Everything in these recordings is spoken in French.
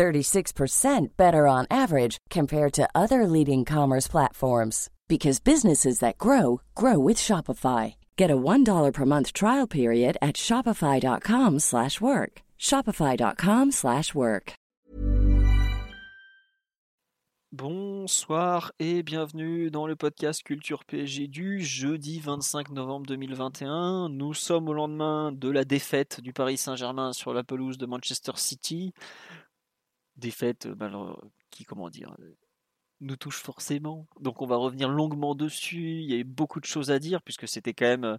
36% better on average compared to other leading commerce platforms because businesses that grow grow with Shopify. Get a $1 per month trial period at shopify.com/work. shopify.com/work. Bonsoir et bienvenue dans le podcast Culture PSG du jeudi 25 novembre 2021. Nous sommes au lendemain de la défaite du Paris Saint-Germain sur la pelouse de Manchester City. Défaite euh, qui comment dire nous touche forcément. Donc on va revenir longuement dessus. Il y a eu beaucoup de choses à dire puisque c'était quand même euh,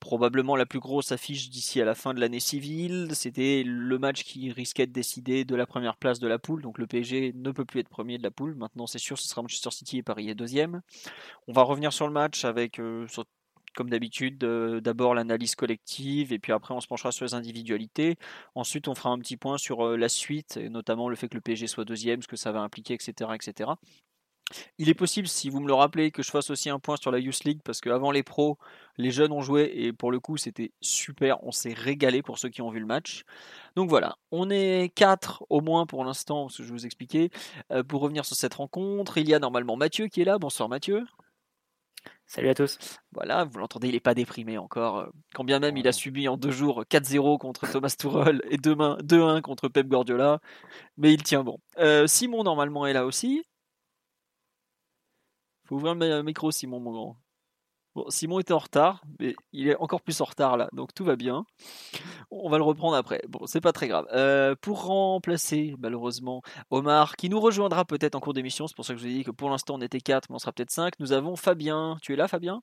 probablement la plus grosse affiche d'ici à la fin de l'année civile. C'était le match qui risquait de décider de la première place de la poule. Donc le PSG ne peut plus être premier de la poule. Maintenant c'est sûr, ce sera Manchester City et Paris est deuxième. On va revenir sur le match avec euh, comme d'habitude, d'abord l'analyse collective et puis après on se penchera sur les individualités. Ensuite, on fera un petit point sur euh, la suite, et notamment le fait que le PSG soit deuxième, ce que ça va impliquer, etc. etc. Il est possible, si vous me le rappelez, que je fasse aussi un point sur la Youth League parce qu'avant les pros, les jeunes ont joué et pour le coup c'était super, on s'est régalé pour ceux qui ont vu le match. Donc voilà, on est 4 au moins pour l'instant, ce que je vous expliquer. Euh, pour revenir sur cette rencontre, il y a normalement Mathieu qui est là. Bonsoir Mathieu. Salut à tous. Voilà, vous l'entendez, il n'est pas déprimé encore. Quand bien même il a subi en deux jours 4-0 contre Thomas Tuchel et 2-1 contre Pep Guardiola, mais il tient bon. Euh, Simon normalement est là aussi. Faut ouvrir le micro Simon mon grand. Bon, Simon était en retard, mais il est encore plus en retard là, donc tout va bien. On va le reprendre après. Bon, c'est pas très grave. Euh, pour remplacer, malheureusement, Omar, qui nous rejoindra peut-être en cours d'émission, c'est pour ça que je vous ai dit que pour l'instant on était 4, mais on sera peut-être 5. Nous avons Fabien. Tu es là, Fabien?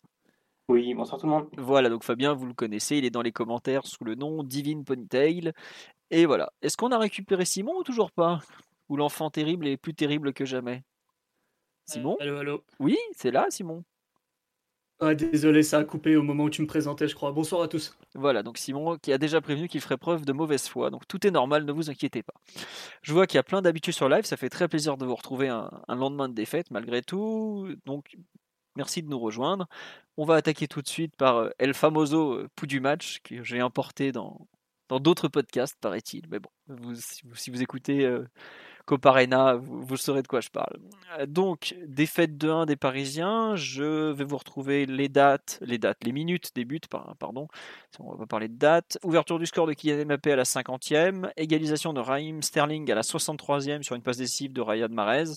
Oui, bonsoir tout le monde. Voilà, donc Fabien, vous le connaissez, il est dans les commentaires sous le nom Divine Ponytail. Et voilà. Est-ce qu'on a récupéré Simon ou toujours pas? Ou l'enfant terrible est plus terrible que jamais? Simon? Euh, Allô, allô? Oui, c'est là, Simon. Ah, désolé, ça a coupé au moment où tu me présentais, je crois. Bonsoir à tous. Voilà, donc Simon qui a déjà prévenu qu'il ferait preuve de mauvaise foi. Donc tout est normal, ne vous inquiétez pas. Je vois qu'il y a plein d'habitudes sur live, ça fait très plaisir de vous retrouver un, lendemain de défaite malgré tout. Donc merci de nous rejoindre. On va attaquer tout de suite par euh, El Famoso euh, Pou du match que j'ai importé dans dans d'autres podcasts, paraît-il. Mais bon, si, vous, écoutez euh, Coparena, vous, saurez de quoi je parle. Euh, donc, défaite de 1 des Parisiens. Je vais vous retrouver les dates, les dates, les minutes des buts, pardon. On va parler de dates. Ouverture du score de Kylian Mbappé à la 50e. Égalisation de Raheem Sterling à la 63e sur une passe décisive de Rayad Mahrez.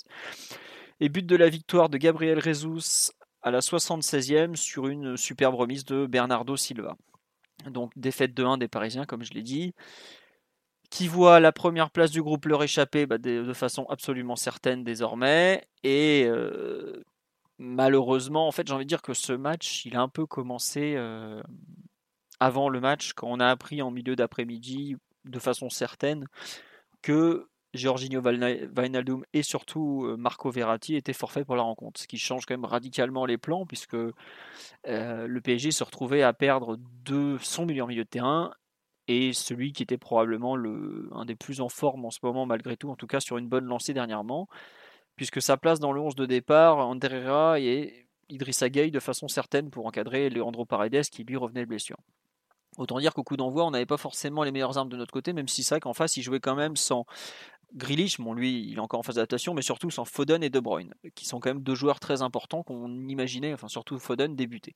Et but de la victoire de Gabriel Jesus à la 76e sur une superbe remise de Bernardo Silva. Donc défaite de 1 des Parisiens, comme je l'ai dit qui voit la première place du groupe leur échapper bah, de, façon absolument certaine désormais. Et euh, malheureusement, en fait, j'ai envie de dire que ce match, il a un peu commencé euh, avant le match, quand on a appris en milieu d'après-midi, de façon certaine, que Giorgino Wijnaldum et surtout euh, Marco Verratti étaient forfaits pour la rencontre, ce qui change quand même radicalement les plans puisque le PSG se retrouvait à perdre de son meilleur milieu de terrain et celui qui était probablement le, un des plus en forme en ce moment malgré tout, en tout cas sur une bonne lancée dernièrement, puisque sa place dans le 11 de départ, Andrea et Idrissa Gueye de façon certaine pour encadrer Leandro Paredes qui lui revenait de blessure. Autant dire qu'au coup d'envoi, on n'avait pas forcément les meilleures armes de notre côté, même si c'est vrai qu'en face, il jouait quand même sans Grealish, bon lui, il est encore en phase d'adaptation, mais surtout sans Foden et De Bruyne, qui sont quand même deux joueurs très importants qu'on imaginait, enfin surtout Foden, débuter.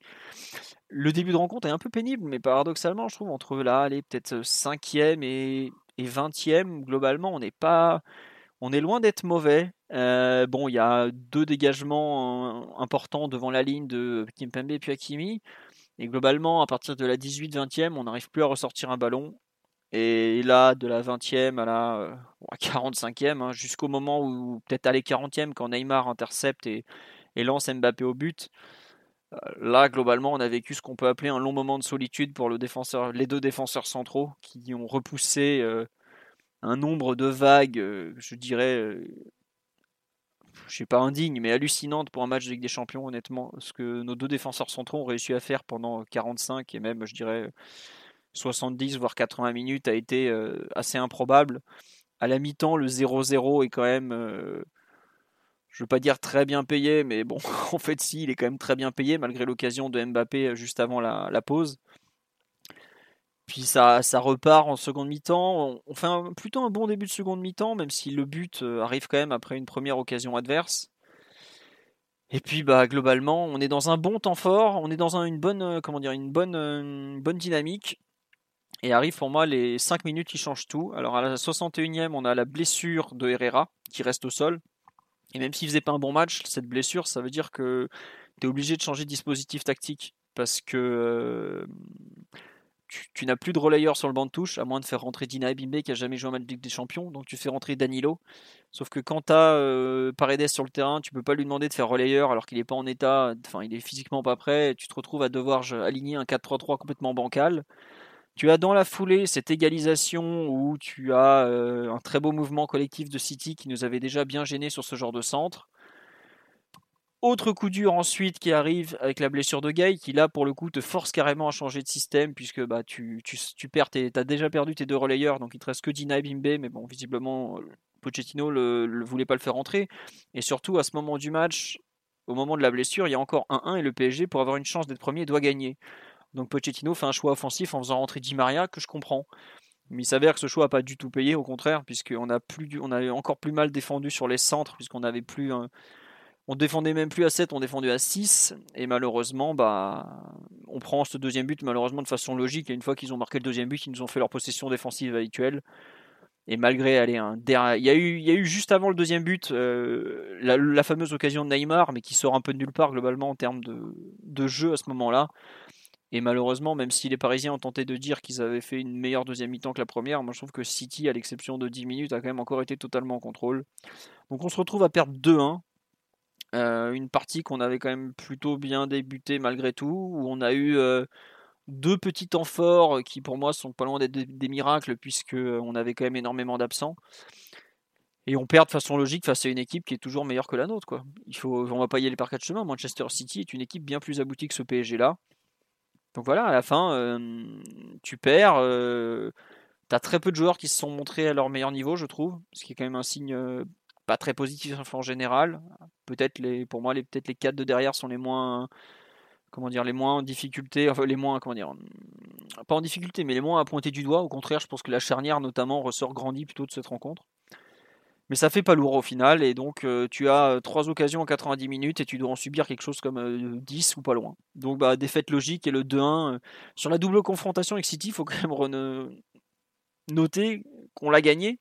Le début de rencontre est un peu pénible, mais paradoxalement, je trouve, entre là, allez, peut-être 5e et, 20e, globalement, on n'est pas... On est loin d'être mauvais. Euh, bon, il y a deux dégagements euh, importants devant la ligne de Kimpembe et puis Hakimi. Et globalement, à partir de la 18-20e, on n'arrive plus à ressortir un ballon. Et là, de la 20e à la 45e, hein, jusqu'au moment où peut-être à la 40e, quand Neymar intercepte et, lance Mbappé au but, euh, là, globalement, on a vécu ce qu'on peut appeler un long moment de solitude pour les deux défenseurs centraux qui ont repoussé euh, un nombre de vagues, euh, je dirais, je sais pas indigne, mais hallucinante pour un match de Ligue des Champions, honnêtement. Ce que nos deux défenseurs centraux ont réussi à faire pendant 45 et même, je dirais, 70 voire 80 minutes a été assez improbable. À la mi-temps, le 0-0 est quand même, je veux pas dire très bien payé, mais bon, en fait, si, il est quand même très bien payé malgré l'occasion de Mbappé juste avant la pause. Puis ça, repart en seconde mi-temps. On fait plutôt un bon début de seconde mi-temps, même si le but euh, arrive quand même après une première occasion adverse. Et puis bah globalement, on est dans un bon temps fort, on est dans une bonne euh, comment dire une bonne euh, bonne dynamique. Et arrive pour moi les 5 minutes qui changent tout. Alors à la 61e, on a la blessure de Herrera qui reste au sol. Et même s'il faisait pas un bon match, cette blessure, ça veut dire que tu es obligé de changer de dispositif tactique parce que tu, n'as plus de relayeur sur le banc de touche, à moins de faire rentrer Dina Ebimbe qui a jamais joué en Ligue des Champions. Donc tu fais rentrer Danilo. Sauf que quand tu as euh, Paredes sur le terrain, tu peux pas lui demander de faire relayeur alors qu'il n'est pas en état, enfin il est physiquement pas prêt. Tu te retrouves à devoir aligner un 4-3-3 complètement bancal. Tu as dans la foulée cette égalisation où tu as euh, un très beau mouvement collectif de City qui nous avait déjà bien gêné sur ce genre de centre. Autre coup dur ensuite qui arrive avec la blessure de Gay, qui là pour le coup te force carrément à changer de système puisque bah tu, perds as déjà perdu tes deux relayeurs donc il te reste que Dina et Bimbe mais bon visiblement Pochettino ne voulait pas le faire rentrer et surtout à ce moment du match au moment de la blessure il y a encore 1-1 et le PSG pour avoir une chance d'être premier doit gagner donc Pochettino fait un choix offensif en faisant rentrer Di Maria que je comprends mais il s'avère que ce choix n'a pas du tout payé, au contraire, puisqu'on a, plus, on a encore plus mal défendu sur les centres, puisqu'on n'avait plus un, on défendait même plus à 7, on défendait à 6. Et malheureusement, bah, on prend ce deuxième but malheureusement de façon logique. Et une fois qu'ils ont marqué le deuxième but, ils nous ont fait leur possession défensive habituelle. Et malgré, allez, un il y a eu, il y a eu juste avant le deuxième but euh, la, fameuse occasion de Neymar, mais qui sort un peu de nulle part globalement en termes de, jeu à ce moment-là. Et malheureusement, même si les Parisiens ont tenté de dire qu'ils avaient fait une meilleure deuxième mi-temps que la première, moi je trouve que City, à l'exception de 10 minutes, a quand même encore été totalement en contrôle. Donc on se retrouve à perdre 2-1. Euh, une partie qu'on avait quand même plutôt bien débuté malgré tout, où on a eu euh, deux petits temps forts qui pour moi sont pas loin d'être des, miracles puisque euh, avait quand même énormément d'absents. Et on perd de façon logique face à une équipe qui est toujours meilleure que la nôtre. Quoi. Il faut, on va pas y aller par quatre chemins. Manchester City est une équipe bien plus aboutie que ce PSG là. Donc voilà, à la fin, tu perds. tu as très peu de joueurs qui se sont montrés à leur meilleur niveau, je trouve, ce qui est quand même un signe pas très positif en général. Peut-être les, pour moi, les, peut-être les quatre de derrière sont les moins, comment dire, les moins en difficulté, enfin les moins, comment dire, pas en difficulté, mais les moins à pointer du doigt. Au contraire, je pense que la charnière notamment ressort grandi plutôt de cette rencontre. Mais ça fait pas lourd au final, et donc euh, tu as euh, trois occasions en 90 minutes et tu dois en subir quelque chose comme 10 euh, ou pas loin. Donc bah, défaite logique et le 2-1. sur la double confrontation avec City, il faut quand même noter qu'on l'a gagné,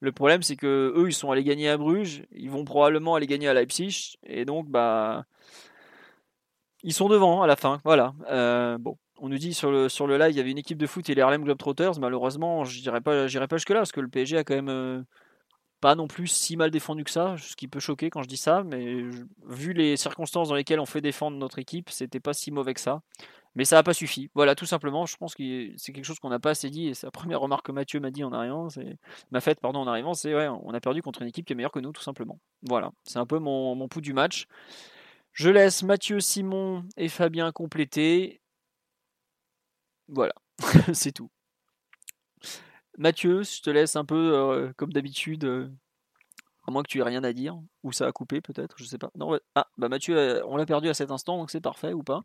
le problème, c'est que eux, ils sont allés gagner à Bruges, ils vont probablement aller gagner à Leipzig, et donc, bah, ils sont devant à la fin. Voilà. Bon, on nous dit sur le, sur live, il y avait une équipe de foot et les Harlem Globetrotters. Malheureusement, je dirais pas, pas jusque-là, parce que le PSG a quand même pas non plus si mal défendu que ça, ce qui peut choquer quand je dis ça, mais vu les circonstances dans lesquelles on fait défendre notre équipe, c'était pas si mauvais que ça. Mais ça n'a pas suffi. Voilà, tout simplement. Je pense que c'est quelque chose qu'on n'a pas assez dit. Et c'est la première remarque que Mathieu m'a dit en arrivant. C'est m'a faite, pardon, en arrivant. C'est ouais, on a perdu contre une équipe qui est meilleure que nous, tout simplement. Voilà, c'est un peu mon, mon pouls du match. Je laisse Mathieu, Simon et Fabien compléter. Voilà, c'est tout. Mathieu, je te laisse un peu euh, comme d'habitude. Euh, à moins que tu aies rien à dire, ou ça a coupé peut-être, je sais pas. Non, ah, bah Mathieu, euh, on l'a perdu à cet instant, donc c'est parfait ou pas.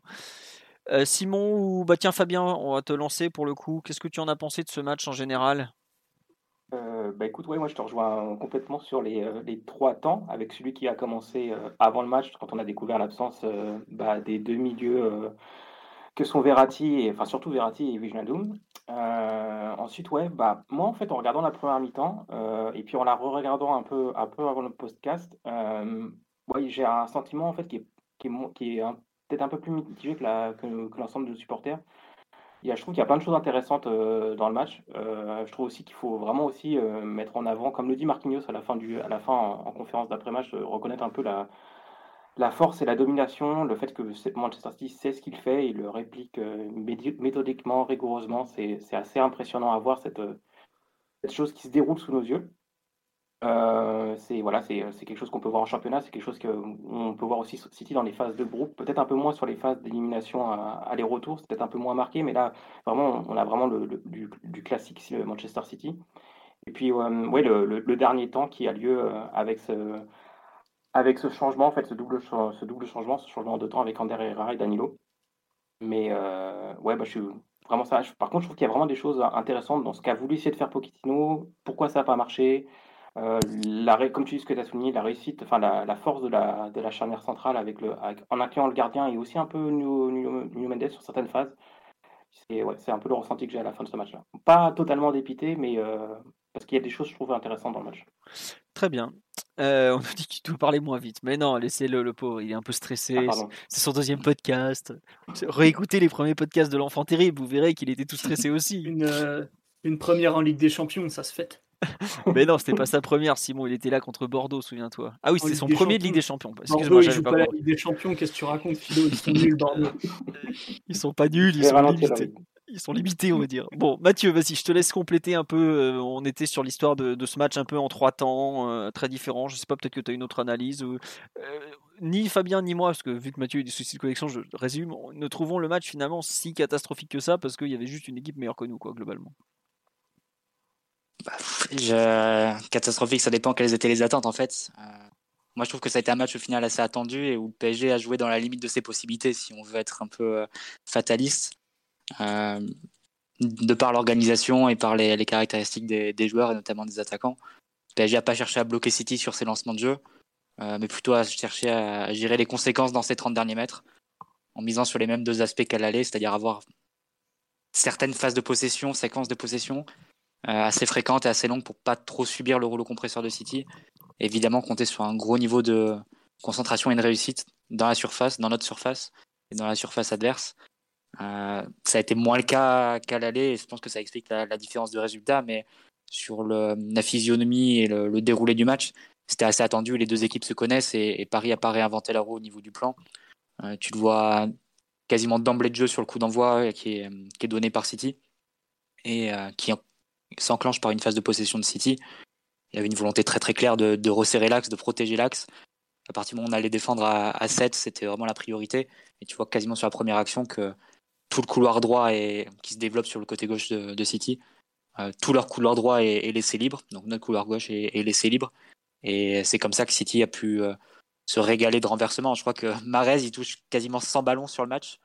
Simon ou bah tiens Fabien, on va te lancer pour le coup. Qu'est-ce que tu en as pensé de ce match en général? Bah écoute, ouais, moi je te rejoins complètement sur les, les trois temps, avec celui qui a commencé avant le match, quand on a découvert l'absence bah, des deux milieux que sont Verratti, et, enfin surtout Verratti et Wijnaldum. Ensuite, ouais, bah, moi en fait en regardant la première mi-temps, et puis en la re-regardant un peu, un peu avant le podcast, ouais, j'ai un sentiment en fait qui est, qui est, qui est peut-être un peu plus mitigé que, l'ensemble de supporters. Il je trouve qu'il y a plein de choses intéressantes euh, dans le match. Euh, je trouve aussi qu'il faut vraiment aussi euh, mettre en avant, comme le dit Marquinhos à la fin, à la fin en, conférence d'après-match, reconnaître un peu la, la force et la domination, le fait que Manchester City sait ce qu'il fait, il le réplique méthodiquement, rigoureusement. C'est, assez impressionnant à voir cette, cette chose qui se déroule sous nos yeux. Euh, c'est voilà, c'est quelque chose qu'on peut voir en championnat, c'est quelque chose qu'on peut voir aussi City dans les phases de groupe, peut-être un peu moins sur les phases d'élimination aller-retour, c'est peut-être un peu moins marqué, mais là, vraiment, on a vraiment le, du, du, classique Manchester City. Et puis, ouais, le, le, dernier temps qui a lieu avec ce, avec ce changement, en fait, ce double, changement, ce changement de temps avec Ander Herrera et Danilo. Mais euh, ouais, bah, je suis vraiment ça. par contre, je trouve qu'il y a vraiment des choses intéressantes dans ce qu'a voulu essayer de faire Pochettino, pourquoi ça n'a pas marché. Euh, la, comme tu dis ce que tu as souligné, la réussite, enfin la, force de la, charnière centrale avec le, en incluant le gardien et aussi un peu New, Mendes sur certaines phases. C'est ouais, un peu le ressenti que j'ai à la fin de ce match-là. Pas totalement dépité, mais euh, parce qu'il y a des choses je trouve intéressantes dans le match. Très bien. Euh, on nous dit qu'il doit parler moins vite. Mais non, laissez-le, le pauvre. Il est un peu stressé. Ah, c'est son deuxième podcast. Réécoutez les premiers podcasts de l'enfant terrible. Vous verrez qu'il était tout stressé aussi. Une, euh, une première en Ligue des Champions, ça se fait. mais non, c'était pas sa première, Simon. Il était là contre Bordeaux, souviens-toi. Ah oui, c'est son premier de Ligue des Champions. Excuse-moi, joue pas, la Ligue des Champions. Qu'est-ce que tu racontes, Philo? Ils sont nuls, Bordeaux. Ils sont pas nuls, ils sont limités ils sont limités, on va dire. Bon, Mathieu, vas-y, je te laisse compléter un peu. Euh, on était sur l'histoire de, ce match un peu en trois temps, euh, très différent. Je sais pas, peut-être que tu as une autre analyse. Euh, ni Fabien ni moi, parce que vu que Mathieu a des soucis de connexion, je résume, ne trouvons le match finalement si catastrophique que ça, parce qu'il y avait juste une équipe meilleure que nous, quoi, globalement. Bah, catastrophique, ça dépend quelles étaient les attentes en fait. Moi, je trouve que ça a été un match au final assez attendu et où PSG a joué dans la limite de ses possibilités, si on veut être un peu fataliste. Euh, de par l'organisation et par les, caractéristiques des, joueurs et notamment des attaquants. PSG pas cherché à bloquer City sur ses lancements de jeu, euh, mais plutôt à chercher à, gérer les conséquences dans ses 30 derniers mètres, en misant sur les mêmes deux aspects qu'à l'aller, c'est-à-dire avoir certaines phases de possession, séquences de possession euh, assez fréquentes et assez longues pour pas trop subir le rouleau compresseur de City. évidemment, compter sur un gros niveau de concentration et de réussite dans la surface, dans notre surface et dans la surface adverse. Euh, ça a été moins le cas qu'à l'aller, et je pense que ça explique la, différence de résultat, mais sur la physionomie et le, déroulé du match, c'était assez attendu. Les deux équipes se connaissent et, Paris a pas réinventé la roue au niveau du plan. Euh, tu le vois quasiment d'emblée de jeu sur le coup d'envoi euh, qui est, donné par City et qui s'enclenche par une phase de possession de City. Il y avait une volonté très très claire de, de resserrer l'axe, de protéger l'axe. À partir du moment où on allait défendre à, à 7, c'était vraiment la priorité. Et tu vois quasiment sur la première action que tout le couloir droit qui se développe sur le côté gauche de, City. Euh, tout leur couloir droit est, laissé libre, donc notre couloir gauche est, laissé libre. Et c'est comme ça que City a pu euh, se régaler de renversement. Je crois que Marez, il touche quasiment 100 ballons sur le match.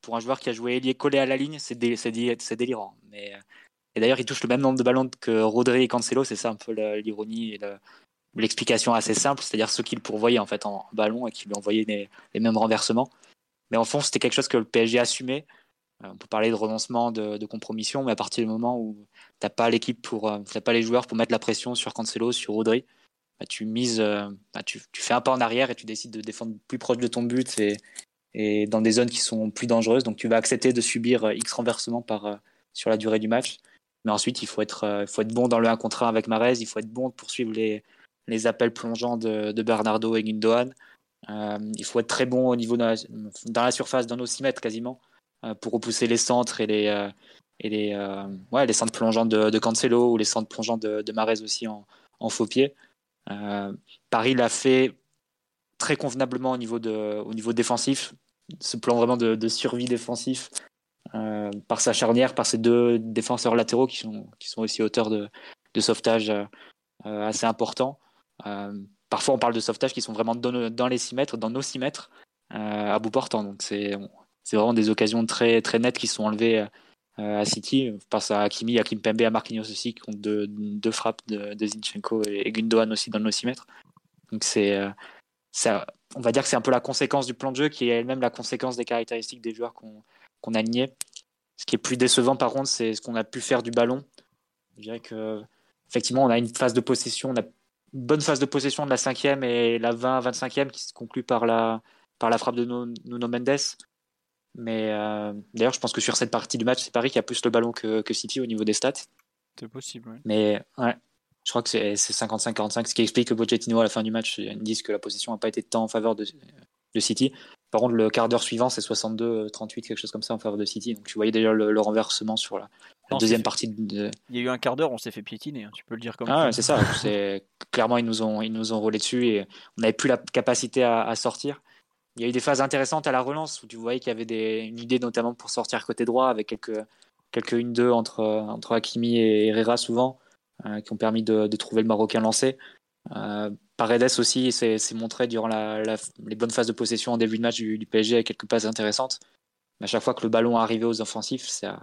Pour un joueur qui a joué ailier collé à la ligne, c'est délirant. Mais, euh, et d'ailleurs, il touche le même nombre de ballons que Rodri et Cancelo. C'est ça un peu l'ironie et l'explication assez simple. C'est-à-dire ceux qui le pourvoyaient en fait en ballon et qui lui envoyaient les, les mêmes renversements. Mais en fond, c'était quelque chose que le PSG assumait on peut parler de renoncement, de, compromission, mais à partir du moment où tu n'as pas l'équipe pour, euh, pas les joueurs pour mettre la pression sur Cancelo, sur Rodri, bah, tu mises, euh, bah, tu, fais un pas en arrière et tu décides de défendre plus proche de ton but et, dans des zones qui sont plus dangereuses. Donc tu vas accepter de subir X renversements par, sur la durée du match. Mais ensuite, il faut être, faut être bon dans le 1 contre 1 avec Marez, il faut être bon pour suivre les, les appels plongeants de, Bernardo et Gundogan. il faut être très bon au niveau dans la, surface, dans nos 6 mètres quasiment. Euh, pour repousser les centres et les, euh, et les, euh, ouais, les centres plongeants de, Cancelo ou les centres plongeants de, de Marez aussi en, faux pied. Paris l'a fait très convenablement au niveau, de, au niveau défensif, ce plan vraiment de, survie défensif par sa charnière, par ses deux défenseurs latéraux qui sont, qui sont aussi auteurs de, de sauvetage assez importants. parfois, on parle de sauvetage qui sont vraiment dans, dans les 6 mètres, dans nos 6 mètres, à bout portant. Donc, c'est c'est vraiment des occasions très, très nettes qui sont enlevées euh, à City. Je pense à Hakimi, à Kimpembe, à Marquinhos aussi, qui ont deux, deux frappes de, Zinchenko et, Gundogan aussi dans le 6 mètres. Donc c'est, euh, ça, on va dire que c'est un peu la conséquence du plan de jeu qui est elle-même la conséquence des caractéristiques des joueurs qu'on, qu'on a alignés. Ce qui est plus décevant par contre, c'est ce qu'on a pu faire du ballon. Je dirais que effectivement, on a une phase de possession, on a bonne phase de possession de la cinquième et la 20-25e qui se conclut par la, par la frappe de Nuno Mendes. Mais euh, d'ailleurs, je pense que sur cette partie du match, c'est Paris qui a plus le ballon que, que City au niveau des stats. C'est possible. Mais ouais, je crois que c'est 55-45, ce qui explique que Pochettino, à la fin du match, disent que la position n'a pas été de temps en faveur de, de City. Par contre, le quart d'heure suivant, c'est 62-38, quelque chose comme ça en faveur de City. Donc tu voyais déjà le, renversement sur la, deuxième partie. De... Il y a eu un quart d'heure, on s'est fait piétiner, hein, tu peux le dire comme ah, c'est ça. Clairement, ils nous, ont, ils nous ont roulé dessus et on n'avait plus la capacité à, sortir. Il y a eu des phases intéressantes à la relance où tu voyais qu'il y avait une idée notamment pour sortir côté droit avec quelques, quelques 1-2 entre, Hakimi et Herrera souvent euh, qui ont permis de, trouver le Marocain lancé. Euh, Paredes aussi s'est montré durant les bonnes phases de possession en début de match du, PSG avec quelques passes intéressantes. Mais à chaque fois que le ballon arrivait aux offensifs, ça,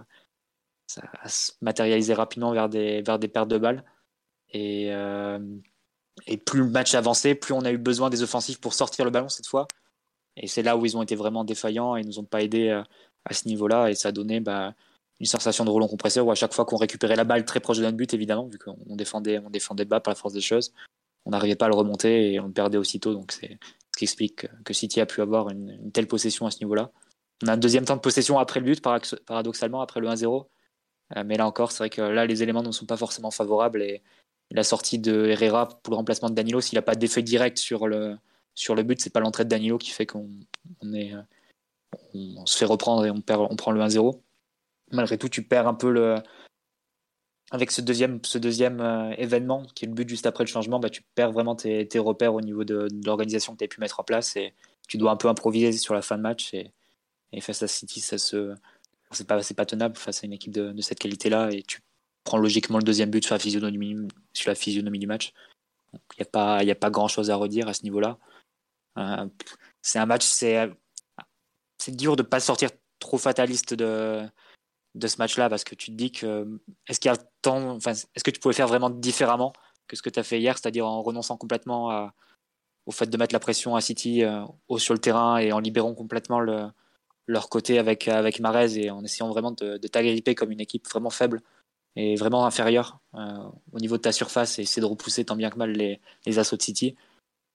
ça se matérialisait rapidement vers des, vers des pertes de balles. Et, euh, et plus le match avançait, plus on a eu besoin des offensifs pour sortir le ballon cette fois. Et c'est là où ils ont été vraiment défaillants et ils nous ont pas aidés euh, à ce niveau-là. Et ça a donné bah, une sensation de rouleau compresseur où à chaque fois qu'on récupérait la balle très proche de notre but, évidemment, vu qu'on défendait, on défendait bas par la force des choses, on n'arrivait pas à le remonter et on le perdait aussitôt. Donc c'est ce qui explique que City a pu avoir une, telle possession à ce niveau-là. On a un deuxième temps de possession après le but, paradoxalement, après le 1-0. Euh, mais là encore, c'est vrai que là, les éléments ne sont pas forcément favorables. Et la sortie de Herrera pour le remplacement de Danilo, s'il n'a pas d'effet direct sur le, sur le but, c'est pas l'entrée de Danilo qui fait qu'on on, se fait reprendre et on, perd, on prend le 1-0. Malgré tout, tu perds un peu le, avec ce deuxième, ce deuxième euh, événement, qui est le but juste après le changement, bah, tu perds vraiment tes, repères au niveau de, l'organisation que tu as pu mettre en place et tu dois un peu improviser sur la fin de match. Et, face à City, ça se, c'est pas, pas tenable face à une équipe de, cette qualité-là et tu prends logiquement le deuxième but sur la physionomie, du match. Il n'y a pas, a pas grand-chose à redire à ce niveau-là. C'est un match, c'est, dur de pas sortir trop fataliste de, de ce match-là parce que tu te dis que est-ce qu'il y a enfin, est-ce que tu pouvais faire vraiment différemment que ce que tu as fait hier, c'est-à-dire en renonçant complètement au fait de mettre la pression à City euh, sur le terrain et en libérant complètement le, leur côté avec avec Marez et en essayant vraiment de, de t'agripper comme une équipe vraiment faible et vraiment inférieure euh, au niveau de ta surface et essayer de repousser tant bien que mal les, les assauts de City.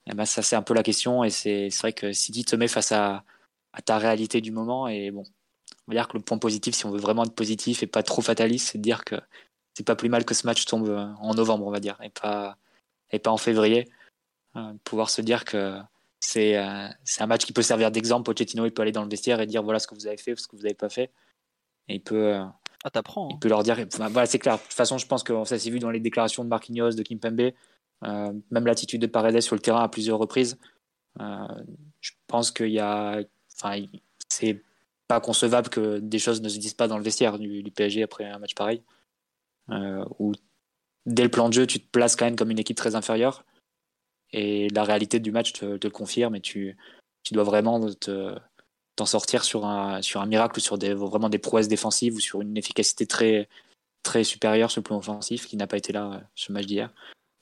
Eh ben ça c'est un peu la question et c'est vrai que City te met face à, à ta réalité du moment et bon on va dire que le point positif, si on veut vraiment être positif et pas trop fataliste, c'est de dire que c'est pas plus mal que ce match tombe en novembre, on va dire, et pas, et pas en février. Euh, pouvoir se dire que c'est euh, un match qui peut servir d'exemple. Pochettino, il peut aller dans le vestiaire et dire voilà ce que vous avez fait, ce que vous n'avez pas fait. Et il peut, euh, ah, t'apprends. Il hein. peut leur dire voilà, c'est clair. De toute façon, je pense que ça s'est vu dans les déclarations de Marquinhos, de Kimpembe, même l'attitude de Paredes sur le terrain à plusieurs reprises. je pense qu'il y a. Enfin, c'est pas concevable que des choses ne se disent pas dans le vestiaire du, PSG après un match pareil. Euh, où dès le plan de jeu, tu te places quand même comme une équipe très inférieure. Et la réalité du match te, le confirme et tu, dois vraiment t'en sortir sur un, miracle ou sur vraiment des prouesses défensives ou sur une efficacité très, très supérieure sur le plan offensif qui n'a pas été là euh, ce match d'hier.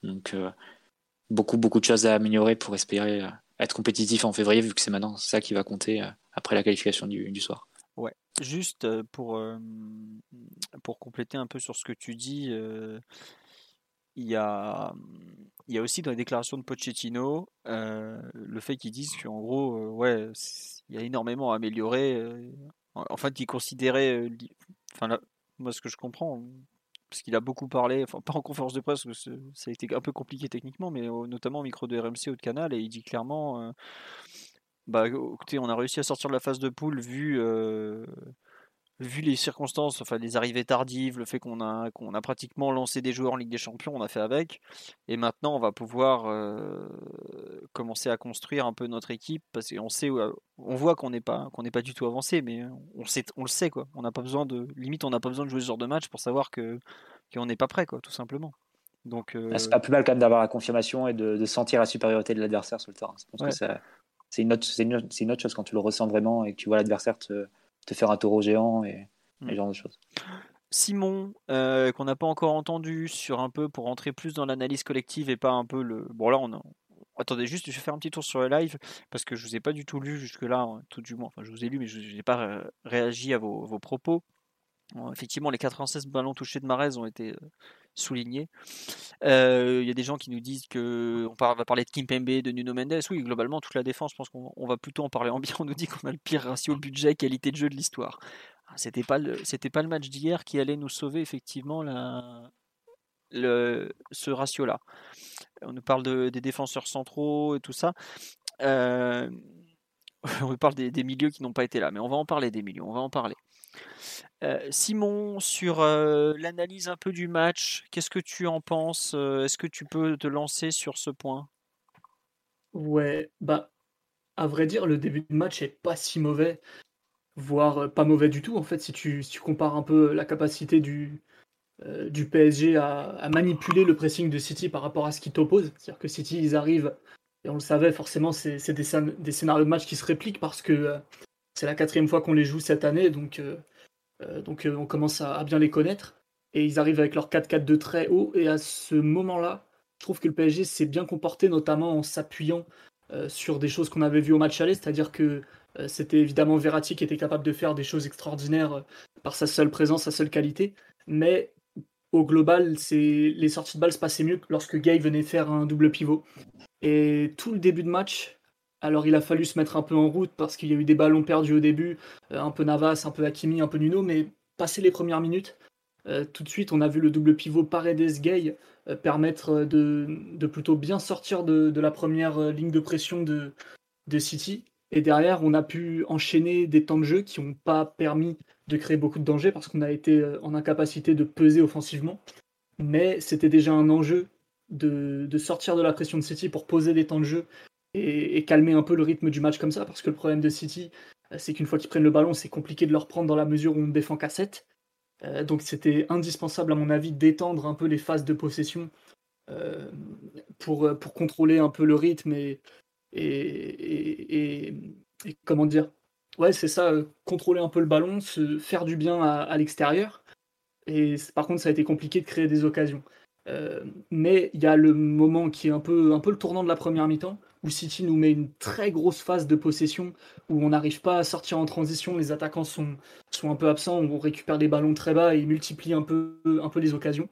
Donc, euh, beaucoup, beaucoup de choses à améliorer pour espérer euh, être compétitif en février, vu que c'est maintenant ça qui va compter euh, après la qualification du, du soir. Ouais, juste pour, pour compléter un peu sur ce que tu dis, il y, a, il y a aussi dans les déclarations de Pochettino le fait qu'ils disent qu'en gros, ouais, il y a énormément à améliorer. en fait, ils considéraient, enfin, moi ce que je comprends, parce qu'il a beaucoup parlé, enfin pas en conférence de presse, parce que ça a été un peu compliqué techniquement, mais notamment au micro de RMC ou de Canal, et il dit clairement, euh, bah écoutez, on a réussi à sortir de la phase de poule vu, euh, vu les circonstances, enfin les arrivées tardives, le fait qu'on a, qu'on a pratiquement lancé des joueurs en Ligue des Champions, on a fait avec. Et maintenant, on va pouvoir euh, commencer à construire un peu notre équipe parce qu'on sait, on voit qu'on n'est pas, qu'on n'est pas du tout avancé, mais on sait, on le sait quoi. On n'a pas besoin de, limite, on n'a pas besoin de jouer ce genre de match pour savoir que qu'on n'est pas prêt quoi, tout simplement. Donc, euh, ah, c'est pas plus mal quand même d'avoir la confirmation et de, sentir la supériorité de l'adversaire sur le terrain. Je pense que c'est une, autre, une, une autre chose quand tu le ressens vraiment et que tu vois l'adversaire te te faire un taureau géant et, ce mm. genre de choses. Simon, euh, qu'on n'a pas encore entendu sur un peu pour rentrer plus dans l'analyse collective et pas un peu le. Bon là on a... Attendez juste, je vais faire un petit tour sur le live parce que je vous ai pas du tout lu jusque là, hein, tout du moins. Enfin, je vous ai lu, mais je n'ai pas réagi à vos, vos propos. effectivement, les 96 ballons touchés de Marez ont été soulignés. Euh, il y a des gens qui nous disent que on va parler de Kimpembe, de Nuno Mendes. Oui, globalement, toute la défense, je pense qu'on va plutôt en parler en bien. On nous dit qu'on a le pire ratio budget qualité de jeu de l'histoire. Ah, c'était pas le, c'était pas le match d'hier qui allait nous sauver effectivement la, le, ce ratio-là. On nous parle de, des défenseurs centraux et tout ça. Euh, on parle des, milieux qui n'ont pas été là, mais on va en parler des milieux, on va en parler. Simon, sur l'analyse un peu du match, qu'est-ce que tu en penses Est-ce que tu peux te lancer sur ce point? Ouais, bah, à vrai dire, le début de match est pas si mauvais, voire pas mauvais du tout. En fait, si tu, compares un peu la capacité du, PSG à, manipuler le pressing de City par rapport à ce qui t'oppose. C'est-à-dire que City, ils arrivent, et on le savait, forcément, c'est des, des, scénarios de match qui se répliquent parce que c'est la quatrième fois qu'on les joue cette année, donc, donc on commence à, bien les connaître. Et ils arrivent avec leur 4-4 de très haut, et à ce moment-là, je trouve que le PSG s'est bien comporté, notamment en s'appuyant sur des choses qu'on avait vues au match aller, c'est-à-dire que c'était évidemment Verratti qui était capable de faire des choses extraordinaires par sa seule présence, sa seule qualité, mais au global, les sorties de balles se passaient mieux lorsque Gay venait faire un double pivot. Et tout le début de match, alors il a fallu se mettre un peu en route parce qu'il y a eu des ballons perdus au début, euh, un peu Navas, un peu Hakimi, un peu Nuno, mais passé les premières minutes, euh, tout de suite on a vu le double pivot Paredes-Gay euh, permettre de, plutôt bien sortir de, la première ligne de pression de, City. Et derrière, on a pu enchaîner des temps de jeu qui n'ont pas permis de créer beaucoup de danger parce qu'on a été euh, en incapacité de peser offensivement. Mais c'était déjà un enjeu de, sortir de la pression de City pour poser des temps de jeu et, calmer un peu le rythme du match comme ça. Parce que le problème de City, euh, c'est qu'une fois qu'ils prennent le ballon, c'est compliqué de le reprendre dans la mesure où on défend qu'à 7. Euh, donc c'était indispensable, à mon avis, d'étendre un peu les phases de possession pour, pour contrôler un peu le rythme et, comment dire Ouais, c'est ça, euh, contrôler un peu le ballon, se faire du bien à, l'extérieur. Et par contre, ça a été compliqué de créer des occasions. Euh, mais il y a le moment qui est un peu, un peu le tournant de la première mi-temps, où City nous met une très grosse phase de possession, où on n'arrive pas à sortir en transition, les attaquants sont, un peu absents, on récupère des ballons très bas et multiplie un peu, un peu les occasions.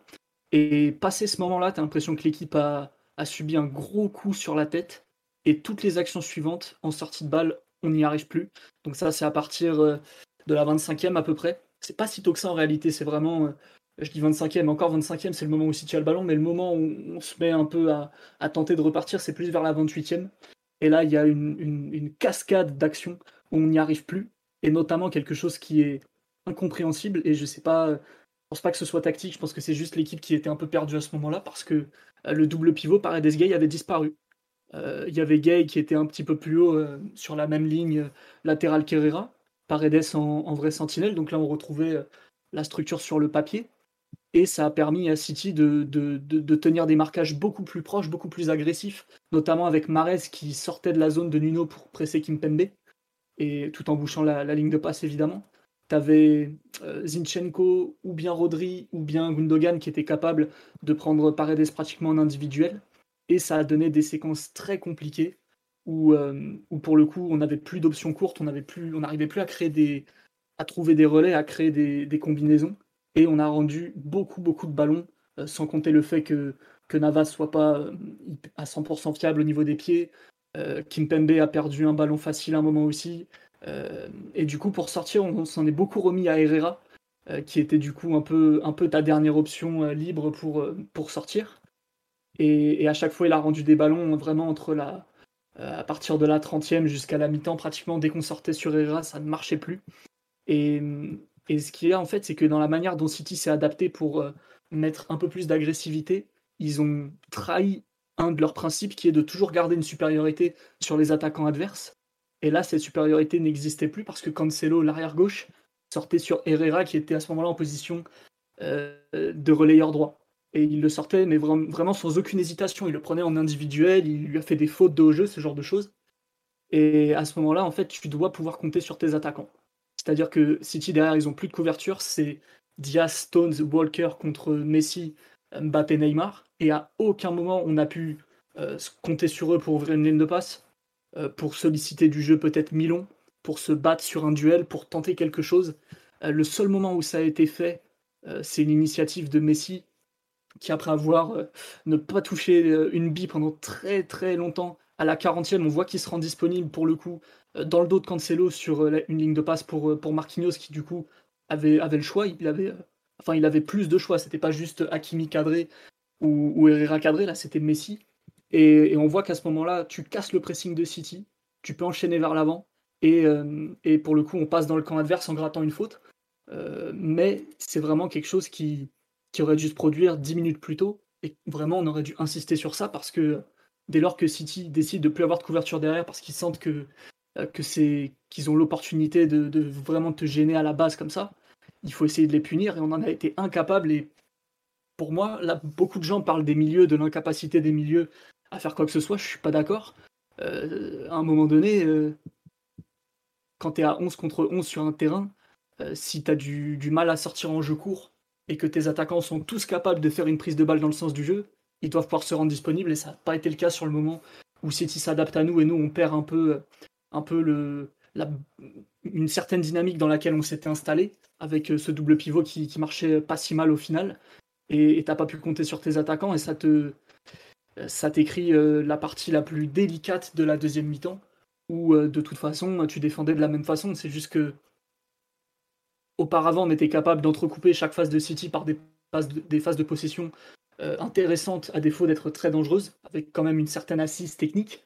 Et passé ce moment-là, tu as l'impression que l'équipe a, a subi un gros coup sur la tête, et toutes les actions suivantes, en sortie de balle, on n'y arrive plus. Donc ça, c'est à partir euh, de la 25e à peu près. C'est pas si tôt que ça en réalité, c'est vraiment, euh, je dis 25e, encore 25e, c'est le moment où City a le ballon, mais le moment où on se met un peu à, tenter de repartir, c'est plus vers la 28e. Et là, il y a une, cascade d'actions où on n'y arrive plus, et notamment quelque chose qui est incompréhensible, et je sais pas, je pense pas que ce soit tactique, je pense que c'est juste l'équipe qui était un peu perdue à ce moment-là, parce que euh, le double pivot, Paredes Gay, avait disparu. Euh, il y avait Gay qui était un petit peu plus haut euh, sur la même ligne euh, latérale qu'Herrera, Paredes en, en, vrai sentinelle. Donc là, on retrouvait la structure sur le papier. Et ça a permis à City de, tenir des marquages beaucoup plus proches, beaucoup plus agressifs, notamment avec Mares qui sortait de la zone de Nuno pour presser Kimpembe, et tout en bouchant la, ligne de passe évidemment. Tu avais Zinchenko ou bien Rodri ou bien Gundogan qui étaient capables de prendre Paredes pratiquement en individuel et ça a donné des séquences très compliquées où, euh, pour le coup on n'avait plus d'options courtes, on n'arrivait plus à créer des, à trouver des relais, à créer des, combinaisons, et on a rendu beaucoup beaucoup de ballons, euh, sans compter le fait que que Navas soit pas euh, à 100% fiable au niveau des pieds. Kimpembe a perdu un ballon facile à un moment aussi, et du coup pour sortir on, s'en est beaucoup remis à Herrera, qui était du coup un peu un peu ta dernière option libre pour pour sortir. Et, à chaque fois, il a rendu des ballons vraiment entre la, euh, à partir de la 30e jusqu'à la mi-temps, pratiquement dès qu'on sortait sur Herrera, ça ne marchait plus. Et, et ce qu'il y a en fait, c'est que dans la manière dont City s'est adapté pour euh, mettre un peu plus d'agressivité, ils ont trahi un de leurs principes qui est de toujours garder une supériorité sur les attaquants adverses. Et là, cette supériorité n'existait plus parce que Cancelo, l'arrière gauche, sortait sur Herrera qui était à ce moment-là en position euh, de relayeur droit et il le sortait, mais vraiment sans aucune hésitation. Il le prenait en individuel, il lui a fait des fautes de jeu, ce genre de choses. Et à ce moment-là, en fait, tu dois pouvoir compter sur tes attaquants. C'est-à-dire que City, derrière, ils ont plus de couverture. C'est Diaz, Stones, Walker contre Messi, Mbappé, Neymar. Et à aucun moment, on a pu euh, compter sur eux pour ouvrir une ligne de passe, euh, pour solliciter du jeu peut-être Milon, pour se battre sur un duel, pour tenter quelque chose. Euh, le seul moment où ça a été fait, c'est l'initiative de Messi qui après avoir ne pas touché une bille pendant très très longtemps, à la 40e, on voit qu'il se rend disponible pour le coup dans le dos de Cancelo sur une ligne de passe pour, pour Marquinhos qui du coup avait, le choix, il avait, enfin, il avait plus de choix, c'était pas juste Hakimi cadré ou, Herrera cadré, là c'était Messi. Et, on voit qu'à ce moment-là, tu casses le pressing de City, tu peux enchaîner vers l'avant, et, et, pour le coup, on passe dans le camp adverse en grattant une faute. mais c'est vraiment quelque chose qui, qui aurait dû se produire 10 minutes plus tôt. Et vraiment, on aurait dû insister sur ça parce que dès lors que City décide de plus avoir de couverture derrière parce qu'ils sentent que, que c'est qu'ils ont l'opportunité de, de, vraiment te gêner à la base comme ça, il faut essayer de les punir et on en a été incapable. Et pour moi, là, beaucoup de gens parlent des milieux, de l'incapacité des milieux à faire quoi que ce soit. Je suis pas d'accord. Euh, à un moment donné, euh, quand tu es à 11 contre 11 sur un terrain, euh, si tu as du, du, mal à sortir en jeu court et que tes attaquants sont tous capables de faire une prise de balle dans le sens du jeu, ils doivent pouvoir se rendre disponibles et ça n'a pas été le cas sur le moment où City s'adapte à nous et nous on perd un peu, un peu une certaine dynamique dans laquelle on s'était installé avec ce double pivot qui, marchait pas si mal au final. Et t'as pas pu compter sur tes attaquants et ça te ça t'écrit euh, la partie la plus délicate de la deuxième mi-temps où euh, de toute façon tu défendais de la même façon. C'est juste que auparavant on était capable d'entrecouper chaque phase de City par des phases de, possession euh, intéressantes à défaut d'être très dangereuses avec quand même une certaine assise technique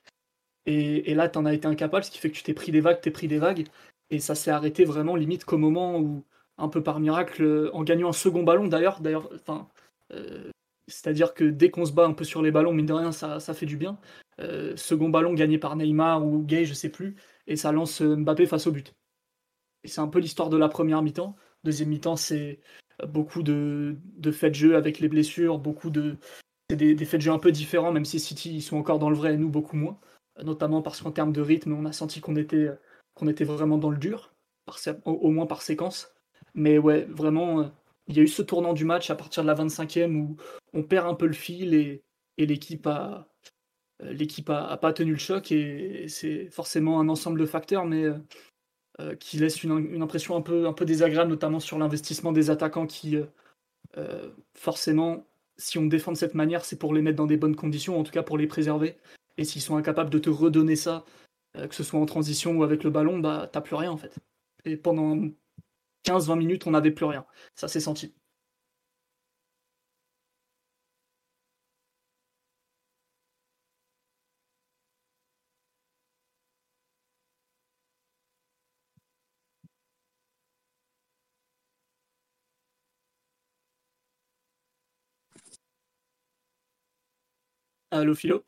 et, là t'en as été incapable ce qui fait que tu t'es pris des vagues t'es pris des vagues et ça s'est arrêté vraiment limite qu'au moment où un peu par miracle, en gagnant un second ballon d'ailleurs. D'ailleurs, enfin, euh, c'est-à-dire que dès qu'on se bat un peu sur les ballons, mine de rien, ça, ça fait du bien. Euh, second ballon gagné par Neymar ou Gay, je sais plus, et ça lance Mbappé face au but. Et c'est un peu l'histoire de la première mi-temps. Deuxième mi-temps, c'est beaucoup de, faits de jeu avec les blessures, beaucoup de des, des, faits de jeu un peu différents, même si City ils sont encore dans le vrai et nous beaucoup moins. Notamment parce qu'en termes de rythme, on a senti qu'on était qu'on était vraiment dans le dur, au moins par séquence. Mais ouais, vraiment, euh, il y a eu ce tournant du match à partir de la 25e où on perd un peu le fil et, l'équipe a, euh, a, pas tenu le choc et c'est forcément un ensemble de facteurs, mais euh, qui laisse une, impression un peu désagréable, notamment sur l'investissement des attaquants qui, forcément, si on défend de cette manière, c'est pour les mettre dans des bonnes conditions, en tout cas pour les préserver. Et s'ils sont incapables de te redonner ça, que ce soit en transition ou avec le ballon, bah t'as plus rien en fait. Et pendant 15-20 minutes, on n'avait plus rien. Ça s'est senti. Allô, Philo?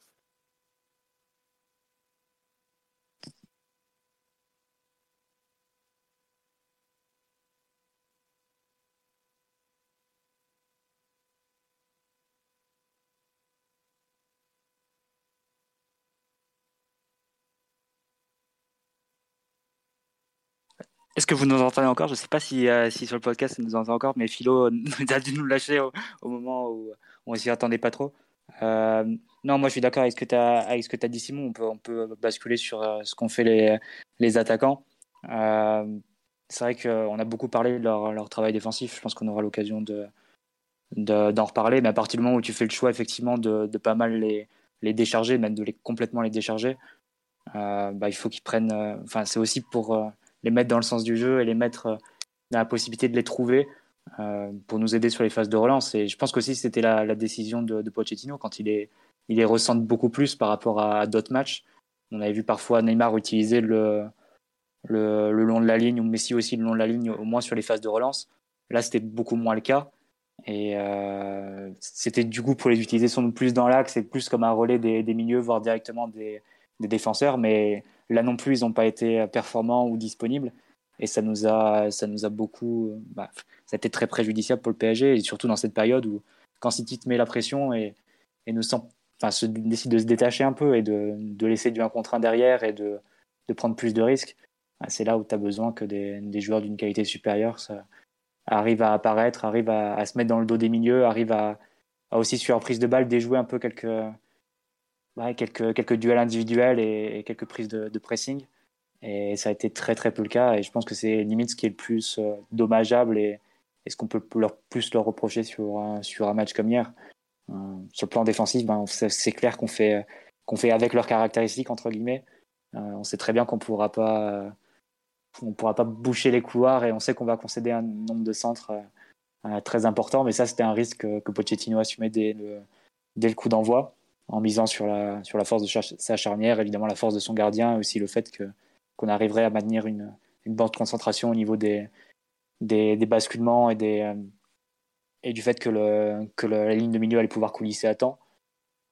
Est-ce que vous nous entendez encore? Je ne sais pas si, euh, si, sur le podcast vous nous entendez encore, mais Philo a dû nous lâcher au, moment où on s'y attendait pas trop. Euh, non, moi je suis d'accord avec ce que tu as, dit Simon. On peut, on peut basculer sur euh, ce qu'ont fait les, les attaquants. c'est vrai qu'on a beaucoup parlé de leur, travail défensif. Je pense qu'on aura l'occasion de, d'en reparler. Mais à partir du moment où tu fais le choix effectivement de, de pas mal les, les décharger, même de les complètement les décharger, bah, il faut qu'ils prennent. Enfin, c'est aussi pour les mettre dans le sens du jeu et les mettre euh, dans la possibilité de les trouver euh, pour nous aider sur les phases de relance. Et je pense qu'aussi c'était la, décision de, Pochettino quand il est il les ressente beaucoup plus par rapport à, d'autres matchs. On avait vu parfois Neymar utiliser le, le, le, long de la ligne ou Messi aussi le long de la ligne, au moins sur les phases de relance. Là, c'était beaucoup moins le cas. Et euh, c'était du coup pour les utiliser sans plus dans l'axe et plus comme un relais des, des milieux, voire directement des, des défenseurs. Mais Là non plus, ils n'ont pas été performants ou disponibles. Et ça nous a, ça nous a beaucoup. Bah, ça a été très préjudiciable pour le PSG, et surtout dans cette période où, quand City te met la pression et, et nous sent, enfin, se, décide de se détacher un peu et de, de laisser du 1 contre 1 derrière et de, de prendre plus de risques, bah, c'est là où tu as besoin que des, des joueurs d'une qualité supérieure arrivent à apparaître, arrivent à, à, se mettre dans le dos des milieux, arrivent à, à aussi, sur prise de balle, déjouer un peu quelques quelques, quelques duels individuels et, quelques prises de, pressing. Et ça a été très très peu le cas. Et je pense que c'est limite ce qui est le plus euh, dommageable et, ce qu'on peut leur, plus leur reprocher sur, un, sur un match comme hier. Euh, sur le plan défensif, ben, c'est clair qu'on fait, qu'on fait avec leurs caractéristiques, entre guillemets. Euh, on sait très bien qu'on pourra pas pourra pas boucher les couloirs et on sait qu'on va concéder un nombre de centres très important. Mais ça, c'était un risque que Pochettino assumait dès dès le coup d'envoi en misant sur la, force de sa charnière, évidemment la force de son gardien, aussi le fait qu'on arriverait à maintenir une, une bonne concentration au niveau des, basculements et, des, et du fait que, le, la ligne de milieu allait pouvoir coulisser à temps.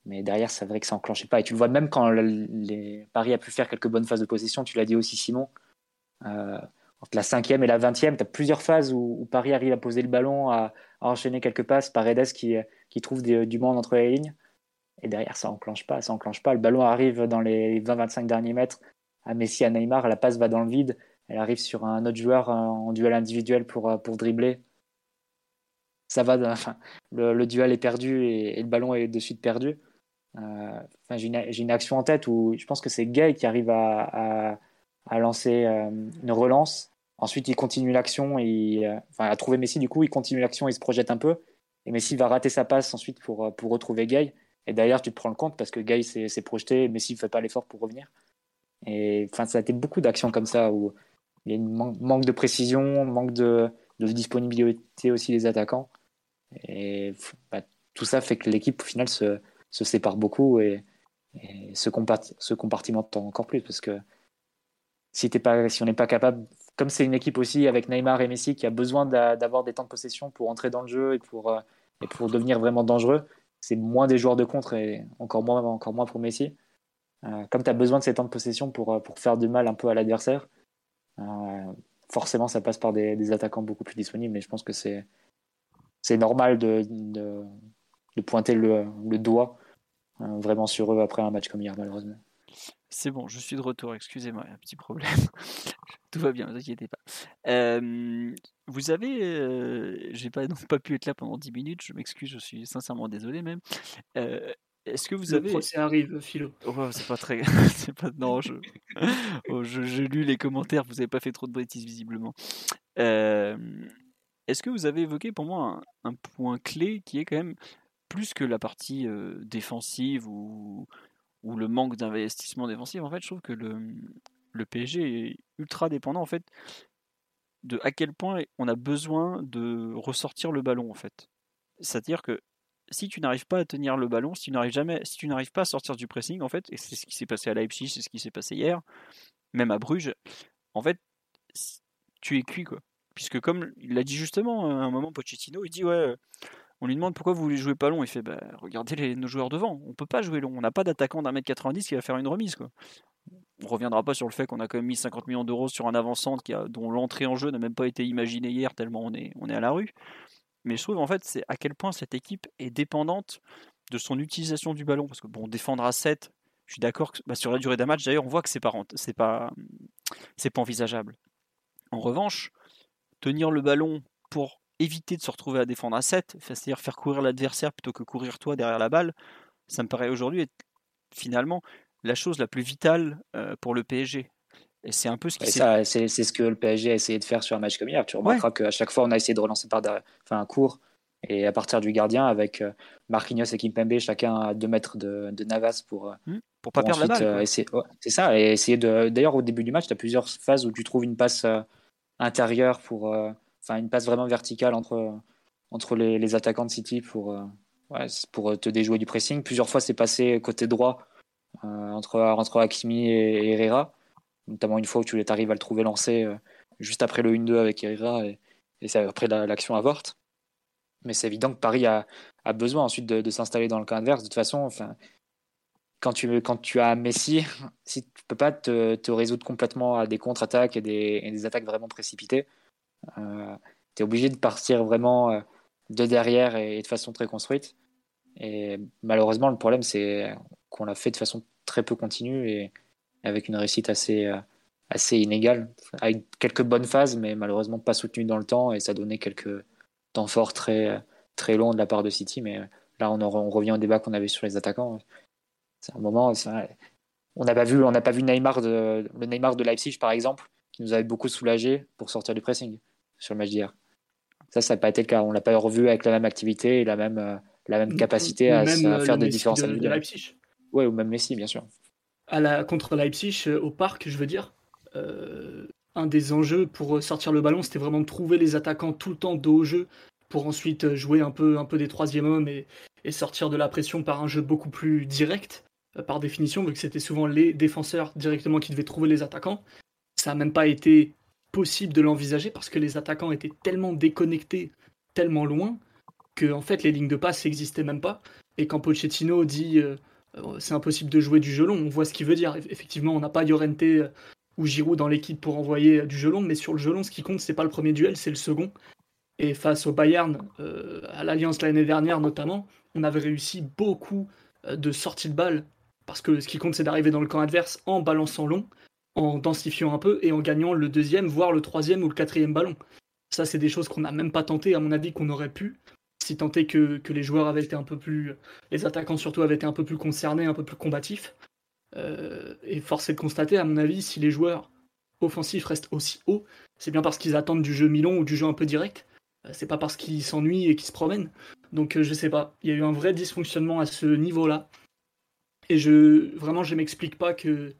Mais derrière, c'est vrai que ça enclenchait pas. Et tu le vois même quand les Paris a pu faire quelques bonnes phases de possession, tu l'as dit aussi Simon, euh, entre la cinquième et la vingtième, tu as plusieurs phases où, Paris arrive à poser le ballon, à, enchaîner quelques passes. Paredes qui, qui trouve du monde entre les lignes. Et derrière, ça enclenche pas, ça enclenche pas. Le ballon arrive dans les 20-25 derniers mètres à Messi, à Neymar. La passe va dans le vide. Elle arrive sur un autre joueur en duel individuel pour, pour dribbler. Ça va, enfin, le, duel est perdu et, le ballon est de suite perdu. Euh, j'ai une, action en tête où je pense que c'est Gay qui arrive à, à, lancer euh, une relance. Ensuite, il continue l'action, euh, enfin, à trouver Messi, du coup, il continue l'action, il se projette un peu. Et Messi va rater sa passe ensuite pour, pour retrouver Gay. Et d'ailleurs, tu te prends le compte parce que Gay s'est projeté et Messi ne fait pas l'effort pour revenir. Et enfin, ça a été beaucoup d'actions comme ça où il y a un manque de précision, manque de, disponibilité aussi des attaquants. Et bah, tout ça fait que l'équipe, au final, se, sépare beaucoup et, se, compartimente encore plus parce que si, on n'est pas capable, comme c'est une équipe aussi avec Neymar et Messi qui a besoin d'avoir des temps de possession pour entrer dans le jeu et pour, euh, et pour devenir vraiment dangereux, c'est moins des joueurs de contre et encore moins, encore moins pour Messi. Euh, comme tu as besoin de ces temps de possession pour, euh, pour faire du mal un peu à l'adversaire, forcément ça passe par des, attaquants beaucoup plus disponibles. Mais je pense que c'est normal de, de, pointer le, doigt euh, vraiment sur eux après un match comme hier, malheureusement. C'est bon, je suis de retour, excusez-moi, un petit problème. Tout va bien, ne vous inquiétez pas. Euh, vous avez, euh, j'ai pas, pas pu être là pendant 10 minutes, je m'excuse, je suis sincèrement désolé même. Est-ce que vous avez. Le procès arrive, Philo. Oh, c'est pas très. c'est pas... Non, je... oh, j'ai lu les commentaires, vous avez pas fait trop de bêtises visiblement. Est-ce que vous avez évoqué pour moi un, un, point clé qui est quand même plus que la partie défensive ou, ou, le manque d'investissement défensif, en fait, je trouve que le, PSG est ultra dépendant en fait de à quel point on a besoin de ressortir le ballon en fait. C'est-à-dire que si tu n'arrives pas à tenir le ballon, si tu n'arrives jamais, si tu n'arrives pas à sortir du pressing en fait, et c'est ce qui s'est passé à Leipzig, c'est ce qui s'est passé hier, même à Bruges, en fait, tu es cuit quoi. Puisque comme il l'a dit justement à un moment Pochettino, il dit ouais, on lui demande pourquoi vous voulez jouer pas long. Il fait bah, regardez nos joueurs devant. On peut pas jouer long. On n'a pas d'attaquant d'un mètre 90 qui va faire une remise. Quoi. On reviendra pas sur le fait qu'on a quand même mis 50 millions d'euros sur un avant-centre dont l'entrée en jeu n'a même pas été imaginée hier tellement on est, on à la rue. Mais je trouve en fait c'est à quel point cette équipe est dépendante de son utilisation du ballon. Parce que bon, défendre à 7, je suis d'accord que bah, sur la durée d'un match, d'ailleurs, on voit que c'est pas, c'est pas, c'est pas envisageable. En revanche, tenir le ballon pour éviter de se retrouver à défendre à 7, c'est-à-dire faire courir l'adversaire plutôt que courir toi derrière la balle, ça me paraît aujourd'hui être finalement la chose la plus vitale euh, pour le PSG. Et c'est un peu ce qui c'est, c'est, ce que le PSG a essayé de faire sur un match comme hier. Tu remarqueras qu'à chaque fois, on a essayé de relancer par derrière, enfin, un court et à partir du gardien avec euh, Marquinhos et Kimpembe, chacun à 2 mètres de, Navas pour, ne mmh, pour pas perdre la balle. c'est ça, et essayer de. D'ailleurs, au début du match, tu as plusieurs phases où tu trouves une passe intérieure pour enfin une passe vraiment verticale entre, entre les, attaquants de City pour, euh, pour te déjouer du pressing. Plusieurs fois, c'est passé côté droit euh, entre, entre Hakimi et, Herrera, notamment une fois où tu arrives à le trouver lancé euh, juste après le 1-2 avec Herrera et, c'est après l'action avorte. Mais c'est évident que Paris a, a besoin ensuite de, s'installer dans le camp adverse. De toute façon, enfin, quand tu, quand tu as Messi, si tu peux pas te, résoudre complètement à des contre-attaques et des, et des, attaques vraiment précipitées, euh, tu es obligé de partir vraiment euh, de derrière et, de façon très construite. Et malheureusement, le problème, c'est qu'on l'a fait de façon très peu continue et avec une réussite assez, euh, assez inégale, avec quelques bonnes phases, mais malheureusement pas soutenues dans le temps, et ça donnait quelques temps forts très, très longs de la part de City. Mais là, on, revient au débat qu'on avait sur les attaquants. C'est un moment, on n'a pas vu, on pas vu Neymar de, le Neymar de Leipzig, par exemple, qui nous avait beaucoup soulagé pour sortir du pressing sur le match d'hier. Ça, ça n'a pas été le cas. On l'a pas revu avec la même activité et la même, euh, la même capacité à, euh, faire des différences de, de Leipzig. Oui, ou même Messi, bien sûr. À la, contre Leipzig, euh, au parc, je veux dire, un des enjeux pour sortir le ballon, c'était vraiment de trouver les attaquants tout le temps dos au jeu pour ensuite jouer un peu, un peu des troisième hommes et, et sortir de la pression par un jeu beaucoup plus direct, par définition, vu que c'était souvent les défenseurs directement qui devaient trouver les attaquants. ça n'a même pas été possible de l'envisager parce que les attaquants étaient tellement déconnectés, tellement loin, que en fait les lignes de passe n'existaient même pas. Et quand Pochettino dit euh, euh, c'est impossible de jouer du gelon, on voit ce qu'il veut dire. Effectivement, on n'a pas Llorente euh, ou Giroud dans l'équipe pour envoyer du gelon, mais sur le gelon, ce qui compte, c'est pas le premier duel, c'est le second. Et face au Bayern, à l'Alliance l'année dernière notamment, on avait réussi beaucoup de sorties de balles parce que ce qui compte, c'est d'arriver dans le camp adverse en balançant long, en densifiant un peu et en gagnant le deuxième, voire le troisième ou le quatrième ballon. Ça, c'est des choses qu'on n'a même pas tenté, à mon avis, qu'on aurait pu, si tant est que, les joueurs avaient été un peu plus. Les attaquants surtout avaient été un peu plus concernés, un peu plus combatifs. Euh, et force est de constater, à mon avis, si les joueurs offensifs restent aussi hauts, c'est bien parce qu'ils attendent du jeu mi-long ou du jeu un peu direct. Euh, c'est pas parce qu'ils s'ennuient et qu'ils se promènent. Donc euh, je sais pas, il y a eu un vrai dysfonctionnement à ce niveau-là. Et je vraiment je m'explique pas que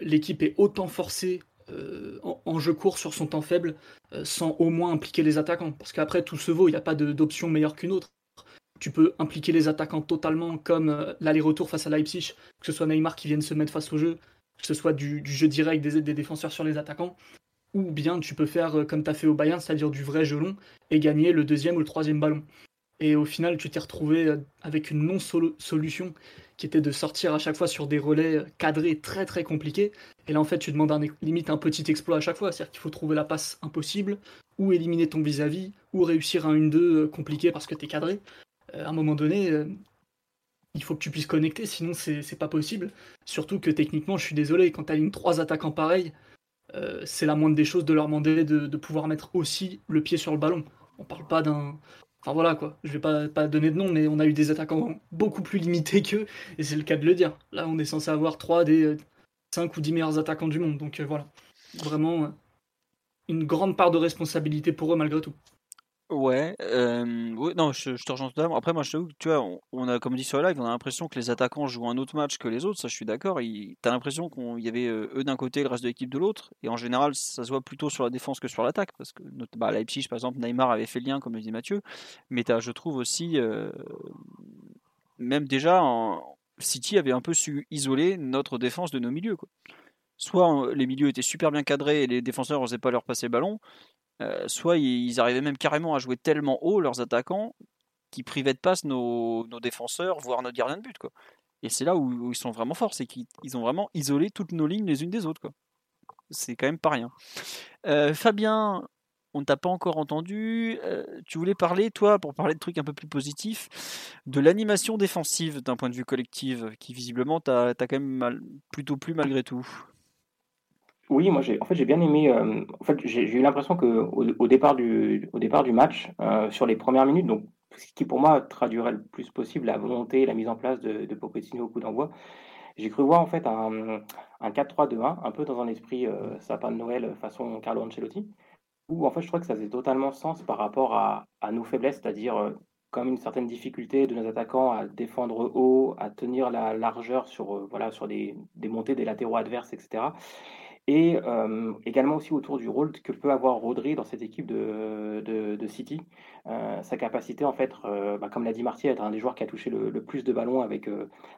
l'équipe est autant forcée euh, en, jeu court sur son temps faible euh, sans au moins impliquer les attaquants. Parce qu'après, tout se vaut, il n'y a pas d'option meilleure qu'une autre. Tu peux impliquer les attaquants totalement comme l'aller-retour face à Leipzig, que ce soit Neymar qui vienne se mettre face au jeu, que ce soit du, jeu direct des, des, défenseurs sur les attaquants, ou bien tu peux faire comme tu as fait au Bayern, c'est-à-dire du vrai jeu long, et gagner le deuxième ou le troisième ballon. Et au final, tu t'es retrouvé avec une non-solution qui était de sortir à chaque fois sur des relais cadrés très très compliqués. Et là, en fait, tu demandes un, limite un petit exploit à chaque fois. C'est-à-dire qu'il faut trouver la passe impossible, ou éliminer ton vis-à-vis, ou réussir un 1-2 euh, compliqué parce que tu es cadré. Euh, à un moment donné, euh, il faut que tu puisses connecter, sinon c'est pas possible. Surtout que techniquement, je suis désolé, quand tu alignes trois attaquants pareils, c'est la moindre des choses de leur demander de, de pouvoir mettre aussi le pied sur le ballon. On parle pas d'un Enfin voilà quoi, je vais pas, pas donner de nom, mais on a eu des attaquants beaucoup plus limités qu'eux, et c'est le cas de le dire. Là, on est censé avoir 3 des 5 euh, ou 10 meilleurs attaquants du monde, donc euh, voilà. Vraiment, euh, une grande part de responsabilité pour eux malgré tout. Ouais, non, je, te rejoins totalement. Après, moi, je t'avoue que tu vois, on, a, comme dit sur le live, on a l'impression que les attaquants jouent un autre match que les autres. Ça, je suis d'accord. T'as l'impression qu'il y avait eux d'un côté, le reste de l'équipe de l'autre. Et en général, ça se voit plutôt sur la défense que sur l'attaque. Parce que bah, Leipzig, par exemple, Neymar avait fait le lien, comme le dit Mathieu. Mais as, je trouve aussi, même déjà, City avait un peu su isoler notre défense de nos milieux. Soit les milieux étaient super bien cadrés et les défenseurs n'osaient pas leur passer le ballon, euh, soit ils arrivaient même carrément à jouer tellement haut leurs attaquants qu'ils privaient de passe nos, défenseurs, voire notre gardien de but. Quoi. Et c'est là où, ils sont vraiment forts, c'est qu'ils ont vraiment isolé toutes nos lignes les unes des autres. C'est quand même pas rien. Euh, Fabien, on ne t'a pas encore entendu. Euh, tu voulais parler, toi, pour parler de trucs un peu plus positifs, de l'animation défensive d'un point de vue collectif, qui visiblement t'a quand même plutôt plu malgré tout. Oui, moi j'ai en fait j'ai bien aimé. Euh, en fait, j'ai eu l'impression que au, départ du au départ du match, euh, sur les premières minutes, donc ce qui pour moi traduirait le plus possible la volonté la mise en place de, de au coup d'envoi. J'ai cru voir en fait un, un 4-3-2-1, un peu dans un esprit euh, sapin de Noël façon Carlo Ancelotti, où en fait je crois que ça faisait totalement sens par rapport à, à nos faiblesses, c'est-à-dire comme une certaine difficulté de nos attaquants à défendre haut, à tenir la largeur sur voilà sur des, des montées des latéraux adverses, etc et également aussi autour du rôle que peut avoir Rodri dans cette équipe de, de, City. sa capacité, en fait, bah, comme l'a dit Marty, à être un des joueurs qui a touché le, plus de ballons avec,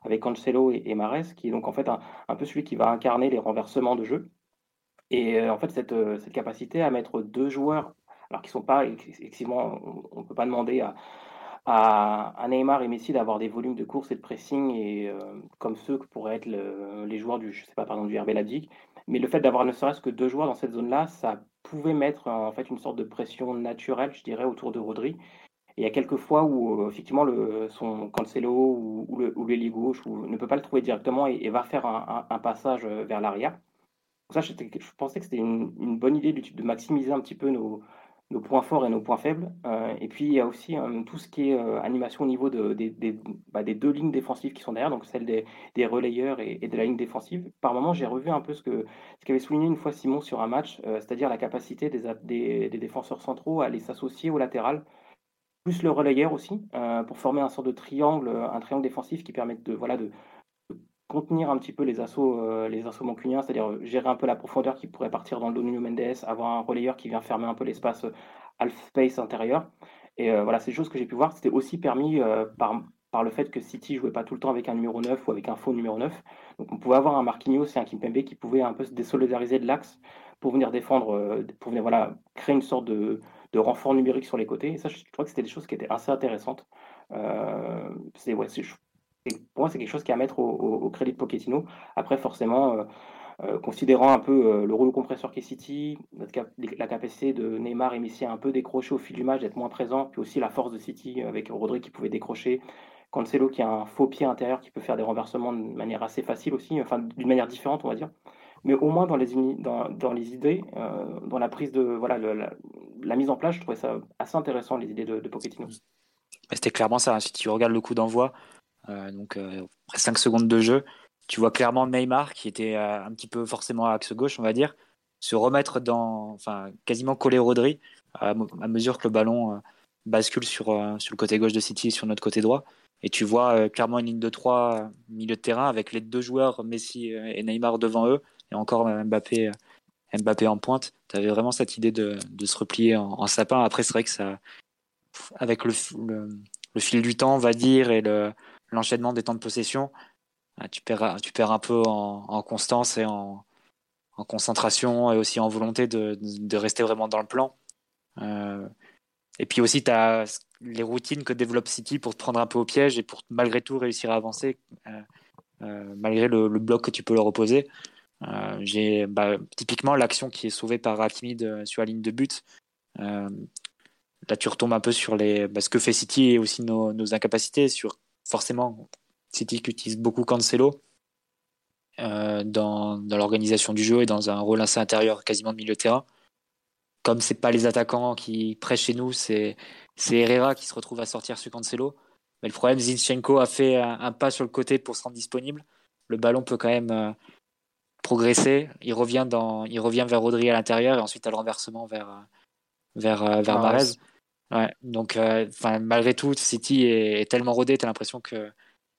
avec Cancelo et, et Mares, qui est donc en fait un, peu celui qui va incarner les renversements de jeu. Et en fait, cette, cette capacité à mettre deux joueurs, alors qui sont pas excessivement, on ne peut pas demander à, à, Neymar et Messi d'avoir des volumes de course et de pressing et comme ceux que pourraient être les joueurs du, je sais pas, pardon, du RB mais le fait d'avoir ne serait-ce que deux joueurs dans cette zone-là, ça pouvait mettre en fait une sorte de pression naturelle, je dirais, autour de Rodri. Et il y a quelques fois où euh, effectivement le, son Cancelo ou, ou, ou gauche ne peut pas le trouver directement et, va faire un, passage euh, vers l'arrière. Ça, je, je, pensais que c'était une, une, bonne idée de, de maximiser un petit peu nos, nos points forts et nos points faibles. Euh, et puis il y a aussi euh, tout ce qui est euh, animation au niveau bah, des deux lignes défensives qui sont derrière, donc celle des, relayeurs et, de la ligne défensive. Par moment, j'ai revu un peu ce ce qu'avait souligné une fois Simon sur un match, c'est-à-dire la capacité des, des, défenseurs centraux à aller s'associer au latéral, plus le relayeur aussi, pour former un sort de triangle, un triangle défensif qui permet de, voilà, de, contenir un petit peu les assauts, euh, les assauts mancuniens, c'est-à-dire euh, gérer un peu la profondeur qui pourrait partir dans le Nuno Mendes, avoir un relayeur qui vient fermer un peu l'espace euh, half space intérieur. Et voilà, ces choses que j'ai pu voir, c'était aussi permis par, par le fait que City jouait pas tout le temps avec un numéro 9 ou avec un faux numéro 9. Donc on pouvait avoir un Marquinhos et un Kimpembe qui pouvaient un peu se désolidariser de l'axe pour venir défendre, euh, pour venir voilà, créer une sorte de, de renfort numérique sur les côtés. Et ça, je crois que c'était des choses qui étaient assez intéressantes. Euh, c'est, ouais, pour moi, c'est quelque chose qui est à mettre au, crédit de Pochettino. Après, forcément, euh, euh, considérant un peu le rouleau compresseur qu'est City, la capacité de Neymar et Messi à un peu décrocher au fil du match, d'être moins présent, puis aussi la force de City avec Rodri qui pouvait décrocher, Cancelo qui a un faux pied intérieur qui peut faire des renversements de manière assez facile aussi, enfin d'une manière différente, on va dire mais au moins dans les, idées, euh, dans la prise de voilà la, mise en place, je trouvais ça assez intéressant les idées de, de Pochettino. C'était clairement ça. Hein. Si tu regardes le coup d'envoi, euh, donc euh, après 5 secondes de jeu, tu vois clairement Neymar qui était un petit peu forcément à axe gauche, on va dire, se remettre dans, enfin quasiment coller Rodri à, mesure que le ballon bascule sur sur le côté gauche de City, sur notre côté droit. Et tu vois clairement une ligne de 3 milieu de terrain avec les deux joueurs Messi et Neymar devant eux et encore Mbappé, Mbappé en pointe. Tu avais vraiment cette idée de, de se replier en, sapin. Après, c'est vrai que ça, avec le, le, fil du temps, on va dire, et l'enchaînement des temps de possession, ah, tu perds, tu perds un peu en, constance et en, en, concentration et aussi en volonté de, de rester vraiment dans le plan. Euh, et puis aussi, tu as les routines que développe City pour te prendre un peu au piège et pour malgré tout réussir à avancer, euh, euh, malgré le, bloc que tu peux leur opposer. Euh, j'ai bah, typiquement l'action qui est sauvée par Hakimi sur la ligne de but. Euh, là, tu retombes un peu sur les, bah, ce que fait City et aussi nos, nos, incapacités. Sur forcément, City qui utilise beaucoup Cancelo euh, dans, dans l'organisation du jeu et dans un rôle assez intérieur, quasiment de milieu de terrain. Comme c'est pas les attaquants qui pressent chez nous, c'est Herrera qui se retrouve à sortir sur Cancelo. Mais le problème, Zinchenko a fait un, un, pas sur le côté pour se rendre disponible. Le ballon peut quand même progresser. Il revient, dans, il revient vers Rodri à l'intérieur et ensuite à le renversement vers, vers, euh, vers Marez. Ouais, donc, euh, malgré tout, City est, tellement rodé, tu as l'impression que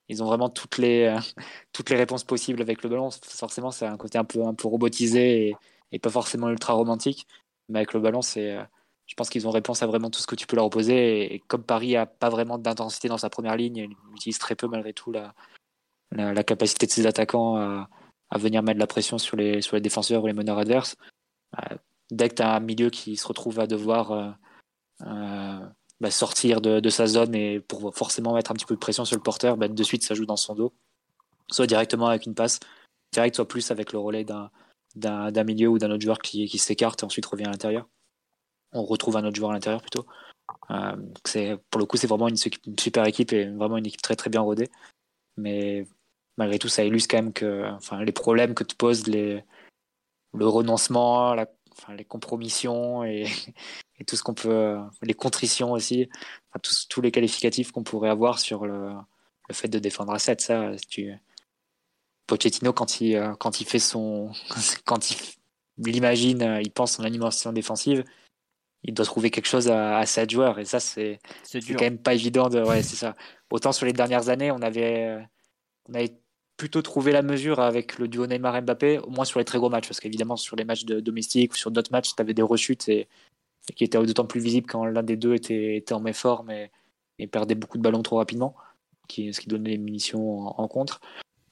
ils ont vraiment toutes les, euh, toutes les réponses possibles avec le ballon. Forcément, c'est un côté un peu, un peu robotisé et, pas forcément ultra romantique. Mais avec le ballon, c'est, je pense qu'ils ont réponse à vraiment tout ce que tu peux leur opposer. Et, comme Paris a pas vraiment d'intensité dans sa première ligne, il utilise très peu malgré tout la, la, capacité de ses attaquants à, à venir mettre la pression sur les, sur les défenseurs ou les meneurs adverses. Euh, dès que tu as un milieu qui se retrouve à devoir euh, euh, bah, sortir de, sa zone et pour forcément mettre un petit peu de pression sur le porteur, bah, de suite ça joue dans son dos. Soit directement avec une passe direct, soit plus avec le relais d'un, milieu ou d'un autre joueur qui, qui s'écarte et ensuite revient à l'intérieur. On retrouve un autre joueur à l'intérieur plutôt. Euh, c'est, pour le coup, c'est vraiment une, super équipe et vraiment une équipe très très bien rodée. Mais malgré tout, ça illustre quand même que, les problèmes que te posent le renoncement, la, enfin, les compromissions et, et tout ce qu'on peut, les contritions aussi, enfin, tous, tous les qualificatifs qu'on pourrait avoir sur le, le fait de défendre à 7. Ça, tu, Pochettino, quand il, quand il fait son, quand il l'imagine, il pense son animation défensive, il doit trouver quelque chose à, à 7 joueurs. Et ça, c'est, c'est quand même pas évident de, ouais, c'est ça. Autant sur les dernières années, on avait, on avait plutôt trouver la mesure avec le duo Neymar-Mbappé, au moins sur les très gros matchs, parce qu'évidemment sur les matchs domestiques ou sur d'autres matchs, tu avais des rechutes et, qui étaient d'autant plus visibles quand l'un des deux était, en méforme et, et, perdait beaucoup de ballons trop rapidement, qui, ce qui donnait les munitions en, contre.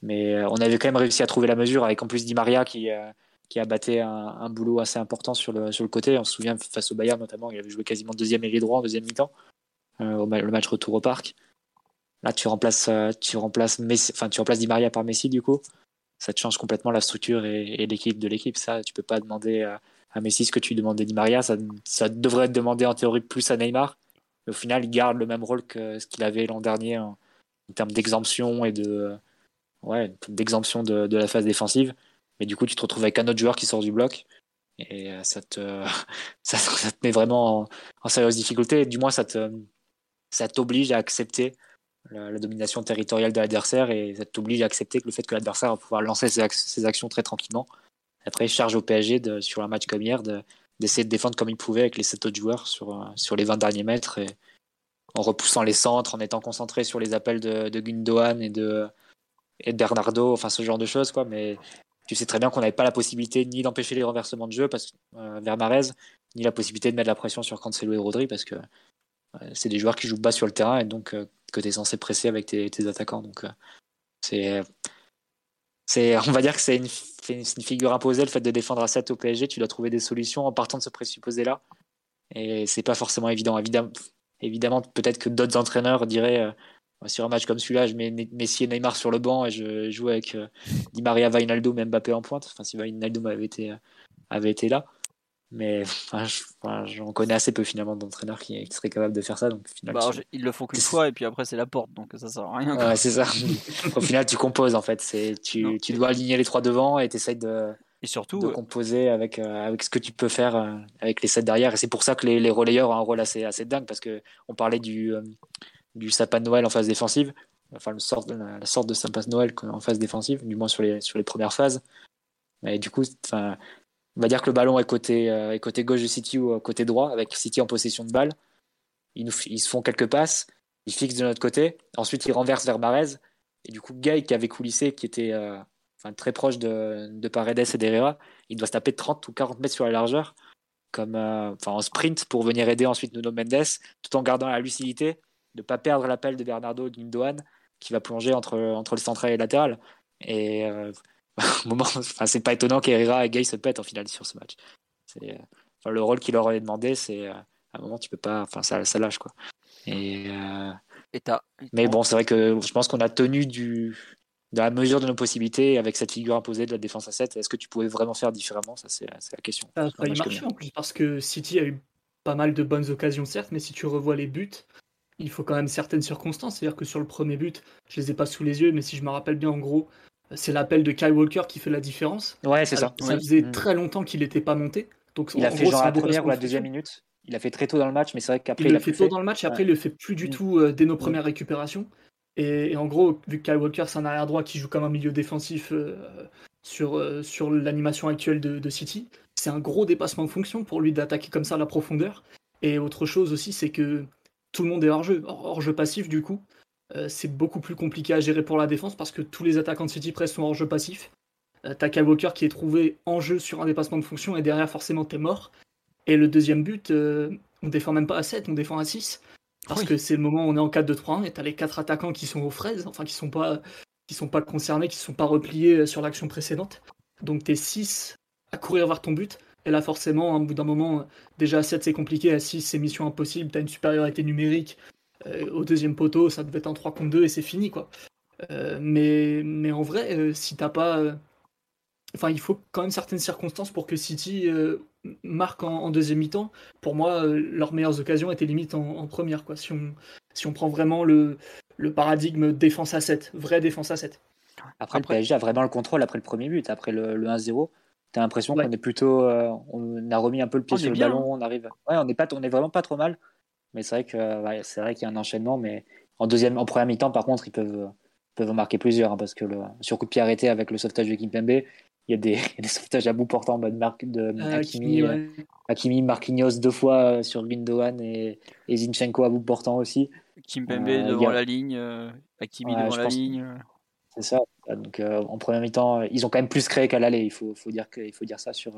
Mais euh, on avait quand même réussi à trouver la mesure avec en plus Di Maria qui, euh, qui a batté un, un, boulot assez important sur le, sur côté. On se souvient face au Bayern notamment, il avait joué quasiment deuxième ailier droit en deuxième mi-temps, euh, le match retour au parc. Là, tu remplaces, euh, tu remplaces Messi, enfin, tu remplaces Di Maria par Messi, du coup. Ça te change complètement la structure et, l'équipe de l'équipe. Ça, tu peux pas demander à, Messi ce que tu demandais Di Maria. Ça, ça devrait être demandé en théorie plus à Neymar. Mais au final, il garde le même rôle que ce qu'il avait l'an dernier en, termes d'exemption et de, ouais, d'exemption de, de, la phase défensive. Mais du coup, tu te retrouves avec un autre joueur qui sort du bloc. Et euh, ça te, ça, te met vraiment en, en sérieuse difficulté. Du moins, ça te, ça t'oblige à accepter la, domination territoriale de l'adversaire et ça t'oblige à accepter que le fait que l'adversaire va pouvoir lancer ses, actions très tranquillement. Après, charge au PSG sur un match comme hier d'essayer de, défendre comme il pouvait avec les sept autres joueurs sur, sur les 20 derniers mètres en repoussant les centres, en étant concentré sur les appels de, de Gundogan et de, et Bernardo, enfin ce genre de choses. Quoi. Mais tu sais très bien qu'on n'avait pas la possibilité ni d'empêcher les renversements de jeu parce, euh, vers Marez, ni la possibilité de mettre la pression sur Cancelo et Rodri parce que euh, c'est des joueurs qui jouent bas sur le terrain et donc euh, puisque tu es censé presser avec tes, attaquants. Donc, c'est c'est, on va dire que c'est une, une, figure imposée le fait de défendre à 7 au PSG. Tu dois trouver des solutions en partant de ce présupposé-là. Et c'est pas forcément évident. Évidemment, évidemment peut-être que d'autres entraîneurs diraient euh, sur un match comme celui-là, je mets Messi et Neymar sur le banc et je joue avec euh, Di Maria, Vainaldo, même Mbappé en pointe. Enfin, si Vainaldo avait été, avait été là. Mais j'en connais assez peu finalement d'entraîneurs qui, seraient capables de faire ça. Donc, final, bah, Ils le font qu'une fois et puis après c'est la porte, donc ça sert à rien. Ouais, c'est ça. Au final, tu composes en fait. Tu, tu dois aligner les trois devant et tu essaies de, et surtout, de composer avec, euh, avec ce que tu peux faire euh, avec les sept derrière. Et c'est pour ça que les, les, relayeurs ont un rôle assez, assez dingue parce qu'on parlait du, euh, du sapin de Noël en phase défensive. Enfin, le sort, la, la sorte de sapin de Noël en phase défensive, du moins sur les, sur les premières phases. Et du coup, enfin, on va dire que le ballon est côté, euh, gauche de City ou côté droit, avec City en possession de balle. Ils, se font quelques passes, ils fixent de notre côté. Ensuite, ils renversent vers Marez. Et du coup, Gay, qui avait coulissé, qui était euh, très proche de, de Paredes et d'Herrera, il doit se taper 30 ou 40 mètres sur la largeur, euh, en sprint pour venir aider ensuite Nuno Mendes, tout en gardant la lucidité de ne pas perdre l'appel de Bernardo Gundogan, qui va plonger entre, entre le central et le latéral. Et moment, enfin, c'est pas étonnant qu'Herrera et Gay se pètent en finale sur ce match. C'est, enfin, le rôle qu'il leur avait demandé, c'est euh, à un moment tu peux pas, enfin ça, ça lâche quoi. Et, euh... et Mais bon, c'est vrai que je pense qu'on a tenu du dans la mesure de nos possibilités avec cette figure imposée de la défense à 7. Est-ce que tu pouvais vraiment faire différemment? Ça, c'est, la question. Ça a marché en plus parce que City a eu pas mal de bonnes occasions, certes, mais si tu revois les buts, il faut quand même certaines circonstances. C'est-à-dire que sur le premier but, je les ai pas sous les yeux, mais si je me rappelle bien, en gros, c'est l'appel de Kyle Walker qui fait la différence. Ouais, c'est ça. Ça faisait mm. très longtemps qu'il n'était pas monté. Donc, il a fait genre la première ou la deuxième minute. Il a fait très tôt dans le match, mais c'est vrai qu'après. Il, le fait tôt dans le match et après, il le fait plus du mm. tout euh, dès nos premières récupérations. Et, en gros, vu que Kyle Walker, c'est un arrière droit qui joue comme un milieu défensif euh, sur, euh, sur l'animation actuelle de, de City, c'est un gros dépassement de fonction pour lui d'attaquer comme ça à la profondeur. Et autre chose aussi, c'est que tout le monde est hors jeu, hors jeu passif du coup. Euh, c'est beaucoup plus compliqué à gérer pour la défense parce que tous les attaquants de City Press sont en jeu passif. Euh, t'as Kyle Walker qui est trouvé en jeu sur un dépassement de fonction et derrière forcément t'es mort. Et le deuxième but, euh, on défend même pas à 7, on défend à 6. Parce que c'est le moment où on est en 4-2-3-1 et t'as les quatre attaquants qui sont aux fraises, enfin qui sont pas, qui sont pas concernés, qui sont pas repliés sur l'action précédente. Donc t'es 6 à courir vers ton but. Et là forcément, au bout d'un moment, déjà à 7 c'est compliqué, à 6 c'est mission impossible, t'as une supériorité numérique, au deuxième poteau, ça devait être un 3 contre 2 et c'est fini, quoi. Euh, mais, mais en vrai, euh, si t'as pas. Enfin, il faut quand même certaines circonstances pour que City marque en, deuxième mi-temps. Pour moi, leurs meilleures occasions étaient limite en, première, quoi. Si on, si on prend vraiment le, le paradigme défense à 7, vraie défense à 7. Après, le PSG a vraiment le contrôle après le premier but, après le, 1-0. T'as l'impression qu'on est plutôt. on a remis un peu le pied sur le ballon, hein. on arrive. Ouais, on est, pas, on est vraiment pas trop mal. Mais c'est vrai que c'est vrai qu'il y a un enchaînement. Mais en deuxième, en première mi-temps, par contre, ils peuvent peuvent en marquer plusieurs hein, parce que le, sur coup de pied arrêté avec le sauvetage de Kimpembe, il y a des, des sauvetages à bout portant en mode marque de euh, Hakimi, euh, Hakimi, Marquinhos deux fois euh, sur Gundogan et, et Zinchenko à bout portant aussi. Kimpembe devant la ligne, Hakimi devant la ligne. C'est ça. Donc en première mi-temps, ils ont quand même plus créé qu'à l'aller. Il faut, faut dire que, il faut dire ça sur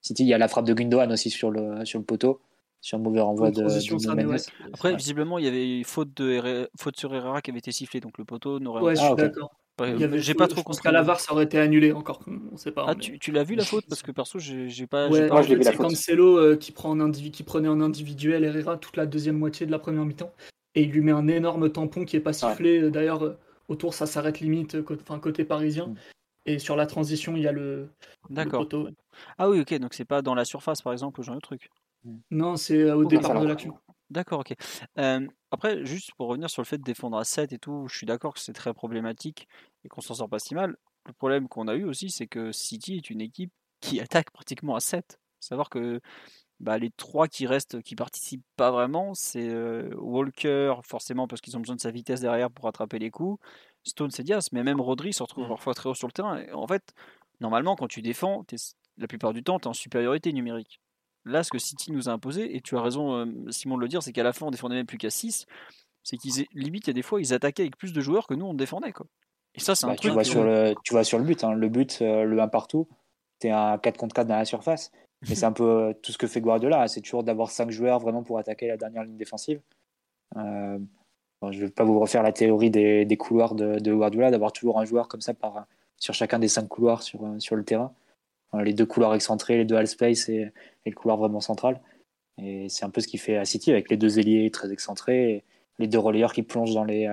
City. Il y a la frappe de Gundogan aussi sur le sur le poteau sur un mauvais renvoi de, de Après, visiblement, il y avait faute, de faute sur Herrera qui avait été sifflée, donc le poteau n'aurait Ouais, je suis d'accord. J'ai pas trop compris. qu'à la VAR, ça aurait été annulé encore. On sait pas. Ah, tu, tu l'as vu la faute? Parce que perso, j'ai pas. Ouais, pas... c'est Cancelo euh, qui, prend un qui prenait en individuel Herrera toute la deuxième moitié de la première mi-temps. Et il lui met un énorme tampon qui est pas sifflé. D'ailleurs, euh, autour, ça s'arrête limite côté, côté parisien. Mm. Et sur la transition, il y a le, D'accord. Ah oui, ok. Donc c'est pas dans la surface, par exemple, ou genre de truc. Mmh. Non, c'est euh, au départ de l'action. D'accord, ok. après, juste pour revenir sur le fait de défendre à 7 et tout, je suis d'accord que c'est très problématique et qu'on s'en sort pas si mal. Le problème qu'on a eu aussi, c'est que City est une équipe qui attaque pratiquement à 7. Savoir que bah, les trois qui restent, qui participent pas vraiment, c'est euh, Walker, forcément parce qu'ils ont besoin de sa vitesse derrière pour attraper les coups. Stone, c'est Diaz, mais même Rodri se retrouve mmh. parfois très haut sur le terrain. en fait, normalement, quand tu défends, la plupart du temps, tu es en supériorité numérique. Là, ce que City nous a imposé, et tu as raison, euh, Simon, de le dire, c'est qu'à la fin, on défendait même plus qu'à 6. C'est qu'ils, limite, il y a des fois, ils attaquaient avec plus de joueurs que nous, on défendait. Quoi. Et ça, c'est un bah, truc. Tu vois, sur le, tu vois sur le but, hein. le but, euh, le 1 partout, es un 4 contre 4 dans la surface. Et c'est un peu euh, tout ce que fait Guardiola. C'est toujours d'avoir 5 joueurs vraiment pour attaquer la dernière ligne défensive. je ne vais pas vous refaire la théorie des, des couloirs de, de Guardiola, d'avoir toujours un joueur comme ça par, sur chacun des cinq couloirs sur, sur le terrain. Les deux couloirs excentrés, les deux half space et, et le couloir vraiment central. Et c'est un peu ce qui fait à City avec les deux ailiers très excentrés, les deux relayeurs qui plongent dans les,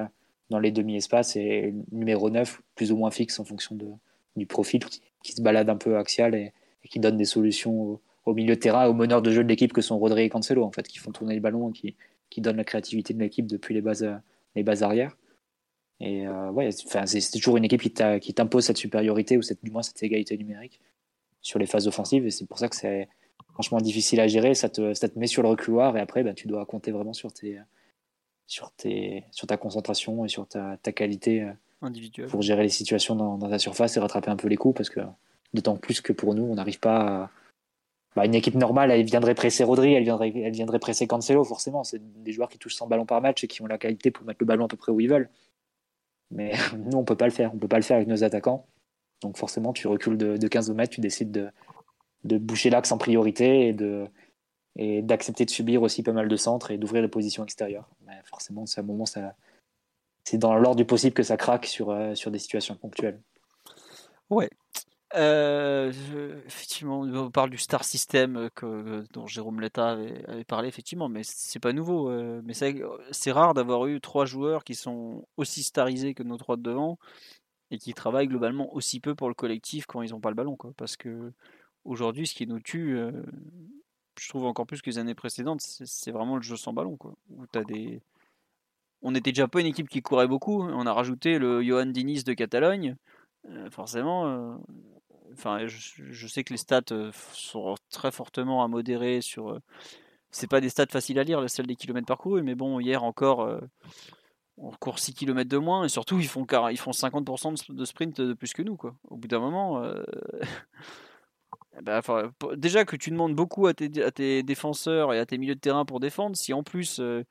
dans les demi-espaces et numéro 9 plus ou moins fixe en fonction de, du profil qui, se balade un peu axial et, qui donne des solutions au, milieu de terrain, aux meneurs de jeu de l'équipe que sont Rodri et Cancelo en fait, qui font tourner les ballons et qui, qui donnent la créativité de l'équipe depuis les bases, les bases arrière. Et euh, c'est toujours une équipe qui t'impose cette supériorité ou cette, du moins cette égalité numérique sur les phases offensives et c'est pour ça que c'est franchement difficile à gérer. Ça te, ça te met sur le reculoir et après, ben, tu dois compter vraiment sur, tes, sur, tes, sur ta concentration et sur ta, ta qualité euh, individuelle pour gérer les situations dans, dans, ta surface et rattraper un peu les coups parce que d'autant plus que pour nous, on n'arrive pas à. Bah, une équipe normale, elle viendrait presser Rodri, elle viendrait, elle viendrait presser Cancelo, forcément. C'est des joueurs qui touchent 100 ballons par match et qui ont la qualité pour mettre le ballon à peu près où ils veulent. Mais nous, on peut pas le faire. On peut pas le faire avec nos attaquants. Donc forcément, tu recules de, de 15 mètres, tu décides de, boucher l'axe en priorité et d'accepter de subir aussi pas mal de centres et d'ouvrir les positions extérieures. Mais forcément, c'est un moment, c'est dans l'ordre du possible que ça craque sur, euh, des situations ponctuelles. Ouais. Euh, effectivement, on parle du star system que, dont Jérôme Letta avait, parlé, effectivement, mais c'est pas nouveau. Euh, c'est rare d'avoir eu trois joueurs qui sont aussi starisés que nos trois de devant et qui travaillent globalement aussi peu pour le collectif quand ils n'ont pas le ballon. Quoi, parce que aujourd'hui, ce qui nous tue, euh, je trouve encore plus que les années précédentes, c'est vraiment le jeu sans ballon. Quoi. On n'était déjà pas une équipe qui courait beaucoup. On a rajouté le Johan Diniz de Catalogne. Euh, forcément, euh, enfin, je, sais que les stats sont très fortement à modérer sur. c'est pas des stats faciles à lire, celle des kilomètres parcourus, mais bon, hier encore, on court 6 km de moins et surtout ils font, ils font 50% de sprint de plus que nous. Quoi. Au bout d'un moment, bah, déjà que tu demandes beaucoup à tes, à tes, défenseurs et à tes milieux de terrain pour défendre, si en plus euh,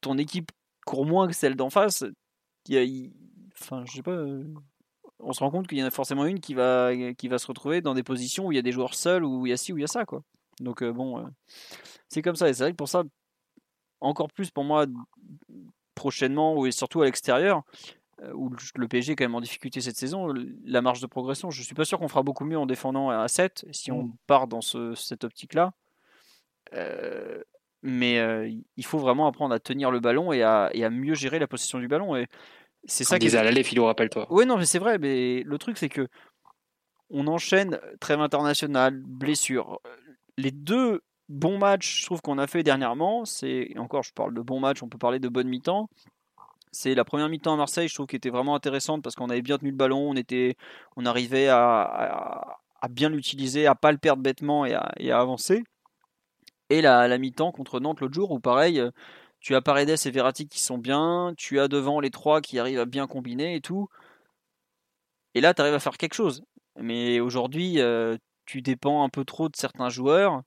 ton équipe court moins que celle d'en face, y enfin, je sais pas, euh, on se rend compte qu'il y en a forcément une qui va, qui va se retrouver dans des positions où il y a des joueurs seuls, où il y a ci, où il y a ça. Quoi. Donc euh, bon, c'est comme ça. Et c'est vrai que pour ça, encore plus pour moi, prochainement, ou surtout à l'extérieur, euh, où le PSG est quand même en difficulté cette saison, la marge de progression, je suis pas sûr qu'on fera beaucoup mieux en défendant à 7 si on mm. part dans ce, cette optique-là. Euh, mais euh, il faut vraiment apprendre à tenir le ballon et à, et à mieux gérer la possession du ballon. Et c'est ça qui. à l'aller, Philo, rappelle-toi. Oui, non, mais c'est vrai. Mais le truc, c'est que on enchaîne trêve internationale, blessure. Les deux bons matchs, je trouve qu'on a fait dernièrement, c'est encore, je parle de bons matchs, on peut parler de bonne mi-temps. C'est la première mi-temps à Marseille, je trouve qu'elle était vraiment intéressante parce qu'on avait bien tenu le ballon, on, était, on arrivait à, bien l'utiliser, à pas le perdre bêtement et à, avancer. Et la, la mi-temps contre Nantes l'autre jour où pareil, tu as Paredes et Verratti qui sont bien, tu as devant les trois qui arrivent à bien combiner et tout. Et là, tu arrives à faire quelque chose. Mais aujourd'hui, euh, tu dépends un peu trop de certains joueurs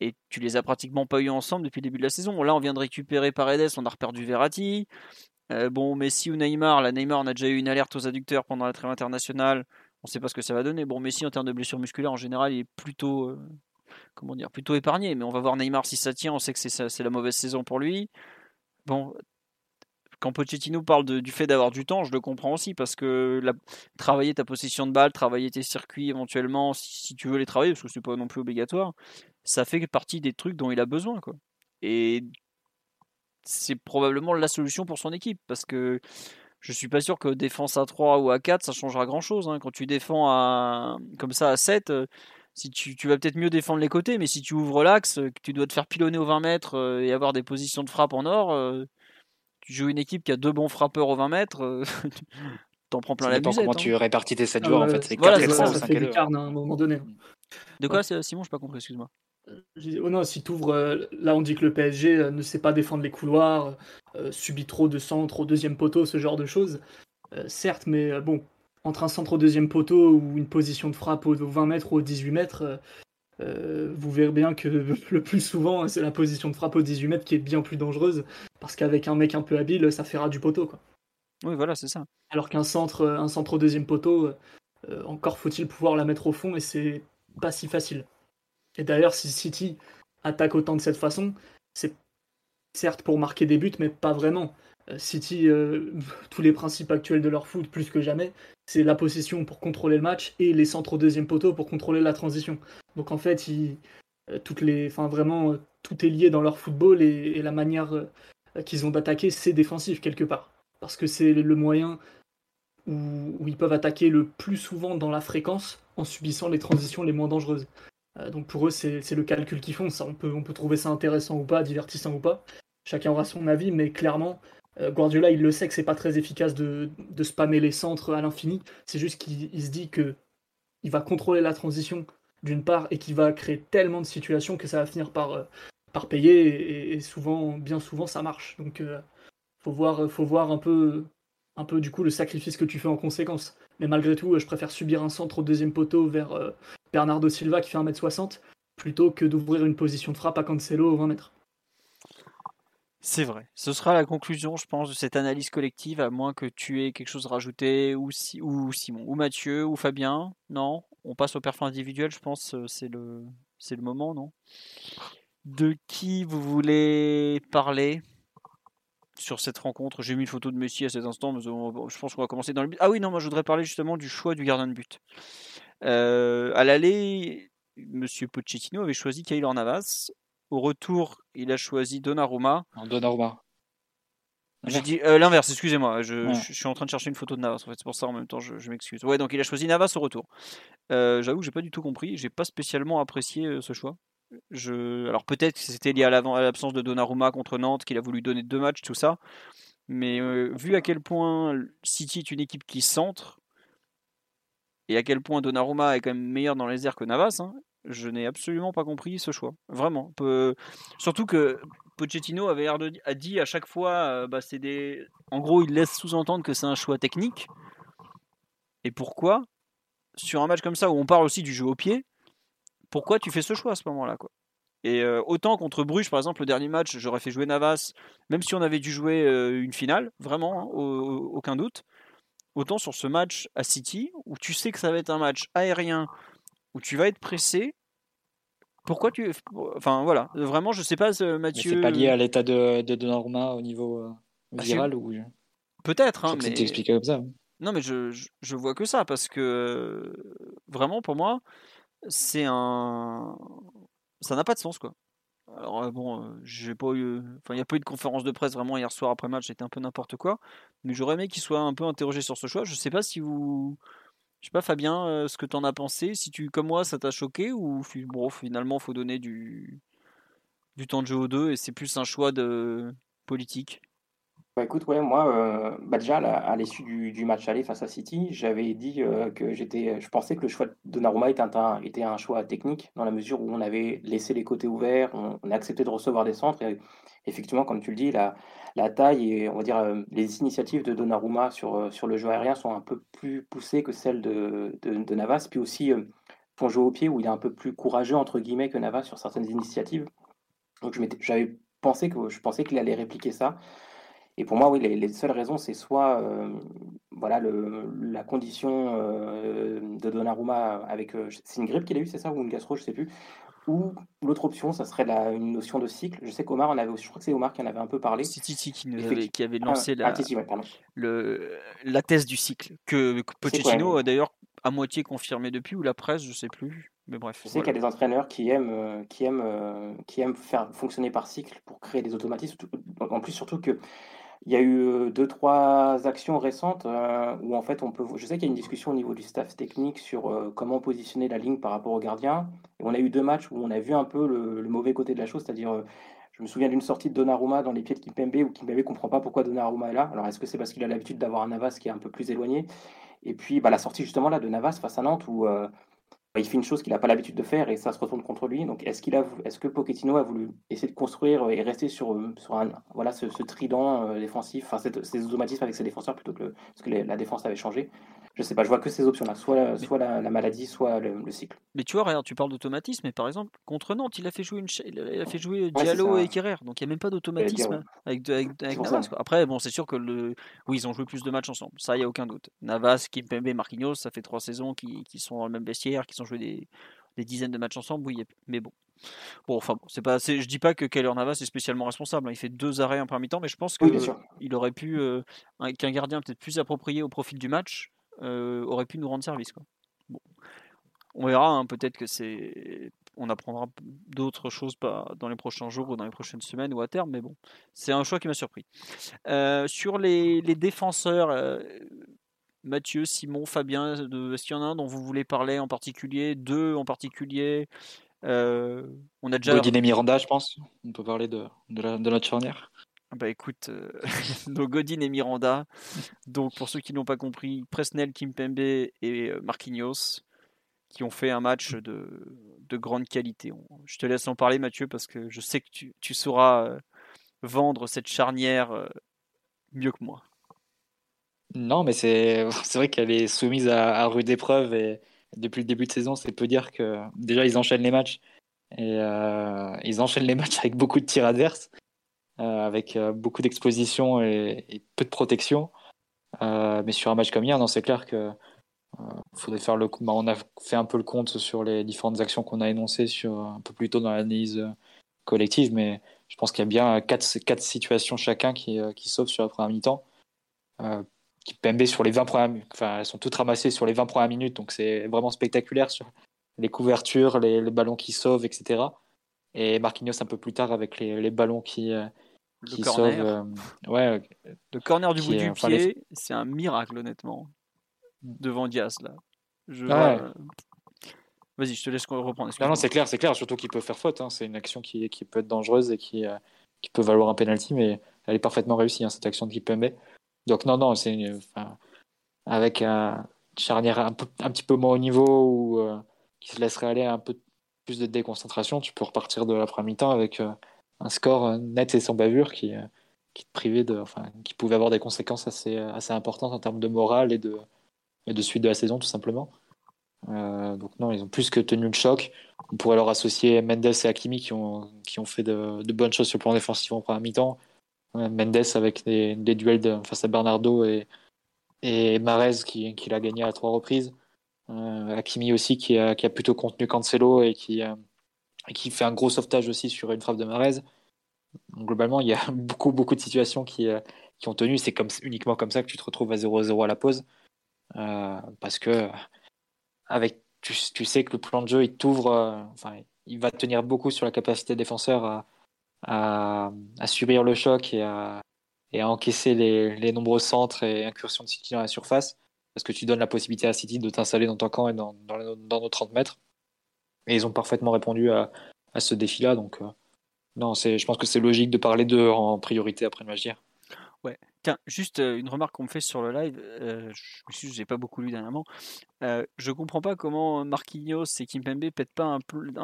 et tu les as pratiquement pas eu ensemble depuis le début de la saison. Là, on vient de récupérer Paredes, on a reperdu Verratti. Euh, bon, Messi ou Neymar, la Neymar, on a déjà eu une alerte aux adducteurs pendant la trêve internationale. On ne sait pas ce que ça va donner. Bon, Messi, en termes de blessures musculaires, en général, il est plutôt, euh, comment dire, plutôt épargné. Mais on va voir Neymar si ça tient. On sait que c'est la mauvaise saison pour lui. Bon, quand Pochettino parle du fait d'avoir du temps, je le comprends aussi parce que travailler ta position de balle, travailler tes circuits éventuellement, si, tu veux les travailler, parce que c'est pas non plus obligatoire, ça fait partie des trucs dont il a besoin, quoi. Et c'est probablement la solution pour son équipe parce que je suis pas sûr que défense à 3 ou à 4 ça changera grand chose. Hein. Quand tu défends à, comme ça à 7, euh, si tu, vas peut-être mieux défendre les côtés, mais si tu ouvres l'axe, que tu dois te faire pilonner au 20 mètres euh, et avoir des positions de frappe en or, euh, tu joues une équipe qui a deux bons frappeurs au 20 mètres, t'en prends plein la busette. comment hein. tu répartis tes 7 joueurs en fait. C'est voilà, ça, ça fait des cartes à un moment donné. De quoi, Simon, je pas compris, excuse-moi. Oh non, si tu ouvres, euh, là on dit que le PSG euh, ne sait pas défendre les couloirs, euh, subit trop de centres au deuxième poteau, ce genre de choses. certes, mais bon, entre un centre au deuxième poteau ou une position de frappe au 20 mètres ou au 18 mètres, vous verrez bien que le plus souvent c'est la position de frappe au 18 mètres qui est bien plus dangereuse, parce qu'avec un mec un peu habile, ça fera du poteau. Quoi. Oui, voilà, c'est ça. Alors qu'un centre, un centre au deuxième poteau, encore faut-il pouvoir la mettre au fond et c'est pas si facile. Et d'ailleurs, si City attaque autant de cette façon, c'est certes pour marquer des buts, mais pas vraiment. City, tous les principes actuels de leur foot, plus que jamais, c'est la possession pour contrôler le match et les centres au deuxième poteau pour contrôler la transition. Donc en fait, toutes les, enfin vraiment, tout est lié dans leur football et, la manière qu'ils ont d'attaquer, c'est défensif quelque part. Parce que c'est le moyen où, ils peuvent attaquer le plus souvent dans la fréquence en subissant les transitions les moins dangereuses. Euh, donc pour eux, c'est le calcul qu'ils font. Ça, on, peut, on peut trouver ça intéressant ou pas, divertissant ou pas. Chacun aura son avis, mais clairement, euh, Guardiola, il le sait que c'est pas très efficace de, de spammer les centres à l'infini. C'est juste qu'il se dit que il va contrôler la transition d'une part et qu'il va créer tellement de situations que ça va finir par, euh, payer et, souvent, bien souvent, ça marche. Donc faut voir, faut voir un peu du coup le sacrifice que tu fais en conséquence. Mais malgré tout, je préfère subir un centre au deuxième poteau vers euh, Bernardo Silva qui fait 1m60 plutôt que d'ouvrir une position de frappe à Cancelo au 20 mètres. C'est vrai. Ce sera la conclusion, je pense, de cette analyse collective, à moins que tu aies quelque chose à rajouter, ou, si, ou Simon, ou Mathieu, ou Fabien. Non On passe au perfum individuel, je pense, euh, c'est le, c'est le moment, non? De qui vous voulez parler sur cette rencontre? J'ai mis une photo de Messi à cet instant, mais je pense qu'on va commencer dans le but. Ah oui, non, moi je voudrais parler justement du choix du gardien de but. Euh, à l'aller, Monsieur Pochettino avait choisi Kaylor Navas. Au retour, il a choisi Donnarumma. Donnarumma. J'ai dit euh, l'inverse, excusez-moi. Je, suis en train de chercher une photo de Navas. En fait, c'est pour ça en même temps, je, m'excuse. Ouais, donc il a choisi Navas au retour. Euh, j'avoue que j'ai pas du tout compris. J'ai pas spécialement apprécié ce choix. Je... Alors peut-être que c'était lié à l'absence de Donnarumma contre Nantes, qu'il a voulu donner deux matchs, tout ça. Mais euh, vu à quel point City est une équipe qui centre, et à quel point Donnarumma est quand même meilleur dans les airs que Navas, hein, je n'ai absolument pas compris ce choix. Vraiment. Surtout que Pochettino avait a dit à chaque fois, euh, bah, c'est des... en gros, il laisse sous-entendre que c'est un choix technique. Et pourquoi Sur un match comme ça où on parle aussi du jeu au pied, pourquoi tu fais ce choix à ce moment-là quoi? Et euh, autant contre Bruges, par exemple, le dernier match, j'aurais fait jouer Navas, même si on avait dû jouer euh, une finale, vraiment, hein, aucun doute. Autant sur ce match à City, où tu sais que ça va être un match aérien, où tu vas être pressé, pourquoi tu. Enfin voilà, vraiment, je sais pas, Mathieu. C'est pas lié à l'état de, de Donnarumma au niveau euh, ah, viral ou. Peut-être, hein, mais. expliqué comme ça. Non, mais je, je, je, vois que ça, parce que vraiment, pour moi, c'est un. Ça n'a pas de sens, quoi. Alors, euh, bon, euh, j'ai pas eu. Enfin, il n'y a pas eu de conférence de presse vraiment hier soir après match, c'était un peu n'importe quoi. Mais j'aurais aimé qu'il soit un peu interrogé sur ce choix. Je sais pas si vous. Je sais pas, Fabien, euh, ce que tu en as pensé. Si tu, comme moi, ça t'a choqué ou bon, finalement, faut donner du, du temps de jeu aux deux et c'est plus un choix de politique? Bah, écoute, ouais, moi, euh, bah, déjà, à l'issue du, match aller face à City, j'avais dit euh, que j'étais, je pensais que le choix de Donnarumma était un, était un choix technique, dans la mesure où on avait laissé les côtés ouverts, on, a accepté de recevoir des centres, et effectivement, comme tu le dis, la, taille et on va dire euh, les initiatives de Donnarumma sur, sur le jeu aérien sont un peu plus poussées que celles de, de, Navas, puis aussi son jeu au pied, où il est un peu plus courageux, entre guillemets, que Navas sur certaines initiatives. Donc j'avais pensé que je pensais qu'il allait répliquer ça. Et pour moi, oui, les, seules raisons, c'est soit euh, voilà, le, la condition euh, de Donnarumma avec. Euh, c'est une grippe qu'il a eu, c'est ça Ou une gastro, je ne sais plus. Ou l'autre option, ça serait la, une notion de cycle. Je sais qu'Omar en avait, je crois que c'est Omar qui en avait un peu parlé. C'est Titi qui, avait, qui avait lancé ah, la, ah, le, la thèse du cycle, que, Pochettino a d'ailleurs à moitié confirmé depuis, ou la presse, je ne sais plus. Mais bref. Je sais qu'il y a des entraîneurs qui aiment, qui aiment, qui aiment faire fonctionner par cycle pour créer des automatismes. En plus, surtout que il y a eu deux, trois actions récentes où en fait on peut. Je sais qu'il y a une discussion au niveau du staff technique sur comment positionner la ligne par rapport au gardien. Et on a eu deux matchs où on a vu un peu le, mauvais côté de la chose, c'est-à-dire je me souviens d'une sortie de Donnarumma dans les pieds de Kimpembe où Kimpembe ne comprend pas pourquoi Donnarumma est là. Alors est-ce que c'est parce qu'il a l'habitude d'avoir un Navas qui est un peu plus éloigné? Et puis bah, la sortie justement là de Navas face à Nantes où il fait une chose qu'il n'a pas l'habitude de faire et ça se retourne contre lui. Donc, est-ce qu'il a, est-ce que Pochettino a voulu essayer de construire et rester sur, un, voilà, ce, trident euh, défensif, enfin, ces automatismes avec ses défenseurs plutôt que que la défense avait changé? Je sais pas, je vois que ces options-là, soit, soit la, maladie, soit le, cycle. Mais tu vois, regarde, tu parles d'automatisme, mais par exemple, contre Nantes, il a fait jouer, une, il a fait jouer Diallo et Kerrer, donc il n'y a même pas d'automatisme avec, avec, Navas. Après, bon, c'est sûr que le, oui, ils ont joué plus de matchs ensemble, ça, il n'y a aucun doute. Navas, Kimpembe, Marquinhos, ça fait trois saisons qui, qui sont dans le même vestiaire, qui sont joués des, des dizaines de matchs ensemble, oui, mais bon. Bon, enfin, c'est pas, je dis pas que Keller Navas est spécialement responsable. Hein. Il fait deux arrêts en premier mi-temps, mais je pense qu'il aurait pu, qu'un gardien peut-être plus approprié au profil du match aurait pu nous rendre service. Quoi. Bon. On verra, hein, peut-être que c'est on apprendra d'autres choses dans les prochains jours ou dans les prochaines semaines ou à terme, mais bon, c'est un choix qui m'a surpris. Euh, sur les, défenseurs, euh, Mathieu, Simon, Fabien, est-ce qu'il y en a un dont vous voulez parler en particulier Deux en particulier euh, On a déjà. Godin et Miranda, je pense. On peut parler de, de, la, de notre charnière. Bah écoute, donc Godin et Miranda. Donc pour ceux qui n'ont pas compris, Presnel, Kimpembe et Marquinhos qui ont fait un match de, de grande qualité. Je te laisse en parler, Mathieu, parce que je sais que tu, tu sauras euh, vendre cette charnière euh, mieux que moi. Non, mais c'est vrai qu'elle est soumise à, rude épreuve et depuis le début de saison, c'est peu dire que déjà ils enchaînent les matchs et euh, ils enchaînent les matchs avec beaucoup de tirs adverses, avec beaucoup d'exposition et, peu de protection. mais sur un match comme hier, c'est clair que faudrait faire le bah, on a fait un peu le compte sur les différentes actions qu'on a énoncées sur un peu plus tôt dans l'analyse euh, collective mais je pense qu'il y a bien quatre, situations chacun qui, euh, sauvent sur la première mi-temps euh, PMB sur les 20 premières enfin elles sont toutes ramassées sur les 20 premières minutes donc c'est vraiment spectaculaire sur les couvertures les, ballons qui sauvent etc et Marquinhos un peu plus tard avec les ballons qui qui sauvent ouais le corner du bout du pied c'est un miracle honnêtement devant Diaz là. Je ah Vas-y, je te laisse reprendre. Non, non c'est clair, c'est clair. Surtout qu'il peut faire faute. Hein. C'est une action qui, qui, peut être dangereuse et qui, euh, qui peut valoir un penalty, mais elle est parfaitement réussie hein, cette action de Kipembe. Donc non, non, c'est enfin, avec un charnière un, peu, un petit peu moins au niveau ou euh, qui se laisserait aller un peu plus de déconcentration, tu peux repartir de la première mi-temps avec euh, un score net et sans bavure qui, qui te privait de, enfin, qui pouvait avoir des conséquences assez, assez importantes en termes de morale et de, de suite de la saison, tout simplement. Euh, donc non, ils ont plus que tenu le choc. On pourrait leur associer Mendes et Hakimi qui ont, qui ont fait de, bonnes choses sur le plan défensif en première mi-temps. Mendes avec des, duels face à Bernardo et, et Marez qui, qui l'a gagné à trois reprises. Euh, Hakimi aussi qui a, qui a, plutôt contenu Cancelo et qui, euh, qui fait un gros sauvetage aussi sur une frappe de Marez. globalement, il y a beaucoup, beaucoup de situations qui, qui ont tenu. C'est comme, uniquement comme ça que tu te retrouves à 0-0 à la pause. Euh, parce que avec, tu, sais que le plan de jeu, il t'ouvre, euh, enfin, il va tenir beaucoup sur la capacité défenseur à, à, à subir le choc et à, et à encaisser les, les, nombreux centres et incursions de City dans la surface, parce que tu donnes la possibilité à City de t'installer dans ton camp et dans, nos 30 mètres. Et ils ont parfaitement répondu à, à ce défi-là. Donc, euh, non, je pense que c'est logique de parler d'eux en priorité après le match. Ouais. Tiens, juste une remarque qu'on me fait sur le live, euh, je n'ai pas beaucoup lu dernièrement. Euh, je comprends pas comment Marquinhos et Kimpembe pètent pas un,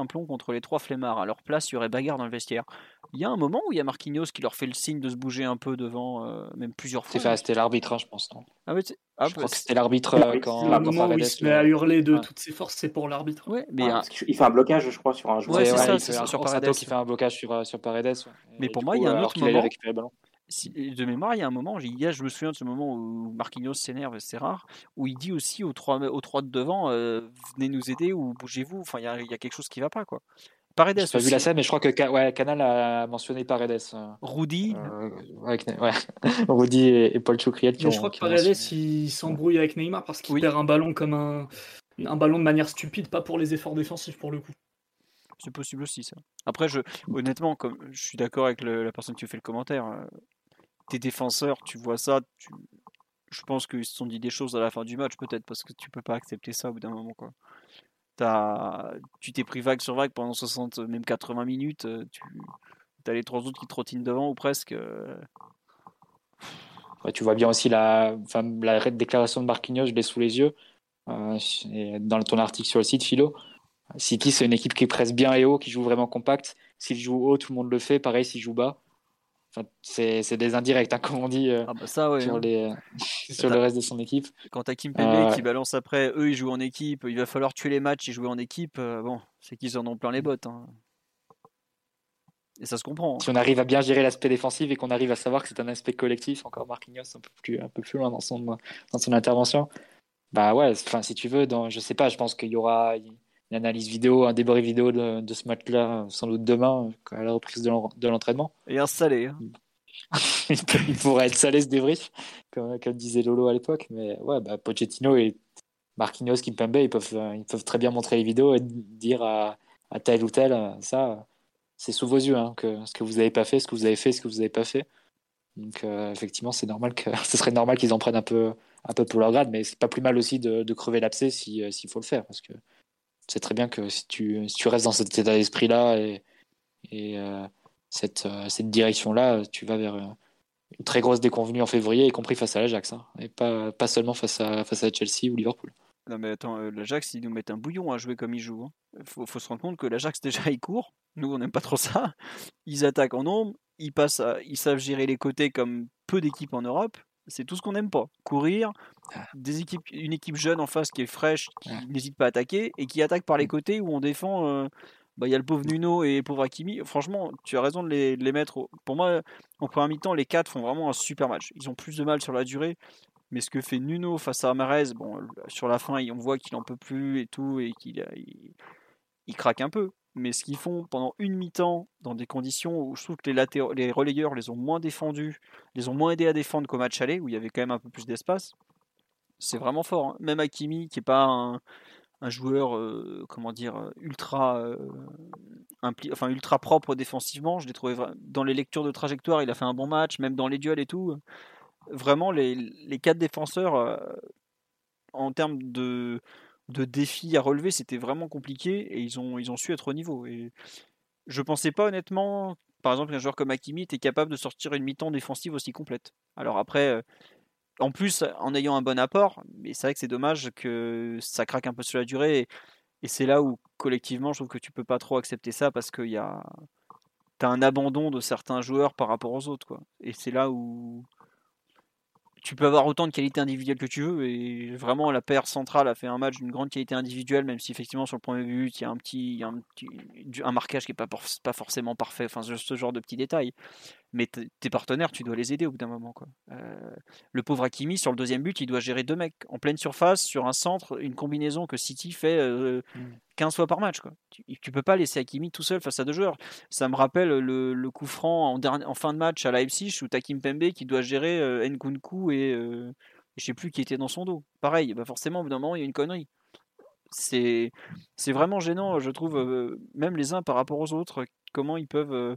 plomb contre les trois flemmards. À leur place, il y aurait bagarre dans le vestiaire. Il y a un moment où il y a Marquinhos qui leur fait le signe de se bouger un peu devant, même plusieurs fois. C'était l'arbitre, hein, je pense. Ah, ouais, ah, je crois que c'était l'arbitre quand. Le moment où il se met à hurler de toutes ses forces, c'est pour l'arbitre. Ouais, mais Il fait un blocage, je crois, sur un joueur. Ouais, c'est ça, c'est sur Paredes. qui fait un blocage sur, sur Paredes. Mais pour moi, il y a un autre moment de mémoire, il y a un moment, je me souviens de ce moment où Marquinhos s'énerve, c'est rare, où il dit aussi aux trois, aux trois de devant, euh, venez nous aider ou bougez-vous. Enfin, il y, a, quelque chose qui va pas, quoi. Paredes. J'ai pas vu la scène, mais je crois que ouais, Canal a mentionné Paredes. Euh, Rudy. Euh, ouais, Rudy et, Paul Choucriel qui Je crois que Paredes il s'embrouille avec Neymar parce qu'il perd un ballon comme un, un ballon de manière stupide, pas pour les efforts défensifs pour le coup. C'est possible aussi ça. Après, je, honnêtement, comme je suis d'accord avec la personne qui fait le commentaire, tes défenseurs, tu vois ça, je pense qu'ils se sont dit des choses à la fin du match, peut-être, parce que tu peux pas accepter ça au bout d'un moment. Tu t'es pris vague sur vague pendant 60, même 80 minutes, euh, tu as les trois autres qui trottinent devant ou presque. Euh. tu vois bien aussi la, la déclaration de Marquinhos, je l'ai sous les yeux, euh, dans ton article sur le site, Philo. City, c'est une équipe qui presse bien et haut, qui joue vraiment compact. S'il joue haut, tout le monde le fait. Pareil, s'il joue bas, c'est des indirects, hein, comme on dit euh, ah bah ça, sur, hein. les, sur le reste de son équipe. Quand t'as Kim Pembe qui balance après, eux ils jouent en équipe, il va falloir tuer les matchs et jouer en équipe, euh, bon, c'est qu'ils en ont plein les bottes. Hein. Et ça se comprend. Si on arrive à bien gérer l'aspect défensif et qu'on arrive à savoir que c'est un aspect collectif, encore Marquinhos un peu plus, un peu plus loin dans son, dans son intervention, bah ouais, enfin si tu veux, dans, je sais pas, je pense qu'il y aura, une analyse vidéo, un débrief vidéo de, ce match-là, sans doute demain, à la reprise de l'entraînement. Et installé. Hein. il pourrait être salé ce débrief, comme, comme disait Lolo à l'époque. Mais ouais, bah, Pochettino et Marquinhos, Kimpembe, ils peuvent, ils peuvent très bien montrer les vidéos et dire à, à tel ou tel, ça, c'est sous vos yeux, hein, que, ce que vous n'avez pas fait, ce que vous avez fait, ce que vous n'avez pas fait. Donc euh, effectivement, c'est normal que ce serait normal qu'ils en prennent un peu, un peu pour leur grade, mais c'est pas plus mal aussi de, de crever l'abcès euh, s'il faut le faire, parce que c'est très bien que si tu, si tu restes dans cet état d'esprit-là et, et euh, cette, direction-là, tu vas vers une très grosse déconvenue en février, y compris face à l'Ajax, hein, et pas, seulement face à, à Chelsea ou Liverpool. Non mais attends, l'Ajax, ils nous mettent un bouillon à jouer comme ils jouent. Il hein. faut, se rendre compte que l'Ajax, déjà, il court. Nous, on n'aime pas trop ça. Ils attaquent en nombre, ils, passent ils savent gérer les côtés comme peu d'équipes en Europe. C'est tout ce qu'on n'aime pas. Courir, ah. des équipes, une équipe jeune en face qui est fraîche, qui n'hésite pas à attaquer, et qui attaque par les côtés où on défend. Euh, bah, il y a le pauvre Nuno et le pauvre Hakimi. Franchement, tu as raison de les, les mettre. Pour moi, en première mi-temps, les quatre font vraiment un super match. Ils ont plus de mal sur la durée. Mais ce que fait Nuno face à Amarez, bon, sur la fin, on voit qu'il en peut plus et tout, et qu'il il craque un peu mais ce qu'ils font pendant une mi-temps, dans des conditions où je trouve que les, les relayeurs les ont moins défendus, les ont moins aidés à défendre qu'au match aller, où il y avait quand même un peu plus d'espace, c'est vraiment fort. Hein. Même Akimi, qui n'est pas un, joueur, euh, comment dire, ultra, euh, enfin, ultra propre défensivement, je l'ai trouvé dans les lectures de trajectoire, il a fait un bon match, même dans les duels et tout. Vraiment, les, les quatre défenseurs, euh, en termes de de défis à relever, c'était vraiment compliqué et ils ont, su être au niveau. Et je pensais pas honnêtement, par exemple, qu'un joueur comme Hakimi était capable de sortir une mi-temps défensive aussi complète. Alors après, euh, en plus, en ayant un bon apport, mais c'est vrai que c'est dommage que ça craque un peu sur la durée. Et, c'est là où, collectivement, je trouve que tu peux pas trop accepter ça parce qu'il y a. T'as un abandon de certains joueurs par rapport aux autres. Quoi. Et c'est là où, tu peux avoir autant de qualité individuelle que tu veux et vraiment la paire centrale a fait un match d'une grande qualité individuelle même si effectivement sur le premier but il y a un petit, un, marquage qui est pas, pas forcément parfait. Enfin ce genre de petits détails mais tes partenaires, tu dois les aider au bout d'un moment. Quoi. Euh, le pauvre Hakimi, sur le deuxième but, il doit gérer deux mecs en pleine surface, sur un centre, une combinaison que City fait 15 euh, mmh. fois par match. Quoi. Tu, ne peux pas laisser Hakimi tout seul face à deux joueurs. Ça me rappelle le, coup franc en, en, fin de match à Leipzig où Takim Pembe qui doit gérer euh, Nkunku et je sais plus qui était dans son dos. Pareil, bah forcément, au bout d'un moment, il y a une connerie. C'est vraiment gênant, je trouve, même les uns par rapport aux autres, comment ils peuvent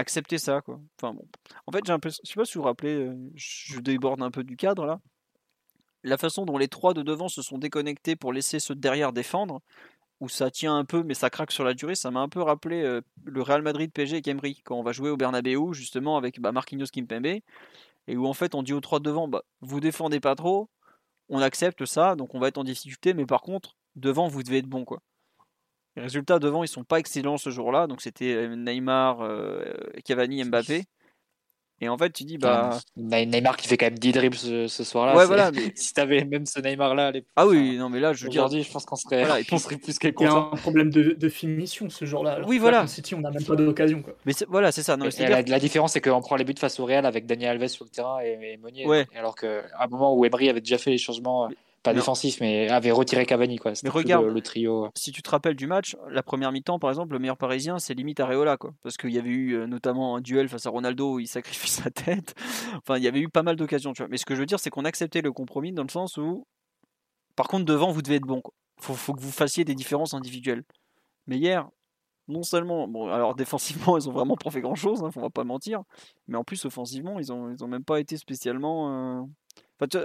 accepter ça quoi. Enfin bon. En fait, j'ai un peu je sais pas si vous vous rappelez, euh, je déborde un peu du cadre là. La façon dont les trois de devant se sont déconnectés pour laisser ceux de derrière défendre, où ça tient un peu mais ça craque sur la durée, ça m'a un peu rappelé euh, le Real Madrid PSG et Emery quand on va jouer au Bernabeu justement avec bah, Marquinhos Kimpembe et où en fait on dit aux trois de devant bah, vous défendez pas trop, on accepte ça donc on va être en difficulté mais par contre devant vous devez être bon quoi. Les résultats devant, ils sont pas excellents ce jour-là. Donc c'était euh, Neymar, euh, Cavani, Mbappé. Et en fait, tu dis, bah. Neymar qui fait quand même 10 dribbles ce, soir-là. Ouais, voilà. Mais... si t'avais même ce Neymar-là. Ah oui, non, mais là, je veux dire. Aujourd'hui, je pense qu'on serait, voilà, on serait plus qu'elle Il y a un problème de, finition ce jour-là. Oui, voilà. City, on n'a même pas d'occasion. Quoi. Mais voilà, c'est ça. Non, la, la, différence, c'est qu'on prend les buts face au Real avec Daniel Alves sur le terrain et, et Monnier. Ouais. Alors qu'à un moment où Emery avait déjà fait les changements pas défensif, mais avait retiré Cavani. Quoi. Mais regarde, le, trio. Si tu te rappelles du match, la première mi-temps, par exemple, le meilleur parisien, c'est limite Areola. Quoi, parce qu'il y avait eu euh, notamment un duel face à Ronaldo où il sacrifie sa tête. Enfin, il y avait eu pas mal d'occasions. Mais ce que je veux dire, c'est qu'on acceptait le compromis dans le sens où, par contre, devant, vous devez être bon. Il faut, faut, que vous fassiez des différences individuelles. Mais hier, non seulement, bon, alors défensivement, ils ont vraiment pas fait grand chose, hein, on va pas mentir, mais en plus offensivement, ils ont, ils ont même pas été spécialement. Euh,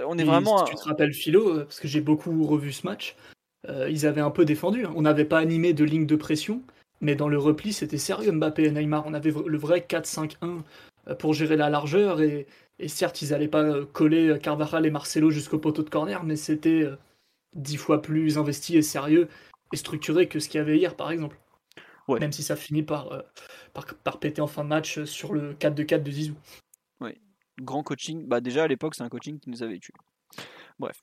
on est vraiment. Si tu te rappelles Philo, euh, parce que j'ai beaucoup revu ce match, euh, ils avaient un peu défendu. Hein. On n'avait pas animé de ligne de pression, mais dans le repli, c'était sérieux Mbappé et Neymar. On avait le vrai 4-5-1 euh, pour gérer la largeur. Et, certes, ils n'allaient pas coller Carvajal et Marcelo jusqu'au poteau de corner, mais c'était dix fois plus investi et sérieux et structuré que ce qu'il y avait hier, par exemple. Même si ça finit par, par, par, péter en fin de match sur le 4-2-4 de Zizou grand coaching. Bah déjà à l'époque, c'est un coaching qui nous avait tués. Bref.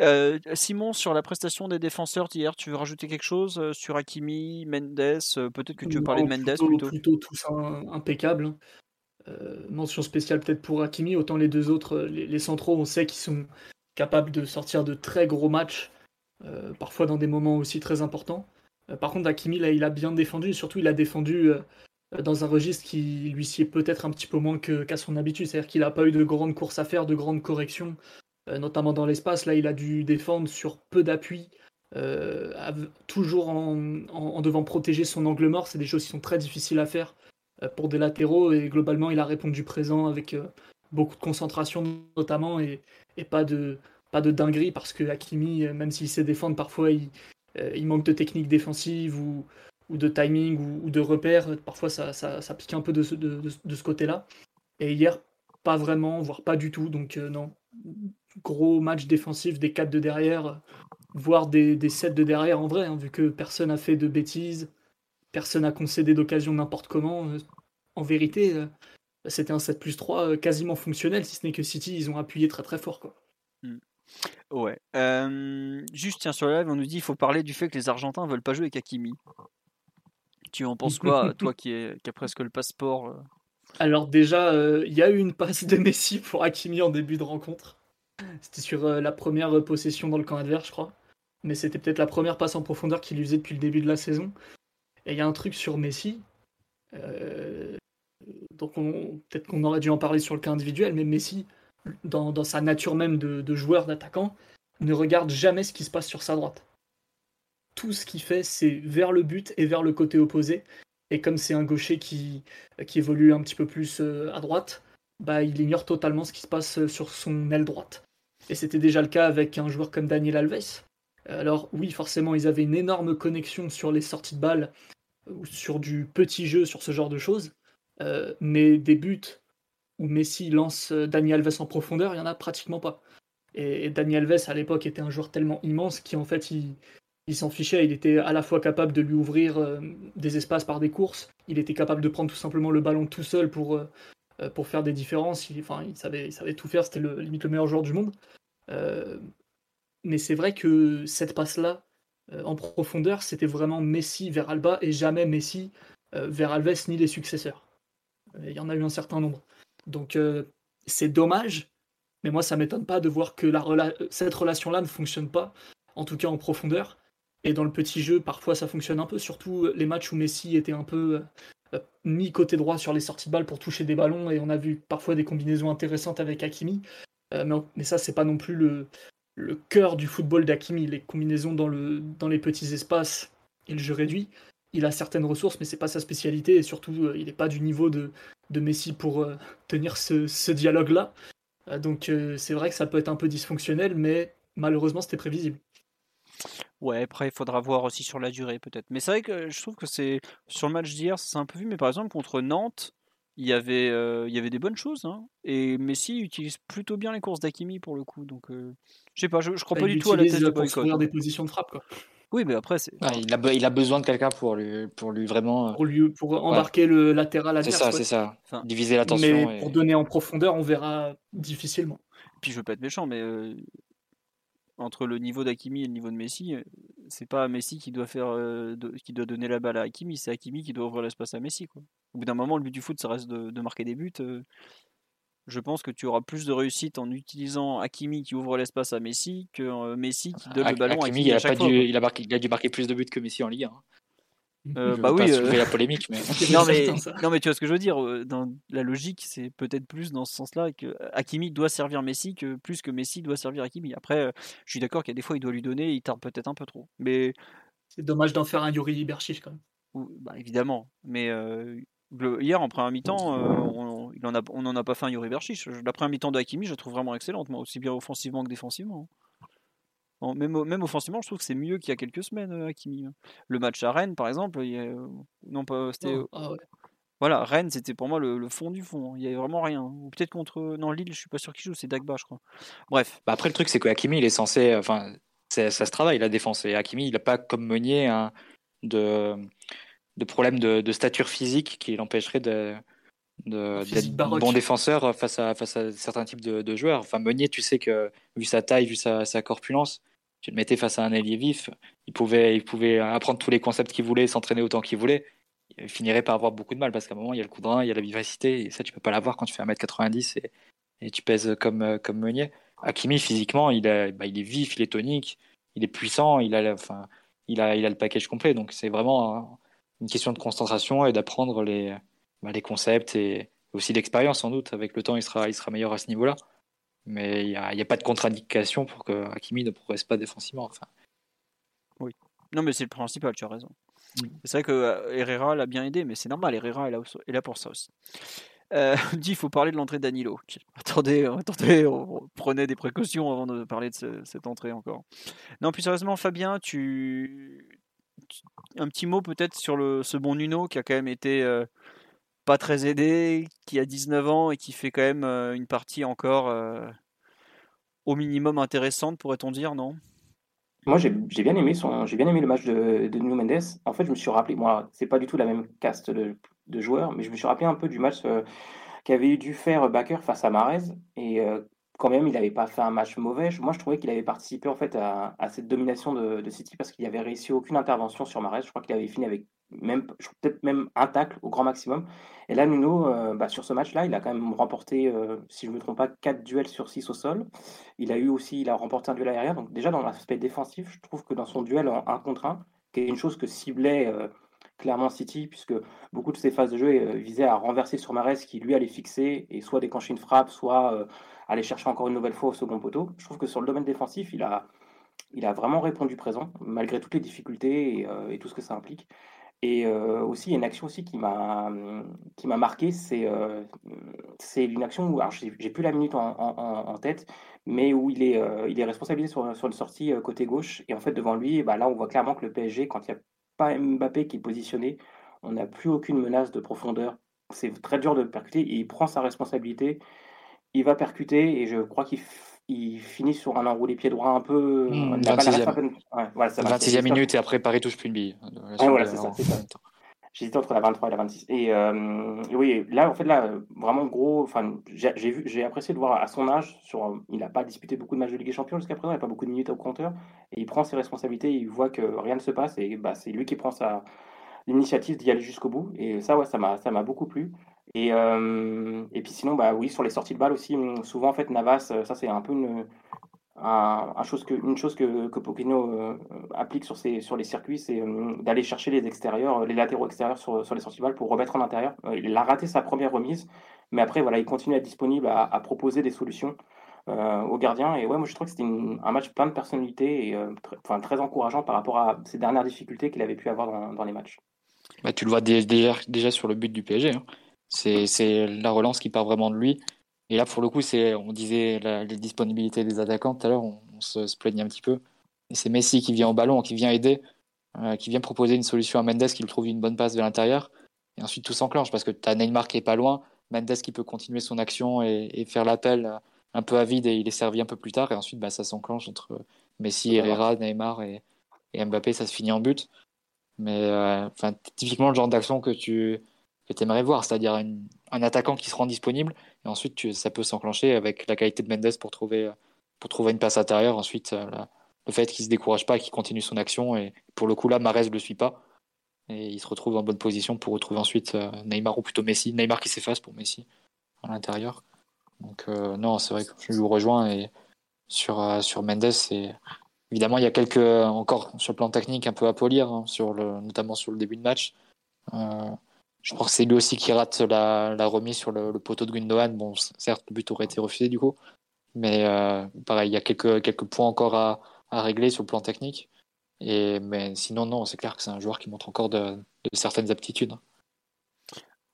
Euh, Simon, sur la prestation des défenseurs d'hier, tu veux rajouter quelque chose euh, sur Hakimi, Mendes euh, Peut-être que tu veux parler de Mendes plutôt Plutôt, tout ça impeccable. mention spéciale peut-être pour Hakimi, autant les deux autres, les, centraux, on sait qu'ils sont capables de sortir de très gros matchs parfois dans des moments aussi très importants. par contre, Hakimi, là, il a bien défendu, et surtout, il a défendu dans un registre qui lui sied peut-être un petit peu moins qu'à son habitude. C'est-à-dire qu'il n'a pas eu de grandes courses à faire, de grandes corrections, notamment dans l'espace. Là, il a dû défendre sur peu d'appui, toujours en, devant protéger son angle mort. C'est des choses qui sont très difficiles à faire pour des latéraux, et globalement, il a répondu présent avec beaucoup de concentration notamment et, pas de pas de dinguerie parce que Hakimi, même s'il sait défendre, parfois il, euh, il manque de technique défensive ou, ou de timing ou, de repères. Parfois ça, ça, pique un peu de ce, côté-là. Et hier, pas vraiment, voire pas du tout. Donc euh, non, gros match défensif des 4 de derrière, voire des, des 7 de derrière en vrai, hein, vu que personne n'a fait de bêtises, personne n'a concédé d'occasion n'importe comment. Euh, en vérité, c'était un 7 plus 3 euh, quasiment fonctionnel, si ce n'est que City, ils ont appuyé très très fort. Quoi. Hmm. Ouais. juste, tiens, sur le live, on nous dit qu'il faut parler du fait que les Argentins veulent pas jouer avec Hakimi. Tu en penses quoi, toi qui, est, qui a presque le passeport euh? Alors, déjà, euh, il y a eu une passe de Messi pour Hakimi en début de rencontre. C'était sur la première possession dans le camp adverse, je crois. Mais c'était peut-être la première passe en profondeur qu'il faisait depuis le début de la saison. Et il y a un truc sur Messi donc peut-être qu'on aurait dû en parler sur le cas individuel, mais Messi, dans, sa nature même de, joueur, d'attaquant, ne regarde jamais ce qui se passe sur sa droite. Tout ce qu'il fait, c'est vers le but et vers le côté opposé. Et comme c'est un gaucher qui, évolue un petit peu plus euh, à droite, bah, il ignore totalement ce qui se passe euh, sur son aile droite. Et c'était déjà le cas avec un joueur comme Daniel Alves. Alors oui, forcément, ils avaient une énorme connexion sur les sorties de balles ou sur du petit jeu, sur ce genre de choses. Euh, mais des buts où Messi lance euh, Daniel Alves en profondeur, il n'y en a pratiquement pas. Et, Daniel Alves, à l'époque, était un joueur tellement immense qu'en fait, il, s'en fichait. Il était à la fois capable de lui ouvrir euh, des espaces par des courses, il était capable de prendre tout simplement le ballon tout seul pour, pour faire des différences. Il, enfin, il, savait, il savait tout faire, c'était le, limite le meilleur joueur du monde. mais c'est vrai que cette passe-là, en profondeur, c'était vraiment Messi vers Alba et jamais Messi vers Alves ni les successeurs. Il y en a eu un certain nombre. Donc euh, c'est dommage, mais moi ça m'étonne pas de voir que cette relation-là ne fonctionne pas, en tout cas en profondeur. Et dans le petit jeu, parfois ça fonctionne un peu, surtout les matchs où Messi était un peu euh, mis côté droit sur les sorties de balles pour toucher des ballons, et on a vu parfois des combinaisons intéressantes avec Hakimi. Euh, mais, ça, c'est pas non plus le, cœur du football d'Hakimi. Les combinaisons dans, le, dans les petits espaces et le jeu réduit, il a certaines ressources, mais c'est pas sa spécialité et surtout euh, il n'est pas du niveau de, Messi pour euh, tenir ce, dialogue-là. Euh, donc c'est vrai que ça peut être un peu dysfonctionnel, mais malheureusement c'était prévisible. Ouais, après il faudra voir aussi sur la durée peut-être. Mais c'est vrai que je trouve que c'est sur le match d'hier, c'est un peu vu, mais par exemple contre Nantes, il y avait, il y avait des bonnes choses. Hein. Et Messi utilise plutôt bien les courses d'Akimi pour le coup. Donc je sais pas, je, crois bah, pas du tout à la thèse de boycott. Hein. des positions de frappe quoi. Oui, mais après, c'est. il, a, il a besoin de quelqu'un pour lui, pour lui vraiment. Euh, pour, lui, pour embarquer le latéral adverse. C'est ça, c'est ça. Diviser l'attention. Mais pour donner en profondeur, on verra difficilement. Puis je veux pas être méchant, mais euh, entre le niveau d'Akimi et le niveau de Messi, euh, c'est pas Messi qui doit faire, qui doit donner la balle à Hakimi, c'est Hakimi qui doit ouvrir l'espace à Messi. Quoi. Au bout d'un moment, le but du foot, ça reste de, de marquer des buts je pense que tu auras plus de réussite en utilisant Hakimi qui ouvre l'espace à Messi que euh, Messi qui donne le ballon à Hakimi. Il a, pas dû, il, a marqué, il a dû marquer plus de buts que Messi en Ligue 1. Euh, bah oui, euh... la polémique, mais... non, mais non mais tu vois ce que je veux dire. Euh, dans la logique, c'est peut-être plus dans ce sens-là que Hakimi doit servir Messi que plus que Messi doit servir Hakimi. Après, je suis d'accord qu'il y a des fois il doit lui donner, il tarde peut-être un peu trop. Mais c'est dommage d'en faire un Yuri Berchiche quand même. Bah, évidemment, mais hier en première mi-temps, on, il en a, on n'en a pas fait un Yuri Berchiche. La première mi-temps de Hakimi, je la trouve vraiment excellente, moi, aussi bien offensivement que défensivement. Même, même offensivement, je trouve que c'est mieux qu'il y a quelques semaines, euh, Hakimi. Le match à Rennes, par exemple, non pas, c'était, ah voilà, Rennes, c'était pour moi le, fond du fond. Hein. Il y avait vraiment rien. Ou peut-être contre, non Lille, je suis pas sûr qu'il joue, c'est Dagba, je crois. Bref. Bah, après, le truc, c'est que Hakimi, il est censé, enfin, ça se travaille la défense. Et Hakimi, il n'a pas comme Meunier hein, de de problèmes de, stature physique qui l'empêcherait de, d'être bon défenseur face à, face à certains types de, joueurs. Enfin, Meunier, tu sais que vu sa taille, vu sa, corpulence, tu le mettais face à un ailier vif, il pouvait, il pouvait apprendre tous les concepts qu'il voulait, s'entraîner autant qu'il voulait. Il finirait par avoir beaucoup de mal parce qu'à un moment, il y a le coup de rein, il y a la vivacité, et ça, tu peux pas l'avoir quand tu fais 1m90 et, tu pèses comme, comme Meunier. Hakimi, physiquement, il, bah, il est vif, il est tonique, il est puissant, il a, il a, le package complet. Donc c'est vraiment une question de concentration et d'apprendre les, bah, les concepts et aussi d'expérience sans doute. Avec le temps, il sera meilleur à ce niveau-là. Mais il n'y a, a, pas de contre-indication pour que Hakimi ne progresse pas défensivement. Enfin. Oui. Non, mais c'est le principal, tu as raison. Mm. C'est vrai que euh, Herrera l'a bien aidé, mais c'est normal, Herrera est là, est là pour ça aussi. Euh, dit, il faut parler de l'entrée d'Anilo. Attendez, attendez, on prenait des précautions avant de parler de cette entrée encore. Non, plus sérieusement, Fabien, tu, un petit mot peut-être sur le, ce bon Nuno qui a quand même été euh, pas très aidé, qui a 19 ans et qui fait quand même euh, une partie encore euh, au minimum intéressante, pourrait-on dire, non? Moi, j'ai bien aimé son, j'ai bien aimé le match de, de Nuno Mendes. En fait, je me suis rappelé, moi, c'est pas du tout la même caste de, de joueurs, mais je me suis rappelé un peu du match qu'avait dû faire Baker face à Marez et quand même, il n'avait pas fait un match mauvais. Moi, je trouvais qu'il avait participé en fait à, cette domination de, City parce qu'il avait réussi aucune intervention sur Marais. Je crois qu'il avait fini avec même peut-être même un tacle au grand maximum. Et là, Nuno, euh, bah, sur ce match-là, il a quand même remporté, euh, si je ne me trompe pas, 4 duels sur 6 au sol. Il a eu aussi, il a remporté un duel aérien. Donc déjà, dans l'aspect défensif, je trouve que dans son duel en 1 contre 1, qui est une chose que ciblait euh, clairement City, puisque beaucoup de ses phases de jeu visaient à renverser sur Marais, qui lui allait fixer et soit déclencher une frappe, soit aller chercher encore une nouvelle fois au second poteau. Je trouve que sur le domaine défensif, il a, il a vraiment répondu présent, malgré toutes les difficultés et, euh, tout ce que ça implique. Et euh, aussi, il y a une action aussi qui m'a marqué, c'est euh, une action où, alors j'ai plus la minute en, tête, mais où il est, il est responsabilisé sur, sur une sortie côté gauche, et en fait devant lui, bah, là on voit clairement que le PSG, quand il n'y a pas Mbappé qui est positionné, on n'a plus aucune menace de profondeur. C'est très dur de le percuter, et il prend sa responsabilité, il va percuter et je crois qu'il finit sur un enroulé pied droit un peu. 26e, euh, minute et après Paris touche plus une bille. voilà, c'est ça. J'hésitais entre la 23 et la 26. Euh, et, oui, là, en fait, là, vraiment gros. Enfin, j'ai apprécié de voir à son âge. Sur, il n'a pas disputé beaucoup de matchs de Ligue des Champions jusqu'à présent. Il n'a pas beaucoup de minutes au compteur. Et il prend ses responsabilités. Il voit que rien ne se passe et bah, c'est lui qui prend sa l'initiative d'y aller jusqu'au bout. Et ça, ouais, ça m'a, ça m'a beaucoup plu. Et, euh, et puis sinon, bah oui, sur les sorties de balles aussi, souvent en fait Navas, euh, ça c'est un peu une, un, chose que, une chose que, que euh, applique sur, ces, sur les circuits, c'est d'aller chercher les extérieurs, les latéraux extérieurs sur, sur les sorties de balles pour remettre en intérieur. il a raté sa première remise, mais après voilà, il continue à être disponible à, proposer des solutions aux gardiens. Et ouais, moi je trouve que c'était un match plein de personnalité et enfin, très encourageant par rapport à ces dernières difficultés qu'il avait pu avoir dans, dans les matchs. Bah, tu le vois déjà, déjà sur le but du PSG. Hein. C'est la relance qui part vraiment de lui. Et là, pour le coup, c'est, on disait la, les disponibilités des attaquants tout à l'heure, on, se, se, plaignait un petit peu. Et c'est Messi qui vient au ballon, qui vient aider, euh, qui vient proposer une solution à Mendes, qui lui trouve une bonne passe de l'intérieur. Et ensuite, tout s'enclenche parce que tu as Neymar qui est pas loin, Mendes qui peut continuer son action et, faire l'appel un peu à vide et il est servi un peu plus tard. Et ensuite, bah, ça s'enclenche entre Messi, Herrera, Neymar et, et, Mbappé, ça se finit en but. Mais euh, typiquement le genre d'action que tu que tu aimerais voir, c'est-à-dire un attaquant qui se rend disponible, et ensuite ça peut s'enclencher avec la qualité de Mendes pour trouver, pour trouver une passe intérieure. Ensuite, euh, le fait qu'il ne se décourage pas, qu'il continue son action, et pour le coup là, Marez ne le suit pas, et il se retrouve en bonne position pour retrouver ensuite euh, Neymar ou plutôt Messi, Neymar qui s'efface pour Messi à l'intérieur. Donc euh, non, c'est vrai que je vous rejoins, et sur, sur Mendes, c'est évidemment il y a quelques encore sur le plan technique un peu à polir, hein, sur le, notamment sur le début de match. Je crois que c'est lui aussi qui rate la, remise sur le, poteau de Gundogan. Bon, certes, le but aurait été refusé du coup. Mais euh, pareil, il y a quelques, points encore à, régler sur le plan technique. Et, mais sinon, non, c'est clair que c'est un joueur qui montre encore de, certaines aptitudes.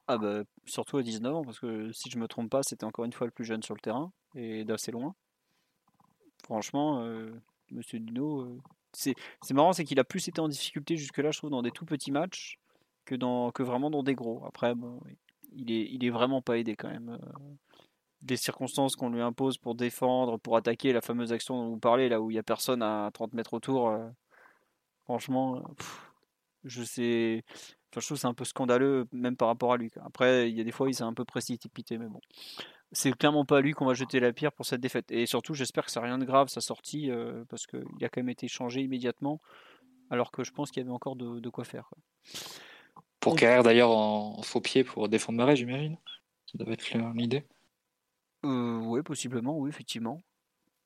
Ah bah, surtout à 19 ans, parce que si je me trompe pas, c'était encore une fois le plus jeune sur le terrain et d'assez loin. Franchement, euh, Monsieur Dino, euh, c'est marrant, c'est qu'il a plus été en difficulté jusque-là, je trouve, dans des tout petits matchs que, vraiment dans des gros. Après, bon, il est, vraiment pas aidé quand même. Euh, des circonstances qu'on lui impose pour défendre, pour attaquer, la fameuse action dont vous parlez, là où il n'y a personne à 30 mètres autour, euh, franchement, je sais. Enfin, je trouve c'est un peu scandaleux, même par rapport à lui. Après, il y a des fois, il s'est un peu précipité, mais bon. C'est clairement pas lui qu'on va jeter la pierre pour cette défaite. Et surtout, j'espère que c'est rien de grave sa sortie, euh, parce qu'il a quand même été changé immédiatement, alors que je pense qu'il y avait encore de, quoi faire. Pour carrière d'ailleurs en, faux pied pour défendre Marais, j'imagine. Ça doit être l'idée. Euh, oui, possiblement, oui, effectivement.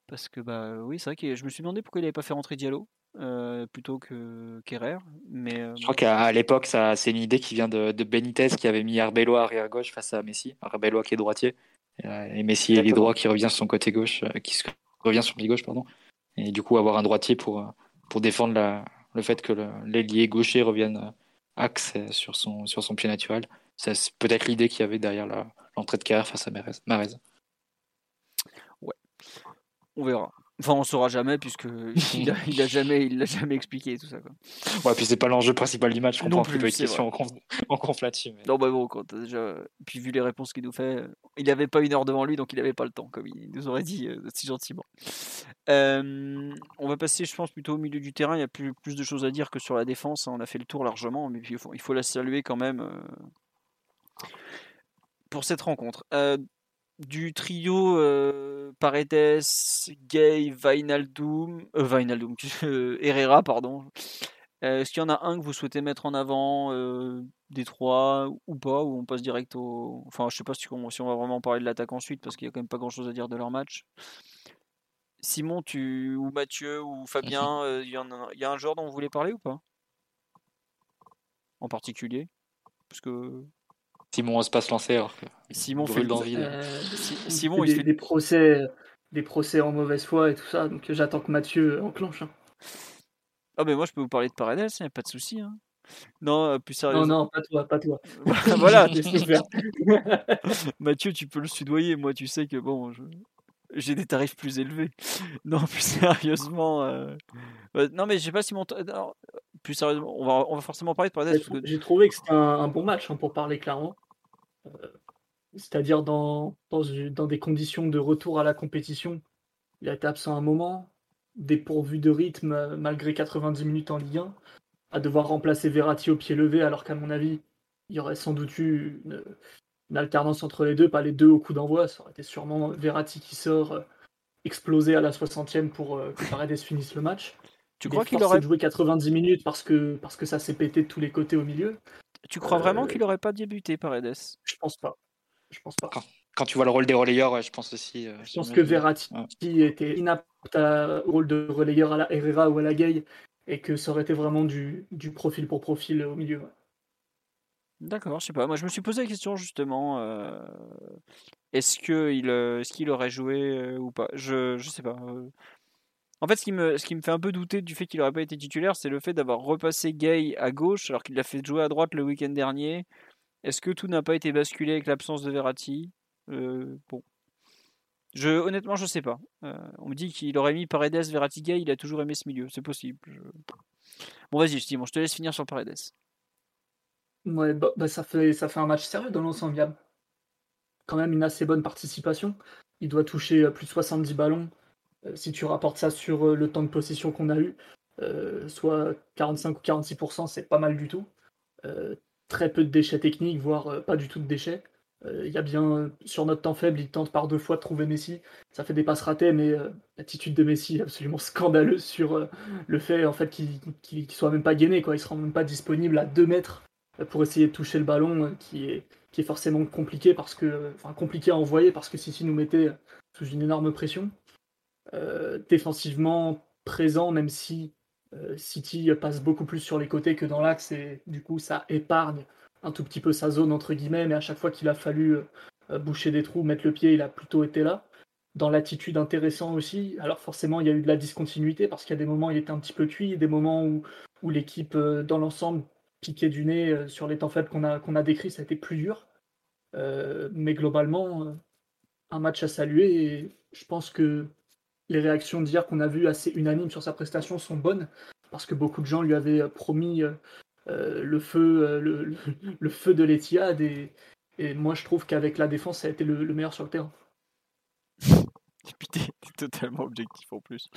Parce que bah oui, c'est vrai que je me suis demandé pourquoi il n'avait pas fait rentrer Diallo euh, plutôt que Kerrer. Mais euh, Je crois qu'à l'époque, ça, c'est une idée qui vient de, de Benitez qui avait mis Arbeloa arrière gauche face à Messi. Arbeloa qui est droitier. Et Messi est droit qui revient sur son côté gauche, qui se- revient sur le pied gauche, pardon. Et du coup, avoir un droitier pour, pour défendre la, le fait que le- l'ailier gaucher revienne axe euh, sur son, sur son pied naturel. C'est peut-être l'idée qu'il y avait derrière l'entrée de Kerrer face à Marez. Marez. on verra. Enfin, on saura jamais puisque il a, il a jamais, il l'a jamais expliqué tout ça. Quoi. Ouais, puis c'est pas l'enjeu principal du match. Je comprends qu'il plus, peut être question en conf, en conf là-dessus. mais- Non, bah bon, quand déjà. Puis vu les réponses qu'il nous fait, il n'avait pas une heure devant lui, donc il n'avait pas le temps, comme il nous aurait dit euh, si gentiment. Euh, on va passer, je pense, plutôt au milieu du terrain. Il y a plus, plus de choses à dire que sur la défense. hein. On a fait le tour largement, mais puis il faut, il faut la saluer quand même euh, pour cette rencontre. Euh, du trio euh, Paredes, Gay, Wijnaldum, euh, euh, Herrera, pardon. Euh, Est-ce qu'il y en a un que vous souhaitez mettre en avant euh, des trois ou pas Ou on passe direct au. Enfin, je sais pas si on, si on va vraiment parler de l'attaque ensuite parce qu'il y a quand même pas grand chose à dire de leur match. Simon, tu ou Mathieu ou Fabien, il y, en a, il y a un joueur dont vous voulez parler ou pas? En particulier Parce que Simon pas se lancer alors que Simon fait le- d'envie. Euh, Simon, fait il des, fait- des procès, des procès en mauvaise foi et tout ça, donc j'attends que Mathieu enclenche. hein. Ah, ben moi je peux vous parler de Paredes, il n'y a pas de souci. hein. Non, euh, plus Non, sérieusement. non, pas toi, pas toi. voilà. Mathieu, tu peux le soudoyer. Moi, tu sais que bon, je- j'ai des tarifs plus élevés. Non, plus sérieusement. euh, non, mais je sais pas si mon. non, Plus sérieusement, on va, on va forcément parler de Paredes. Que- J'ai trouvé que c'était un, un bon match, hein, pour parler clairement. Euh, C'est-à-dire dans, dans, une- dans des conditions de retour à la compétition. Il a été absent un moment, dépourvu de rythme euh, malgré 90 minutes en Ligue 1, à devoir remplacer Verratti au pied levé, alors qu'à mon avis, il y aurait sans doute eu une, une alternance entre les deux, pas les deux au coup d'envoi. Ça aurait été sûrement Verratti qui sort euh, explosé à la 60e pour euh, que Paredes finisse le match. Tu crois qu'il aurait. de jouer 90 minutes parce que, parce que ça s'est pété de tous les côtés au milieu Tu crois vraiment Euh, qu'il aurait pas débuté, Paredes? Je pense pas. Je pense pas. Quand tu vois le rôle des relayeurs, ouais, je pense aussi. euh, Je pense que Verratti Ouais. était inapte à- au rôle de relayeur à la Herrera ou à la Gay et que ça aurait été vraiment du, du profil pour profil au milieu. ouais. D'accord, je sais pas. Moi, je me suis posé la question justement. euh, Est-ce qu'il est qu'il aurait joué euh, ou pas? Je je sais pas. En fait, ce qui me fait un peu douter du fait qu'il aurait pas été titulaire, c'est le fait d'avoir repassé Gay à gauche alors qu'il l'a fait jouer à droite le week-end dernier. Est-ce que tout n'a pas été basculé avec l'absence de Verratti? Euh, Bon. Je, honnêtement, je sais pas. Euh, on me dit qu'il aurait mis Paredes, Verratti, Gay. Il a toujours aimé ce milieu. C'est possible. Bon, vas-y, je te laisse finir sur Paredes. Ouais, bah, bah, ça, fait, ça fait un match sérieux dans l'ensemble. Quand même une assez bonne participation. Il doit toucher plus de 70 ballons. Euh, si tu rapportes ça sur euh, le temps de possession qu'on a eu, euh, soit 45 ou 46%, c'est pas mal du tout. Très peu de déchets techniques, voire pas du tout de déchets. Il y a bien, sur notre temps faible, il tente par deux fois de trouver Messi. Ça fait des passes ratées, mais l'attitude de Messi est absolument scandaleuse sur le fait en fait qu'il qu'il soit même pas gainé. Quoi. Il se rend même pas disponible à 2 mètres pour essayer de toucher le ballon, qui est, forcément compliqué parce que, compliqué à envoyer parce que City nous mettait sous une énorme pression. Euh, défensivement présent, même si euh, City passe beaucoup plus sur les côtés que dans l'axe et du coup ça épargne un tout petit peu sa zone entre guillemets, mais à chaque fois qu'il a fallu euh, boucher des trous, mettre le pied, il a plutôt été là. Dans l'attitude intéressant aussi, alors forcément il y a eu de la discontinuité parce qu'il y a des moments où il était un petit peu cuit, des moments où, où l'équipe dans l'ensemble piquait du nez sur les temps faibles qu'on a, qu'on a décrits, ça a été plus dur. Mais globalement, un match à saluer et je pense que les réactions d'hier qu'on a vues assez unanimes sur sa prestation sont bonnes parce que beaucoup de gens lui avaient euh, promis euh, euh, le feu, euh, le, le- le feu de l'Etihad et, et moi je trouve qu'avec la défense ça a été le, le meilleur sur le terrain. Et puis t'es totalement objectif en plus.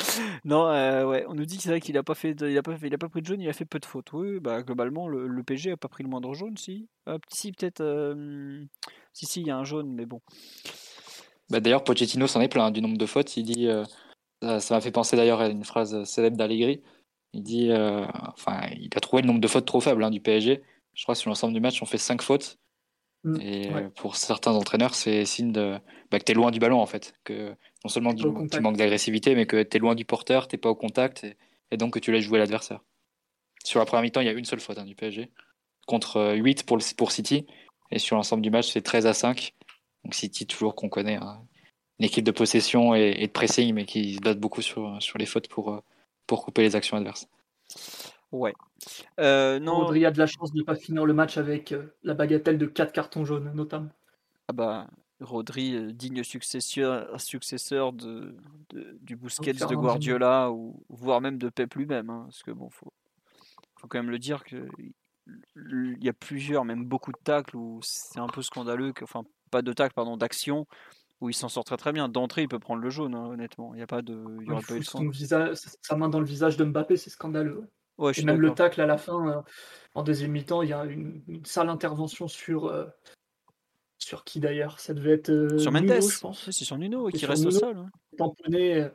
Non, euh, ouais, on nous dit que c'est vrai qu'il a pas fait, de- il a pas fait, il a pas pris de jaune, il a fait peu de fautes. Oui, bah globalement le, le PG a pas pris le moindre jaune, si. Si peut-être, euh, si si, il y a un jaune, mais bon. Bah, d'ailleurs, Pochettino s'en est plein du nombre de fautes. Il dit, euh, ça ça m'a fait penser d'ailleurs à une phrase célèbre d'Allegri. Il dit, euh, enfin, il a trouvé le nombre de fautes trop faible hein, du PSG. Je crois que sur l'ensemble du match, on fait 5 fautes. Mm, et pour certains entraîneurs, c'est signe de, bah, que tu es loin du ballon, en fait. Que non seulement tu, manques d'agressivité, mais que tu es loin du porteur, tu pas au contact, et, donc que tu laisses jouer l'adversaire. Sur la première mi-temps, il y a une seule faute hein, du PSG, contre 8 euh, pour, le, pour City, et sur l'ensemble du match, c'est 13 à 5. Donc City, toujours qu'on connaît, hein, une équipe de possession et, de pressing, mais qui se base beaucoup sur, sur les fautes pour, euh, pour couper les actions adverses. Ouais. Euh, non. Rodri a de la chance de ne pas finir le match avec euh, la bagatelle de 4 cartons jaunes, notamment. Ah bah, Rodri, euh, digne successeur, successeur de, du Busquets de Guardiola, ou voire même de Pep lui-même. Hein, parce que bon, faut, faut quand même le dire que il y a plusieurs, même beaucoup de tacles où c'est un peu scandaleux, que, enfin pas de tacles, pardon, d'action où il s'en sort très très bien. D'entrée, il peut prendre le jaune, hein, honnêtement. Il y a pas de, il y aurait pas eu de sa main dans le visage de Mbappé, c'est scandaleux. Et même le tacle à la fin, euh, en deuxième mi-temps, il y a une, sale intervention sur. Euh, sur qui d'ailleurs? Ça devait être. Euh, sur Mendes, je pense. c'est sur Nuno qui reste au sol. Tamponné,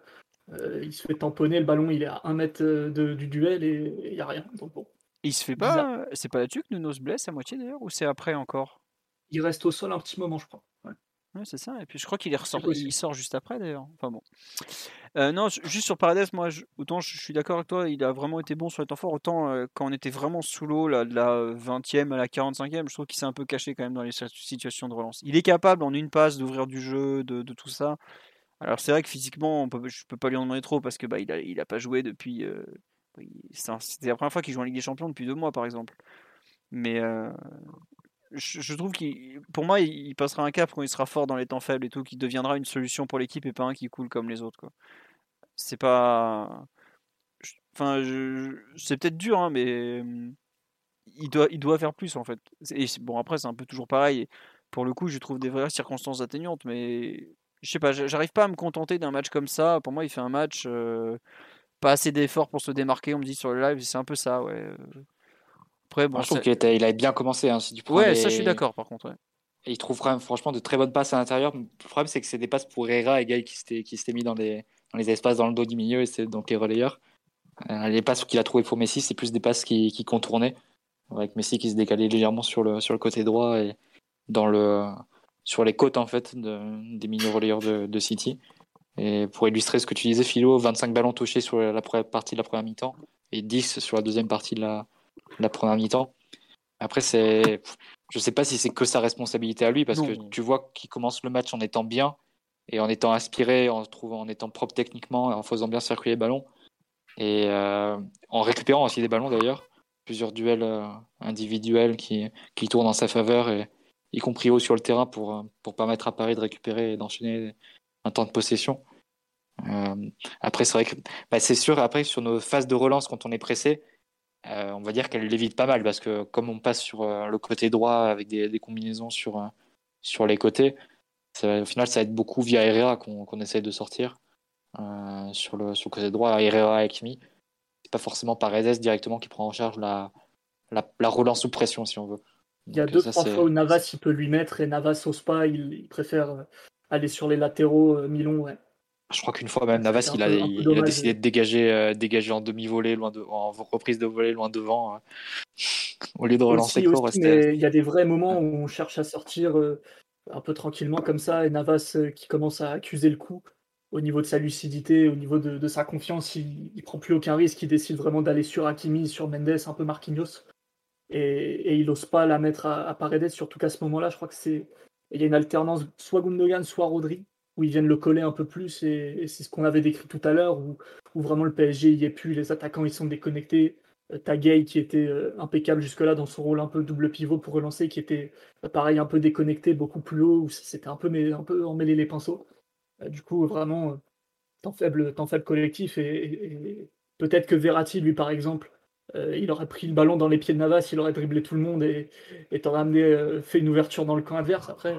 il se fait tamponner, le ballon il est à un mètre du duel et il n'y a rien. Donc bon. Il se fait pas. C'est pas là-dessus que Nuno se blesse à moitié d'ailleurs Ou c'est après encore? Il reste au sol un petit moment, je crois c'est ça. Et puis je crois qu'il est ressorti, il sort juste après d'ailleurs. Enfin bon. Euh, non, juste sur Paredes, moi, autant je suis d'accord avec toi, il a vraiment été bon sur les temps forts. Autant euh, quand on était vraiment sous l'eau, de la 20e à la 45e, je trouve qu'il s'est un peu caché quand même dans les situations de relance. Il est capable en une passe d'ouvrir du jeu, de, tout ça. Alors c'est vrai que physiquement, on peut, je peux pas lui en demander trop parce que bah, il, a, il a pas joué depuis. Euh, c'était la première fois qu'il joue en Ligue des Champions depuis deux mois par exemple. Mais je, trouve qu'il, pour moi, il, passera un cap quand il sera fort dans les temps faibles et tout, qui deviendra une solution pour l'équipe et pas un qui coule comme les autres. C'est pas, enfin, c'est peut-être dur, hein, mais il doit, il doit faire plus en fait. Bon, après, c'est un peu toujours pareil. pour le coup, je trouve des vraies circonstances atténuantes, mais je sais pas, j'arrive pas à me contenter d'un match comme ça. Pour moi, il fait un match euh, pas assez d'efforts pour se démarquer. On me dit sur le live, c'est un peu ça, ouais. Après, bon, je trouve qu'il il a bien commencé. Hein, si tu ouais, ça, je suis d'accord, par contre. Et il trouve franchement de très bonnes passes à l'intérieur. Le problème, c'est que c'est des passes pour Herrera et Gaï qui s'étaient mis dans les, dans les espaces dans le dos du milieu, et c'est donc les relayeurs. Euh, les passes qu'il a trouvées pour Messi, c'est plus des passes qui, qui, contournaient, avec Messi qui se décalait légèrement sur le, sur le côté droit et dans le, sur les côtes en fait de, des milieux relayeurs de, de, City. Et pour illustrer ce que tu disais, Philo, 25 ballons touchés sur la première partie de la première mi-temps et 10 sur la deuxième partie de la, la première mi-temps. Après, c'est, je sais pas si c'est que sa responsabilité à lui, parce que tu vois qu'il commence le match en étant bien et en étant inspiré, en trouvant, en étant propre techniquement, en faisant bien circuler les ballons et euh, en récupérant aussi des ballons d'ailleurs. Plusieurs duels euh, individuels qui, qui tournent en sa faveur, et, y compris haut sur le terrain pour, euh, pour permettre à Paris de récupérer et d'enchaîner un temps de possession. après, c'est vrai que bah, c'est sûr, après, sur nos phases de relance, quand on est pressé, euh, on va dire qu'elle l'évite pas mal parce que comme on passe sur euh, le côté droit avec des, combinaisons sur, euh, sur les côtés, au final ça va être beaucoup via Herrera qu'on essaye de sortir sur, le, sur le côté droit, Herrera et Kimi. C'est pas forcément Paredes directement qui prend en charge la, la, relance sous pression si on veut. Il y a deux, trois fois où Navas il peut lui mettre et Navas n'ose pas, il, préfère aller sur les latéraux, Milon, ouais. Je crois qu'une fois même Navas, il a, il, a, décidé de dégager, euh, dégager en demi-volée, loin de, en reprise de volée loin devant, euh, au lieu de relancer aussi, Il y a des vrais moments où on cherche à sortir euh, un peu tranquillement comme ça, et Navas qui commence à accuser le coup au niveau de sa lucidité, au niveau de, sa confiance, il, il, prend plus aucun risque, il décide vraiment d'aller sur Hakimi, sur Mendes, un peu Marquinhos, et, il n'ose pas la mettre à, à Paredes, surtout qu'à ce moment-là, je crois que c'est il y a une alternance soit Gundogan, soit Rodri où ils viennent le coller un peu plus, et, c'est ce qu'on avait décrit tout à l'heure, où, vraiment le PSG y est plus, les attaquants ils sont déconnectés. Euh, Tagay qui était euh, impeccable jusque-là dans son rôle un peu double pivot pour relancer, qui était euh, pareil un peu déconnecté, beaucoup plus haut, où c'était un peu, un peu emmêlé les pinceaux. Du coup, vraiment, temps faible, temps faible collectif, et, peut-être que Verratti, lui par exemple, il aurait pris le ballon dans les pieds de Navas, il aurait dribblé tout le monde et, et t'aurait amené, fait une ouverture dans le camp adverse. Après,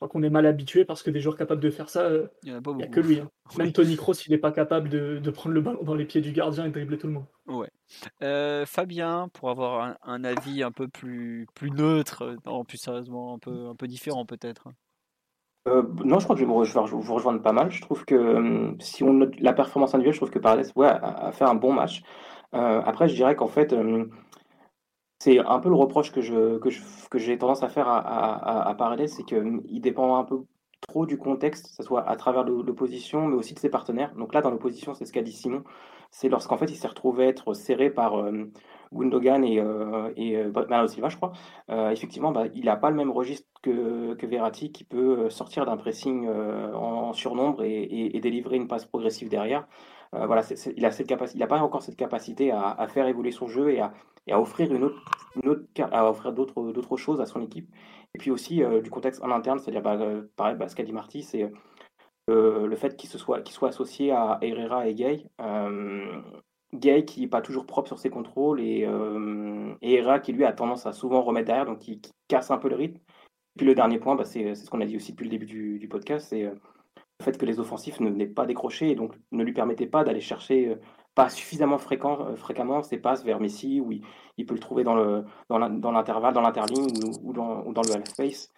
crois qu'on est mal habitué parce que des joueurs capables de faire ça, euh, il n'y a, que lui. Hein. Même Tony Kroos, il n'est pas capable de, prendre le ballon dans les pieds du gardien et de dribbler tout le monde. Ouais. Euh, Fabien, pour avoir un, avis un peu plus, plus neutre, non, plus sérieusement, un peu, un peu différent peut-être. Euh, non, je crois que je vais, vous rejoindre pas mal. Je trouve que si on note la performance individuelle, je trouve que Paredes ouais, a, fait un bon match. après, je dirais qu'en fait, c'est un peu le reproche que je que j'ai tendance à faire à à à c'est qu'il dépend un peu trop du contexte, que ce soit à travers l'opposition, mais aussi de ses partenaires. Donc là, dans l'opposition, c'est ce qu'a dit Simon, c'est lorsqu'en fait, il s'est retrouvé être serré par euh, Gundogan et, euh, et euh, je crois. Euh, effectivement, bah, il n'a pas le même registre que, que Verratti, qui peut sortir d'un pressing en, surnombre et, et, délivrer une passe progressive derrière. Voilà, il a cette capacité, il n'a pas encore cette capacité à, à, faire évoluer son jeu et à, et à offrir une autre, une autre à offrir d'autres d'autres choses à son équipe. Et puis aussi du contexte en interne, c'est-à-dire bah, pareil, bah, ce qu'a dit Marty, c'est le fait qu'il soit, soit associé à Herrera et Gay. Euh, Gay qui n'est pas toujours propre sur ses contrôles et, euh, Herrera qui lui a tendance à souvent remettre derrière, donc qui, casse un peu le rythme. Puis le dernier point, bah, c'est ce qu'on a dit aussi depuis le début du, podcast, c'est euh, le fait que les offensifs ne venaient pas décrocher et donc ne lui permettaient pas d'aller chercher pas suffisamment fréquent, fréquemment ses passes vers Messi où il, peut le trouver dans l'intervalle, dans l'interligne ou, dans, le half space.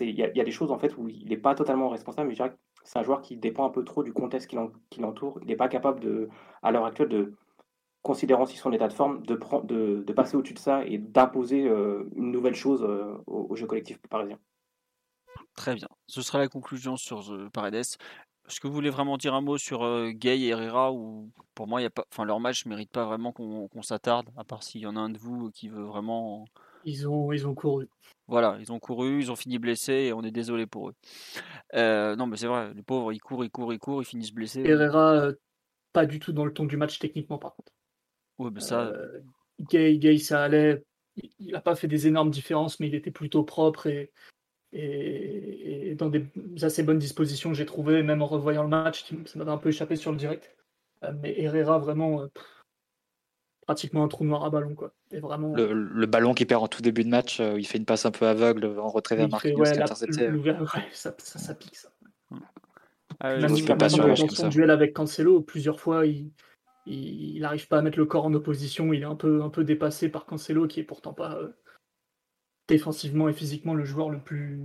Il y, a des choses en fait où il n'est pas totalement responsable, mais je dirais que c'est un joueur qui dépend un peu trop du contexte qui l'entoure. Il n'est pas capable, à l'heure actuelle, de, considérant aussi son état de forme, de, passer au-dessus de ça et d'imposer euh, une nouvelle chose euh, au, jeu collectif parisien. Très bien. Ce sera la conclusion sur euh, Paredes. Est-ce que vous voulez vraiment dire un mot sur Gay et Herrera ou pour moi, y a pas, enfin, leur match ne mérite pas vraiment qu'on s'attarde, à part s'il y en a un de vous qui veut vraiment. Ils ont, ils ont couru. Voilà, ils ont couru, ils ont fini blessés et on est désolé pour eux. Euh, non, mais c'est vrai, les pauvres, ils courent, ils courent, ils courent, ils finissent blessés. Herrera, euh, pas du tout dans le ton du match techniquement, par contre. Oui, mais ça. Euh, Gay, Gay, ça allait. Il n'a pas fait des énormes différences, mais il était plutôt propre et, et, dans des assez bonnes dispositions, j'ai trouvé, même en revoyant le match, ça m'avait un peu échappé sur le direct. mais Herrera, vraiment, pratiquement un trou noir à ballon. Quoi. Et vraiment... le, ballon qui perd en tout début de match, euh, il fait une passe un peu aveugle en retrait vers Marquinhos ouais, ça, ça, pique ça. Ah, pas dans son duel avec Cancelo, plusieurs fois, il n'arrive pas à mettre le corps en opposition. Il est un peu, un peu dépassé par Cancelo, qui est pourtant pas euh, défensivement et physiquement le joueur le plus,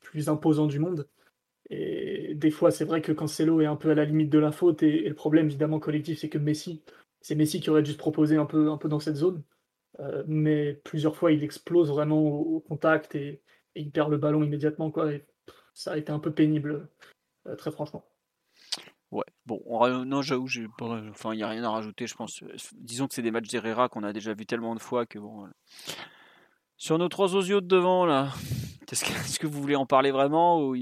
plus imposant du monde. Et des fois, c'est vrai que Cancelo est un peu à la limite de la faute. et le problème, évidemment, collectif, c'est que Messi c'est Messi qui aurait dû se proposer un peu, un peu dans cette zone. Euh, mais plusieurs fois, il explose vraiment au, contact et, il perd le ballon immédiatement. Quoi, ça a été un peu pénible, euh, très franchement. Ouais, bon, non, j'avoue, enfin, il n'y a rien à rajouter, je pense. Disons que c'est des matchs d'Herrera qu'on a déjà vu tellement de fois que bon. Sur nos trois osios de devant, là, est-ce que, vous voulez en parler vraiment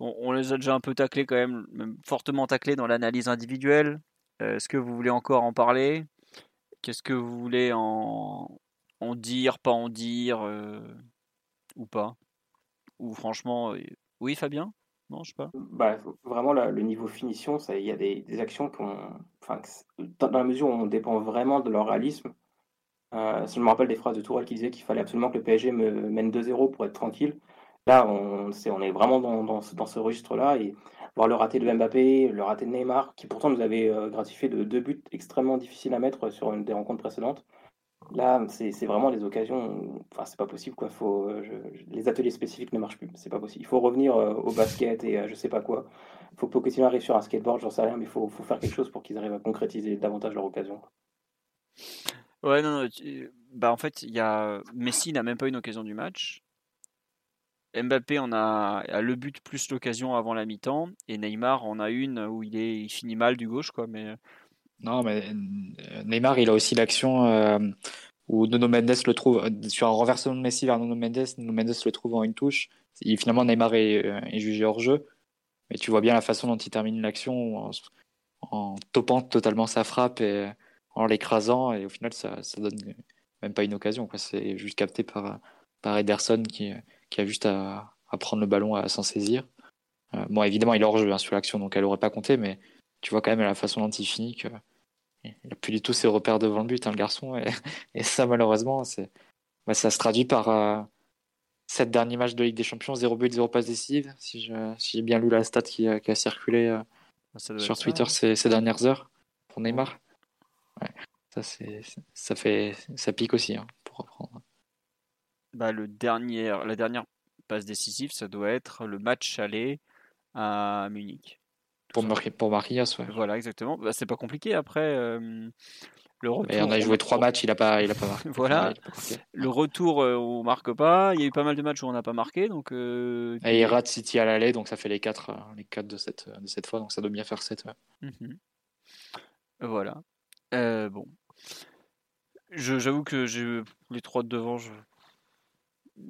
on les a déjà un peu taclés quand même, fortement taclés dans l'analyse individuelle. Euh, est-ce que vous voulez encore en parler? Qu'est-ce que vous voulez en, dire, pas en dire euh, ou pas? Ou franchement, euh, oui, Fabien? Non, je sais pas. Bah, vraiment, le niveau finition, il y a des, actions dans la mesure où on dépend vraiment de leur réalisme. Si je me rappelle des phrases de Tourelle qui disait qu'il fallait absolument que le PSG me mène 2-0 pour être tranquille. Là, on, est, vraiment dans, ce registre-là. Et voir le raté de Mbappé, le raté de Neymar, qui pourtant nous avait euh, gratifié de deux buts extrêmement difficiles à mettre sur une des rencontres précédentes. Là, c'est vraiment les occasions. Enfin, c'est pas possible quoi. Euh, les ateliers spécifiques ne marchent plus. C'est pas possible. Il faut revenir euh, au basket et je sais pas quoi. Il faut que Pochettino arrive sur un skateboard, j'en sais rien, mais il faut, faut, faire quelque chose pour qu'ils arrivent à concrétiser davantage leur occasion. Ouais, non, non. Bah, en fait, y a Messi n'a même pas une occasion du match. Mbappé en a, le but plus l'occasion avant la mi-temps et Neymar en a une où il est il finit mal du gauche quoi mais non mais euh, Neymar il a aussi l'action euh, où Nuno Mendes le trouve euh, sur un renversement de Messi vers Nuno Mendes Nuno Mendes le trouve en une touche et finalement Neymar est, jugé hors jeu mais tu vois bien la façon dont il termine l'action en, topant totalement sa frappe en l'écrasant et au final ça, ça donne même pas une occasion quoi c'est juste capté par par Ederson qui qui a juste à, prendre le ballon, à s'en saisir. Euh, bon, évidemment, il est hors jeu hein, sur l'action, donc elle aurait pas compté, mais tu vois quand même la façon dont il finit qu'il n'a plus du tout ses repères devant le but, hein, le garçon. Et, ça, malheureusement, c'est, bah, ça se traduit par euh, cette dernière match de Ligue des Champions, 0 but, 0 passe décisive. Si, j'ai bien lu la stat qui, a circulé euh, sur Twitter ces, dernières heures pour Neymar. Ça, c'est, ça, fait, ça pique aussi, hein, pour reprendre. Bah, le dernier, la dernière passe décisive, ça doit être le match aller à Munich. Pour, pour Marias, ouais. Voilà, exactement. Bah, c'est pas compliqué. Après, Le retour, Et on a joué trois matchs, il a pas, il a pas marqué. Voilà. Pas. Le retour, euh, on marque pas. Il y a eu pas mal de matchs où on n'a pas marqué. Donc, euh, Et il rate City à l'aller, donc ça fait les quatre, euh, les quatre de cette, de cette fois, donc ça doit bien faire 7. Mhm. Voilà. Euh, bon. Je- J'avoue que j'ai les trois de devant. Je...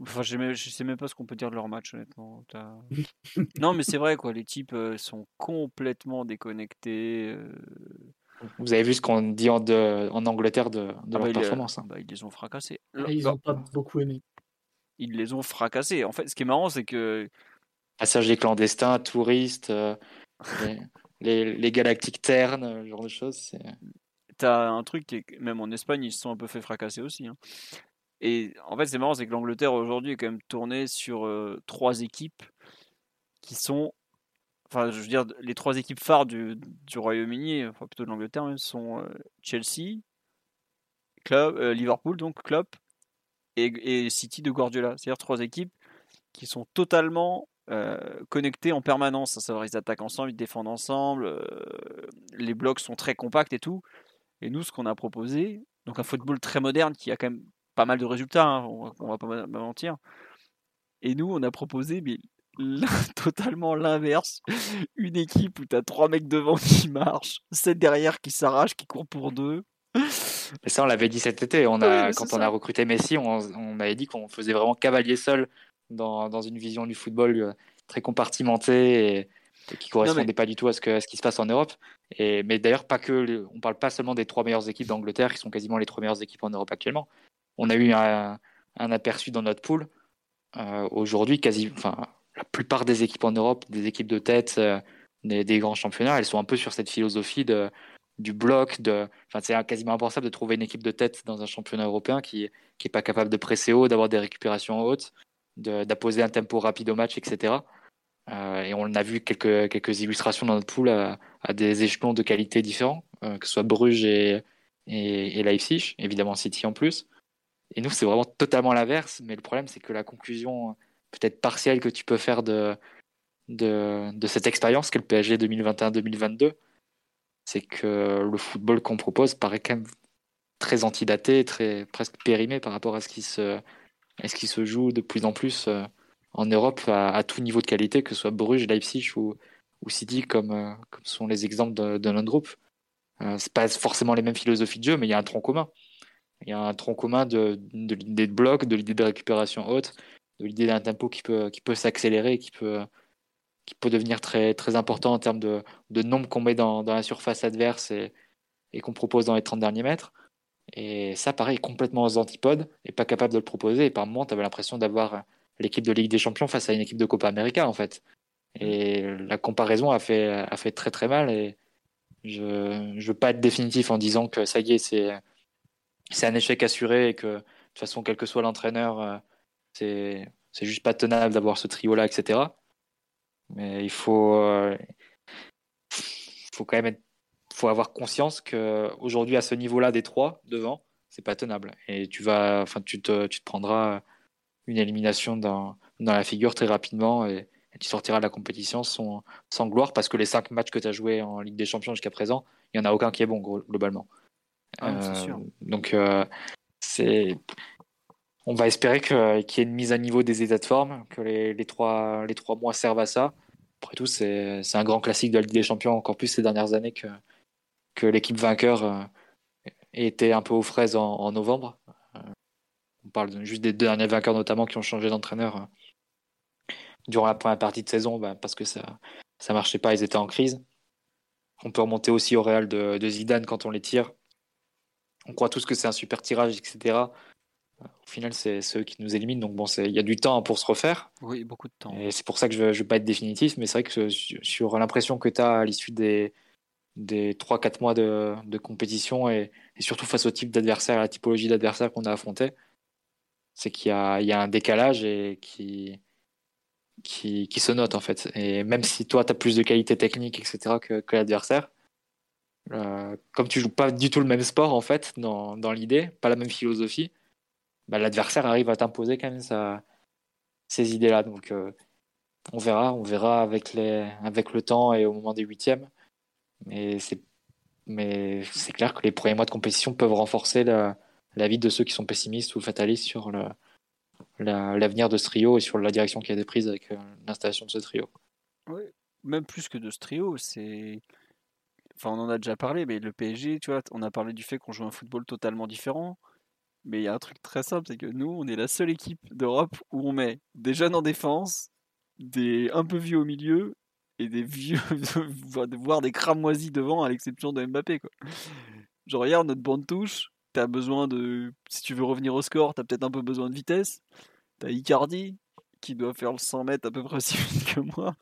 Enfin, je sais même pas ce qu'on peut dire de leur match, honnêtement. Non, mais c'est vrai, quoi. Les types euh, sont complètement déconnectés. euh, Vous avez vu ce qu'on dit en, de- en Angleterre de, de ah leur bah, ils, performance. hein. bah, ils les ont fracassés. Ah, Ils ont pas beaucoup aimé. Ils les ont fracassés. En fait, ce qui est marrant, c'est que Passage des clandestins, touristes, euh, les, les, les galactiques ternes, ce genre de choses. T'as un truc qui est, même en Espagne, ils se sont un peu fait fracasser aussi. hein. Et en fait, c'est marrant, c'est que l'Angleterre aujourd'hui est quand même tournée sur trois équipes qui sont, enfin, je veux dire, les trois équipes phares du, du Royaume-Uni, enfin plutôt de l'Angleterre, même, sont Chelsea, club, euh, Liverpool, donc club, et, et City de Guardiola. C'est-à-dire trois équipes qui sont totalement euh, connectées en permanence. À savoir, ils attaquent ensemble, ils défendent ensemble, les blocs sont très compacts et tout. Et nous, ce qu'on a proposé, donc un football très moderne qui a quand même pas mal de résultats, hein, on, on va pas mentir. Et nous, on a proposé mais totalement l'inverse. Une équipe où tu as trois mecs devant qui marchent, sept derrière qui s'arrachent, qui courent pour deux. Et ça, on l'avait dit cet été. On a, quand on ça. a recruté Messi, on, on avait dit qu'on faisait vraiment cavalier seul dans, dans une vision du football euh, très compartimentée et, et qui correspondait pas du tout à ce, que, à ce qui se passe en Europe. Et, mais d'ailleurs, pas que. on parle pas seulement des trois meilleures équipes d'Angleterre, qui sont quasiment les trois meilleures équipes en Europe actuellement. On a eu un, un aperçu dans notre pool. Euh, Aujourd'hui, quasi, enfin, la plupart des équipes en Europe, des équipes de tête, euh, des, des grands championnats, elles sont un peu sur cette philosophie de, du bloc. De, enfin, c'est quasiment impensable de trouver une équipe de tête dans un championnat européen qui qui est pas capable de presser haut, d'avoir des récupérations hautes, d'apposer un tempo rapide au match, etc. Euh, et on a vu quelques, quelques illustrations dans notre pool à, des échelons de qualité différents, euh, que ce soit Bruges et, et, et Leipzig, évidemment City en plus. Et nous, c'est vraiment totalement l'inverse, mais le problème, c'est que la conclusion peut-être partielle que tu peux faire de, de, de cette expérience qu'est le PSG 2021-2022, c'est que le football qu'on propose paraît quand même très antidaté, très presque périmé par rapport à ce qui se, à ce qui se joue de plus en plus euh, en Europe à, tout niveau de qualité, que ce soit Bruges, Leipzig ou, ou City, comme, euh, comme sont les exemples de, de notre groupe. Euh, c'est pas forcément les mêmes philosophies de jeu, mais il y a un tronc commun. Il y a un tronc commun de, de l'idée de bloc, de l'idée de récupération haute, de l'idée d'un tempo qui peut, s'accélérer, qui peut, devenir très, important en termes de, nombre qu'on met dans, la surface adverse et, et qu'on propose dans les 30 derniers mètres. Et ça, pareil, complètement aux antipodes et pas capable de le proposer. Et par moments, tu avais l'impression d'avoir l'équipe de Ligue des Champions face à une équipe de Copa América, en fait. Et la comparaison a fait, a fait très très mal. Et je ne veux pas être définitif en disant que ça y est, c'est, c'est un échec assuré et que de toute façon, quel que soit l'entraîneur, euh, c'est, c'est juste pas tenable d'avoir ce trio-là, etc. Mais il faut, euh, faut quand même être faut avoir conscience que aujourd'hui à ce niveau-là des trois devant, c'est pas tenable. Et tu vas, enfin, tu te, tu te prendras une élimination dans, dans la figure très rapidement et, et tu sortiras de la compétition sans, sans gloire parce que les cinq matchs que tu as joués en Ligue des Champions jusqu'à présent, il y en a aucun qui est bon globalement. Ah sûr. Donc euh, c'est, on va espérer que- qu'il y ait une mise à niveau des états de forme, que les, les trois, les trois mois servent à ça. Après tout, c'est c'est un grand classique de la Ligue des Champions, encore plus ces dernières années que, que l'équipe vainqueur euh, ait été un peu aux fraises en, en novembre. On parle juste des deux derniers vainqueurs notamment qui ont changé d'entraîneur euh, durant la première partie de saison bah, parce que ça ça marchait pas, ils étaient en crise. On peut remonter aussi au Real de, de Zidane quand on les tire. On croit tous que c'est un super tirage, etc. Au final, c'est ceux qui nous éliminent. Donc bon, il y a du temps pour se refaire. Oui, beaucoup de temps. Et c'est pour ça que je ne veux pas être définitif, mais c'est vrai que sur- sur l'impression que tu as à l'issue des, des 3-4 mois de, de compétition et, et surtout face au type d'adversaire, à la typologie d'adversaire qu'on a affronté, c'est qu'il y a, un décalage et qui, qui, se note en fait. Et même si toi, tu as plus de qualité technique, etc., que, l'adversaire, euh, comme tu joues pas du tout le même sport en fait, dans, dans l'idée, pas la même philosophie, bah, l'adversaire arrive à t'imposer quand même ces idées-là. Donc, euh, on verra, on verra avec, les, avec le temps et au moment des huitièmes. Mais c'est mais c'est clair que les premiers mois de compétition peuvent renforcer la, vie de ceux qui sont pessimistes ou fatalistes sur l'avenir de ce trio et sur la direction qui a été prise avec euh, l'installation de ce trio. Oui, même plus que de ce trio, c'est. Enfin, on en a déjà parlé, mais le PSG, tu vois, on a parlé du fait qu'on joue un football totalement différent. Mais il y a un truc très simple, c'est que nous, on est la seule équipe d'Europe où on met des jeunes en défense, des un peu vieux au milieu et des vieux, voire des cramoisis devant, à l'exception de Mbappé. Quoi. Je regarde notre bande touche, t'as besoin de. Si tu veux revenir au score, t'as peut-être un peu besoin de vitesse. T'as Icardi, qui doit faire le 100 mètres à peu près aussi vite que moi.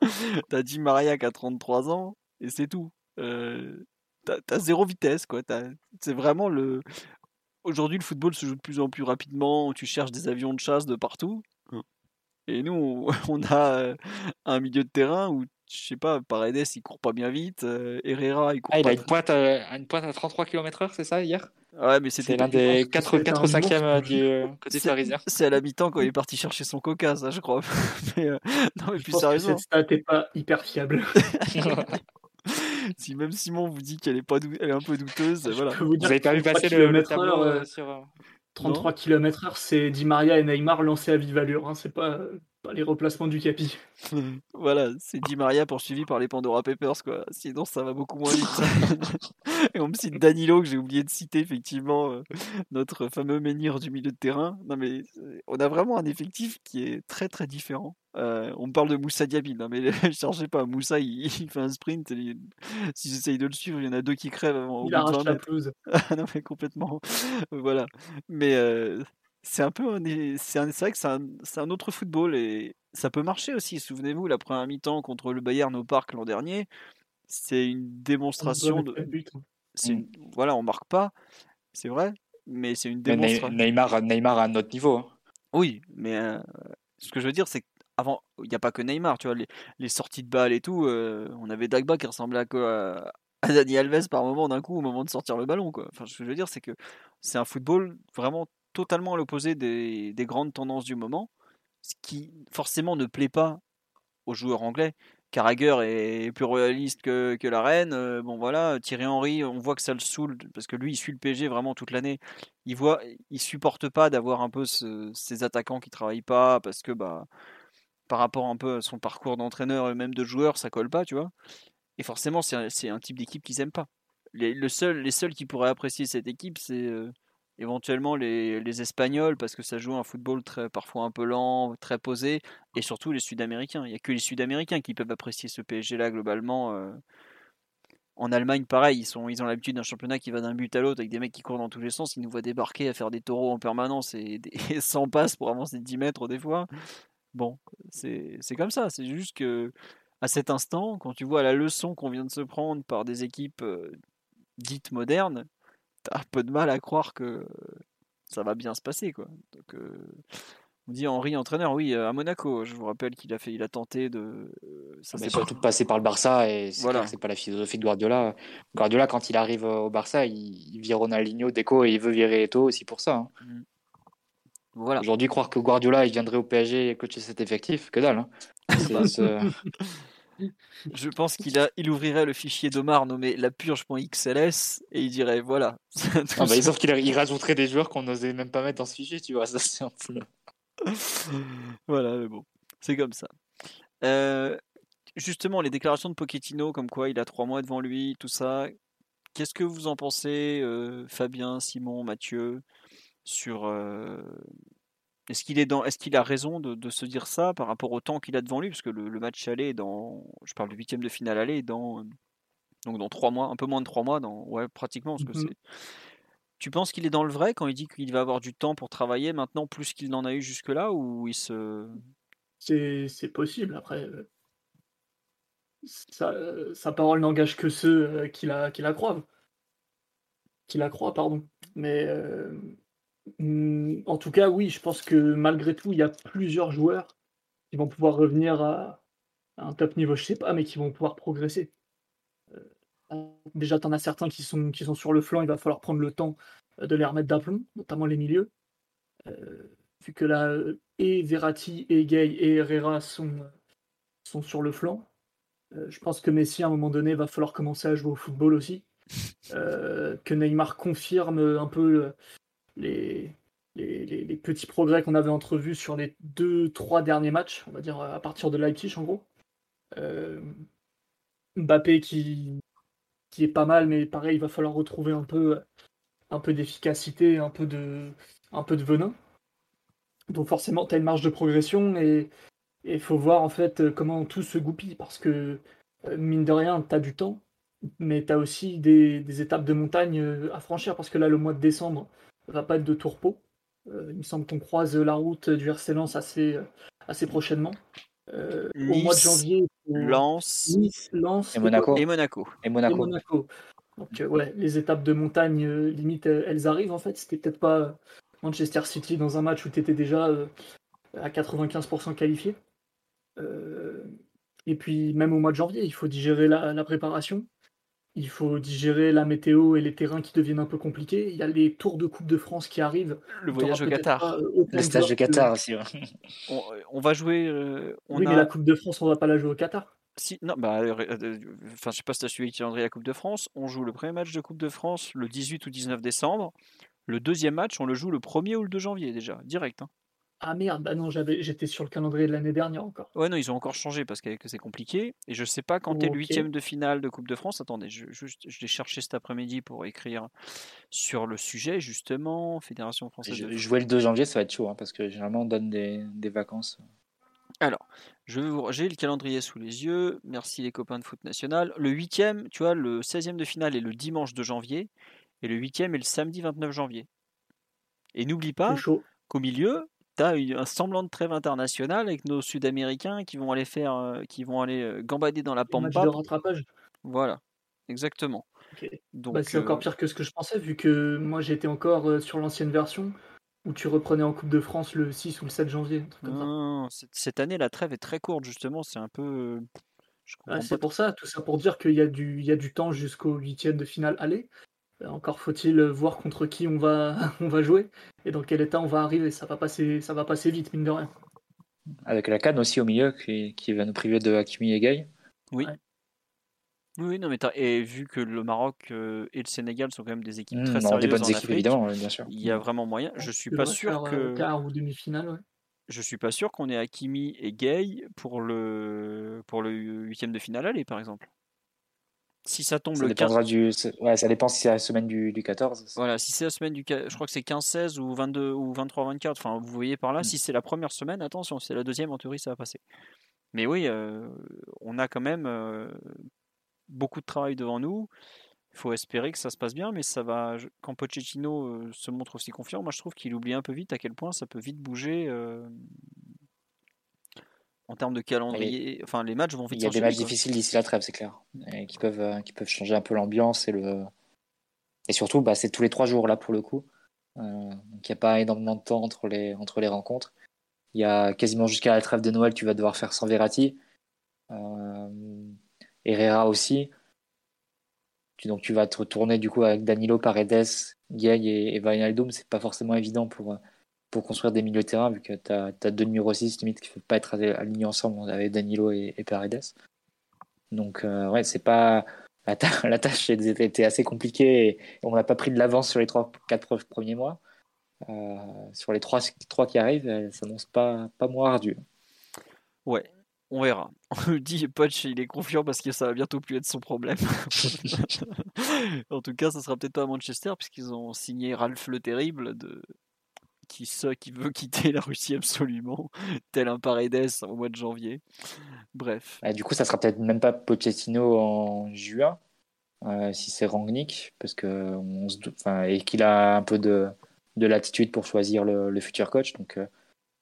T'as Di Maria qui a 33 ans, et c'est tout. Euh, t'as zéro vitesse, quoi. C'est vraiment le. Aujourd'hui, le football se joue de plus en plus rapidement. Tu cherches des avions de chasse de partout. Et nous, on a euh, un milieu de terrain où je sais pas, Paredes il court pas bien vite, euh, Herrera il court ah, il a une pointe, à, une pointe à 33 km/h, c'est ça hier? Ouais, mais c'était l'un des 4 4 5 e du euh, côté parisien. C'est à la mi-temps quand il est parti chercher son coca, ça je crois. mais euh, non, mais je plus sérieusement. cette stat pas hyper fiable. si même Simon vous dit qu'elle est pas elle est un peu douteuse, voilà. Vous, vous avez pas vu passer le, le tableau sur 33 km/h, c'est Di Maria et Neymar lancés à vive allure. Hein. C'est pas, pas les replacements du capi. voilà, c'est Di Maria poursuivi par les Pandora Papers, quoi. Sinon, ça va beaucoup moins vite. et on me cite Danilo, que j'ai oublié de citer, effectivement, euh, notre fameux menhir du milieu de terrain. Non, mais euh, on a vraiment un effectif qui est très très différent. Euh, on parle de Moussa Diaby, non mais ne cherchez pas, Moussa il, fait un sprint, et si j'essaye de le suivre, il y en a deux qui crèvent avant. Il arrache la pelouse. non mais complètement, voilà. Mais euh, c'est un peu, c'est vrai que c'est un, un, autre football et ça peut marcher aussi. Souvenez-vous, la première mi-temps contre le Bayern au Parc l'an dernier, c'est une démonstration de. Hein. Mmh. Voilà, on marque pas, c'est vrai, mais c'est une démonstration. Neymar, Neymar à un autre niveau. Hein. Oui, mais euh, ce que je veux dire, c'est avant, il n'y a pas que Neymar, tu vois, les, sorties de balles et tout, euh, on avait Dagba qui ressemblait à, à, Dani Alves par moment d'un coup au moment de sortir le ballon, quoi. Enfin, ce que je veux dire, c'est que c'est un football vraiment totalement à l'opposé des, grandes tendances du moment, ce qui forcément ne plaît pas aux joueurs anglais. Carragher est plus royaliste que, la reine. Euh, bon voilà, Thierry Henry, on voit que ça le saoule parce que lui, il suit le PSG vraiment toute l'année. Il voit, il supporte pas d'avoir un peu ces attaquants qui travaillent pas parce que bah par rapport un peu à son parcours d'entraîneur et même de joueur, ça colle pas, tu vois. Et forcément, c'est un, type d'équipe qu'ils aiment pas. Les, les seuls qui pourraient apprécier cette équipe, c'est euh, éventuellement les, les, Espagnols, parce que ça joue un football très, parfois un peu lent, très posé, et surtout les Sud-Américains. Il n'y a que les Sud-Américains qui peuvent apprécier ce PSG-là globalement. Euh. En Allemagne, pareil, ils, sont, ils ont l'habitude d'un championnat qui va d'un but à l'autre avec des mecs qui courent dans tous les sens. Ils nous voient débarquer à faire des taureaux en permanence et, sans passe pour avancer de 10 mètres des fois. Bon, c'est comme ça. C'est juste que à cet instant, quand tu vois la leçon qu'on vient de se prendre par des équipes euh, dites modernes, t'as un peu de mal à croire que ça va bien se passer, quoi. Donc, euh, on dit Henri entraîneur, oui, à Monaco. Je vous rappelle qu'il a fait, il a tenté de. Ça c'est surtout passé par le Barça et c'est voilà. pas la philosophie de Guardiola. Guardiola, quand il arrive au Barça, il, vire Ronaldinho, Deco et il veut virer Eto aussi pour ça. Hein. Mmh. Aujourd'hui, croire que Guardiola il viendrait au PSG et coacher cet effectif, que dalle. Hein. Je pense qu'il a, il ouvrirait le fichier d'Omar nommé la purge.xls et il dirait voilà. ah bah, sauf qu'il il rajouterait des joueurs qu'on n'osait même pas mettre dans ce fichier, tu vois. Ça, c'est un peu. voilà, mais bon, c'est comme ça. Euh, justement, les déclarations de Pochettino, comme quoi il a trois mois devant lui, tout ça. Qu'est-ce que vous en pensez, euh, Fabien, Simon, Mathieu sur est-ce qu'il est dans est-ce qu'il a raison de, se dire ça par rapport au temps qu'il a devant lui? Parce que le, match aller dans je parle du huitième de finale aller dans donc dans trois mois un peu moins de trois mois dans ouais pratiquement parce que mmh c'est tu penses qu'il est dans le vrai quand il dit qu'il va avoir du temps pour travailler maintenant plus qu'il n'en a eu jusque là ou il se c'est possible après sa parole n'engage que ceux qui la qui la croient. Qui la croient pardon. Mais en tout cas, oui, je pense que malgré tout, il y a plusieurs joueurs qui vont pouvoir revenir à, un top niveau, je sais pas, mais qui vont pouvoir progresser. Euh, déjà, tu en as certains qui sont, qui sont sur le flanc, il va falloir prendre le temps euh, de les remettre d'aplomb, notamment les milieux. Euh, vu que là, et Verratti, et Gay, et Herrera sont, sont sur le flanc. je pense que Messi, à un moment donné, va falloir commencer à jouer au football aussi. que Neymar confirme un peu les, petits progrès qu'on avait entrevus sur les deux, trois derniers matchs, on va dire à partir de Leipzig en gros. Mbappé qui, est pas mal, mais pareil, il va falloir retrouver un peu, d'efficacité, un peu de, venin. Donc forcément, tu as une marge de progression et il faut voir en fait comment tout se goupille parce que euh, mine de rien, tu as du temps, mais tu as aussi des, étapes de montagne euh, à franchir parce que là, le mois de décembre va pas être de tourpeau. Euh, il me semble qu'on croise la route du RC Lens assez, assez prochainement. au mois de janvier, Lens, Lens et, Monaco. et Monaco. Et Monaco. Donc ouais, les étapes de montagne, limite, elles arrivent en fait. C'était peut-être pas Manchester City dans un match où tu étais déjà à 95% qualifié. et puis même au mois de janvier, il faut digérer la préparation. Il faut digérer la météo et les terrains qui deviennent un peu compliqués. Il y a les tours de Coupe de France qui arrivent. Le voyage au Qatar. Euh, le stage de Qatar aussi. On, va jouer. Euh, oui, mais la Coupe de France, on va pas la jouer au Qatar. Si, non, bah, euh, enfin, je sais pas si tu as suivi le calendrier la Coupe de France. On joue le premier match de Coupe de France le 18 ou 19 décembre. Le deuxième match, on le joue le 1er ou le 2 janvier déjà, direct. Hein. Ah merde, bah non, j'avais, j'étais sur le calendrier de l'année dernière encore. Ouais, non, ils ont encore changé parce que c'est compliqué. Et je sais pas quand t'es le huitième de finale de Coupe de France. Attendez, je, je, l'ai cherché cet après-midi pour écrire sur le sujet, justement. Fédération française. Je, jouer le 2 janvier, ça va être chaud hein, parce que généralement on donne des, des vacances. Alors, je j'ai le calendrier sous les yeux. Merci les copains de foot national. Le huitième, tu vois, le 16e de finale est le dimanche de janvier. Et le huitième est le samedi 29 janvier. Et n'oublie pas qu'au milieu, tu as un semblant de trêve international avec nos Sud-Américains qui vont aller faire, euh, qui vont aller euh, gambader dans la pampa. de rattrapage. Voilà, exactement. Donc, bah, c'est encore euh, pire que ce que je pensais, vu que moi j'étais encore sur l'ancienne version où tu reprenais en Coupe de France le 6 ou le 7 janvier. cette année, la trêve est très courte, justement. C'est un peu. Ah, c'est pour ça, tout ça pour dire qu'il y, a du, il y a du temps jusqu'au huitième de finale aller. Encore faut-il voir contre qui on va, on va jouer et dans quel état on va arriver. Ça va passer, ça va passer vite, mine de rien. Avec la canne aussi au milieu qui, qui va nous priver de Hakimi et Gay. Oui. Oui, non, mais et vu que le Maroc euh, et le Sénégal sont quand même des équipes mmh, très sérieuses des bonnes équipes, évidemment, bien sûr. Il y a vraiment moyen. Je suis pas sûr que quart ou demi-finale. Ouais. Je suis pas sûr qu'on ait Hakimi et Gay pour le pour le huitième de finale aller, par exemple. Si ça tombe le 15... du... ouais, ça dépend si c'est la semaine du, du 14. Voilà, si c'est la semaine du. Je crois que c'est 15-16 ou 22 ou 23-24. Enfin, vous voyez par là, mm. si c'est la première semaine, attention, si c'est la deuxième, en théorie, ça va passer. Mais oui, euh, on a quand même euh, beaucoup de travail devant nous. Il faut espérer que ça se passe bien, mais ça va. Quand Pochettino euh, se montre aussi confiant, moi je trouve qu'il oublie un peu vite à quel point ça peut vite bouger en termes de calendrier. enfin, les matchs vont vite Il y a des matchs difficiles d'ici la trêve, c'est clair, et qui peuvent, euh, qui peuvent changer un peu l'ambiance et le. Et surtout, bah, c'est tous les trois jours là pour le coup. Euh, donc il n'y a pas énormément de temps entre les, entre les rencontres. Il y a quasiment jusqu'à la trêve de Noël, tu vas devoir faire sans Verratti. Euh, Herrera aussi. Donc tu vas te retourner du coup avec Danilo, Paredes, Gay et, et Wijnaldum. C'est pas forcément évident pour, pour construire des milieux de terrain, vu que tu as, deux numéros 6 limite qui ne peuvent pas être alignés ensemble avec Danilo et, Paredes. Donc, euh, ouais, c'est pas. La, la tâche était assez compliquée et on n'a pas pris de l'avance sur les 3-4 premiers mois. Euh, sur les 3, 3 qui arrivent, ça s'annonce pas, pas moins ardu. Ouais, on verra. On me dit, Poch, il est confiant parce que ça va bientôt plus être son problème. en tout cas, ça sera peut-être pas à Manchester puisqu'ils ont signé Ralph le Terrible de, qui, qui veut quitter la Russie absolument, tel un Paredes au mois de janvier. Bref. Bah, du coup, ça sera peut-être même pas Pochettino en juin, euh, si c'est Rangnick, parce que et qu'il a un peu de, de latitude pour choisir le, futur coach. Donc euh,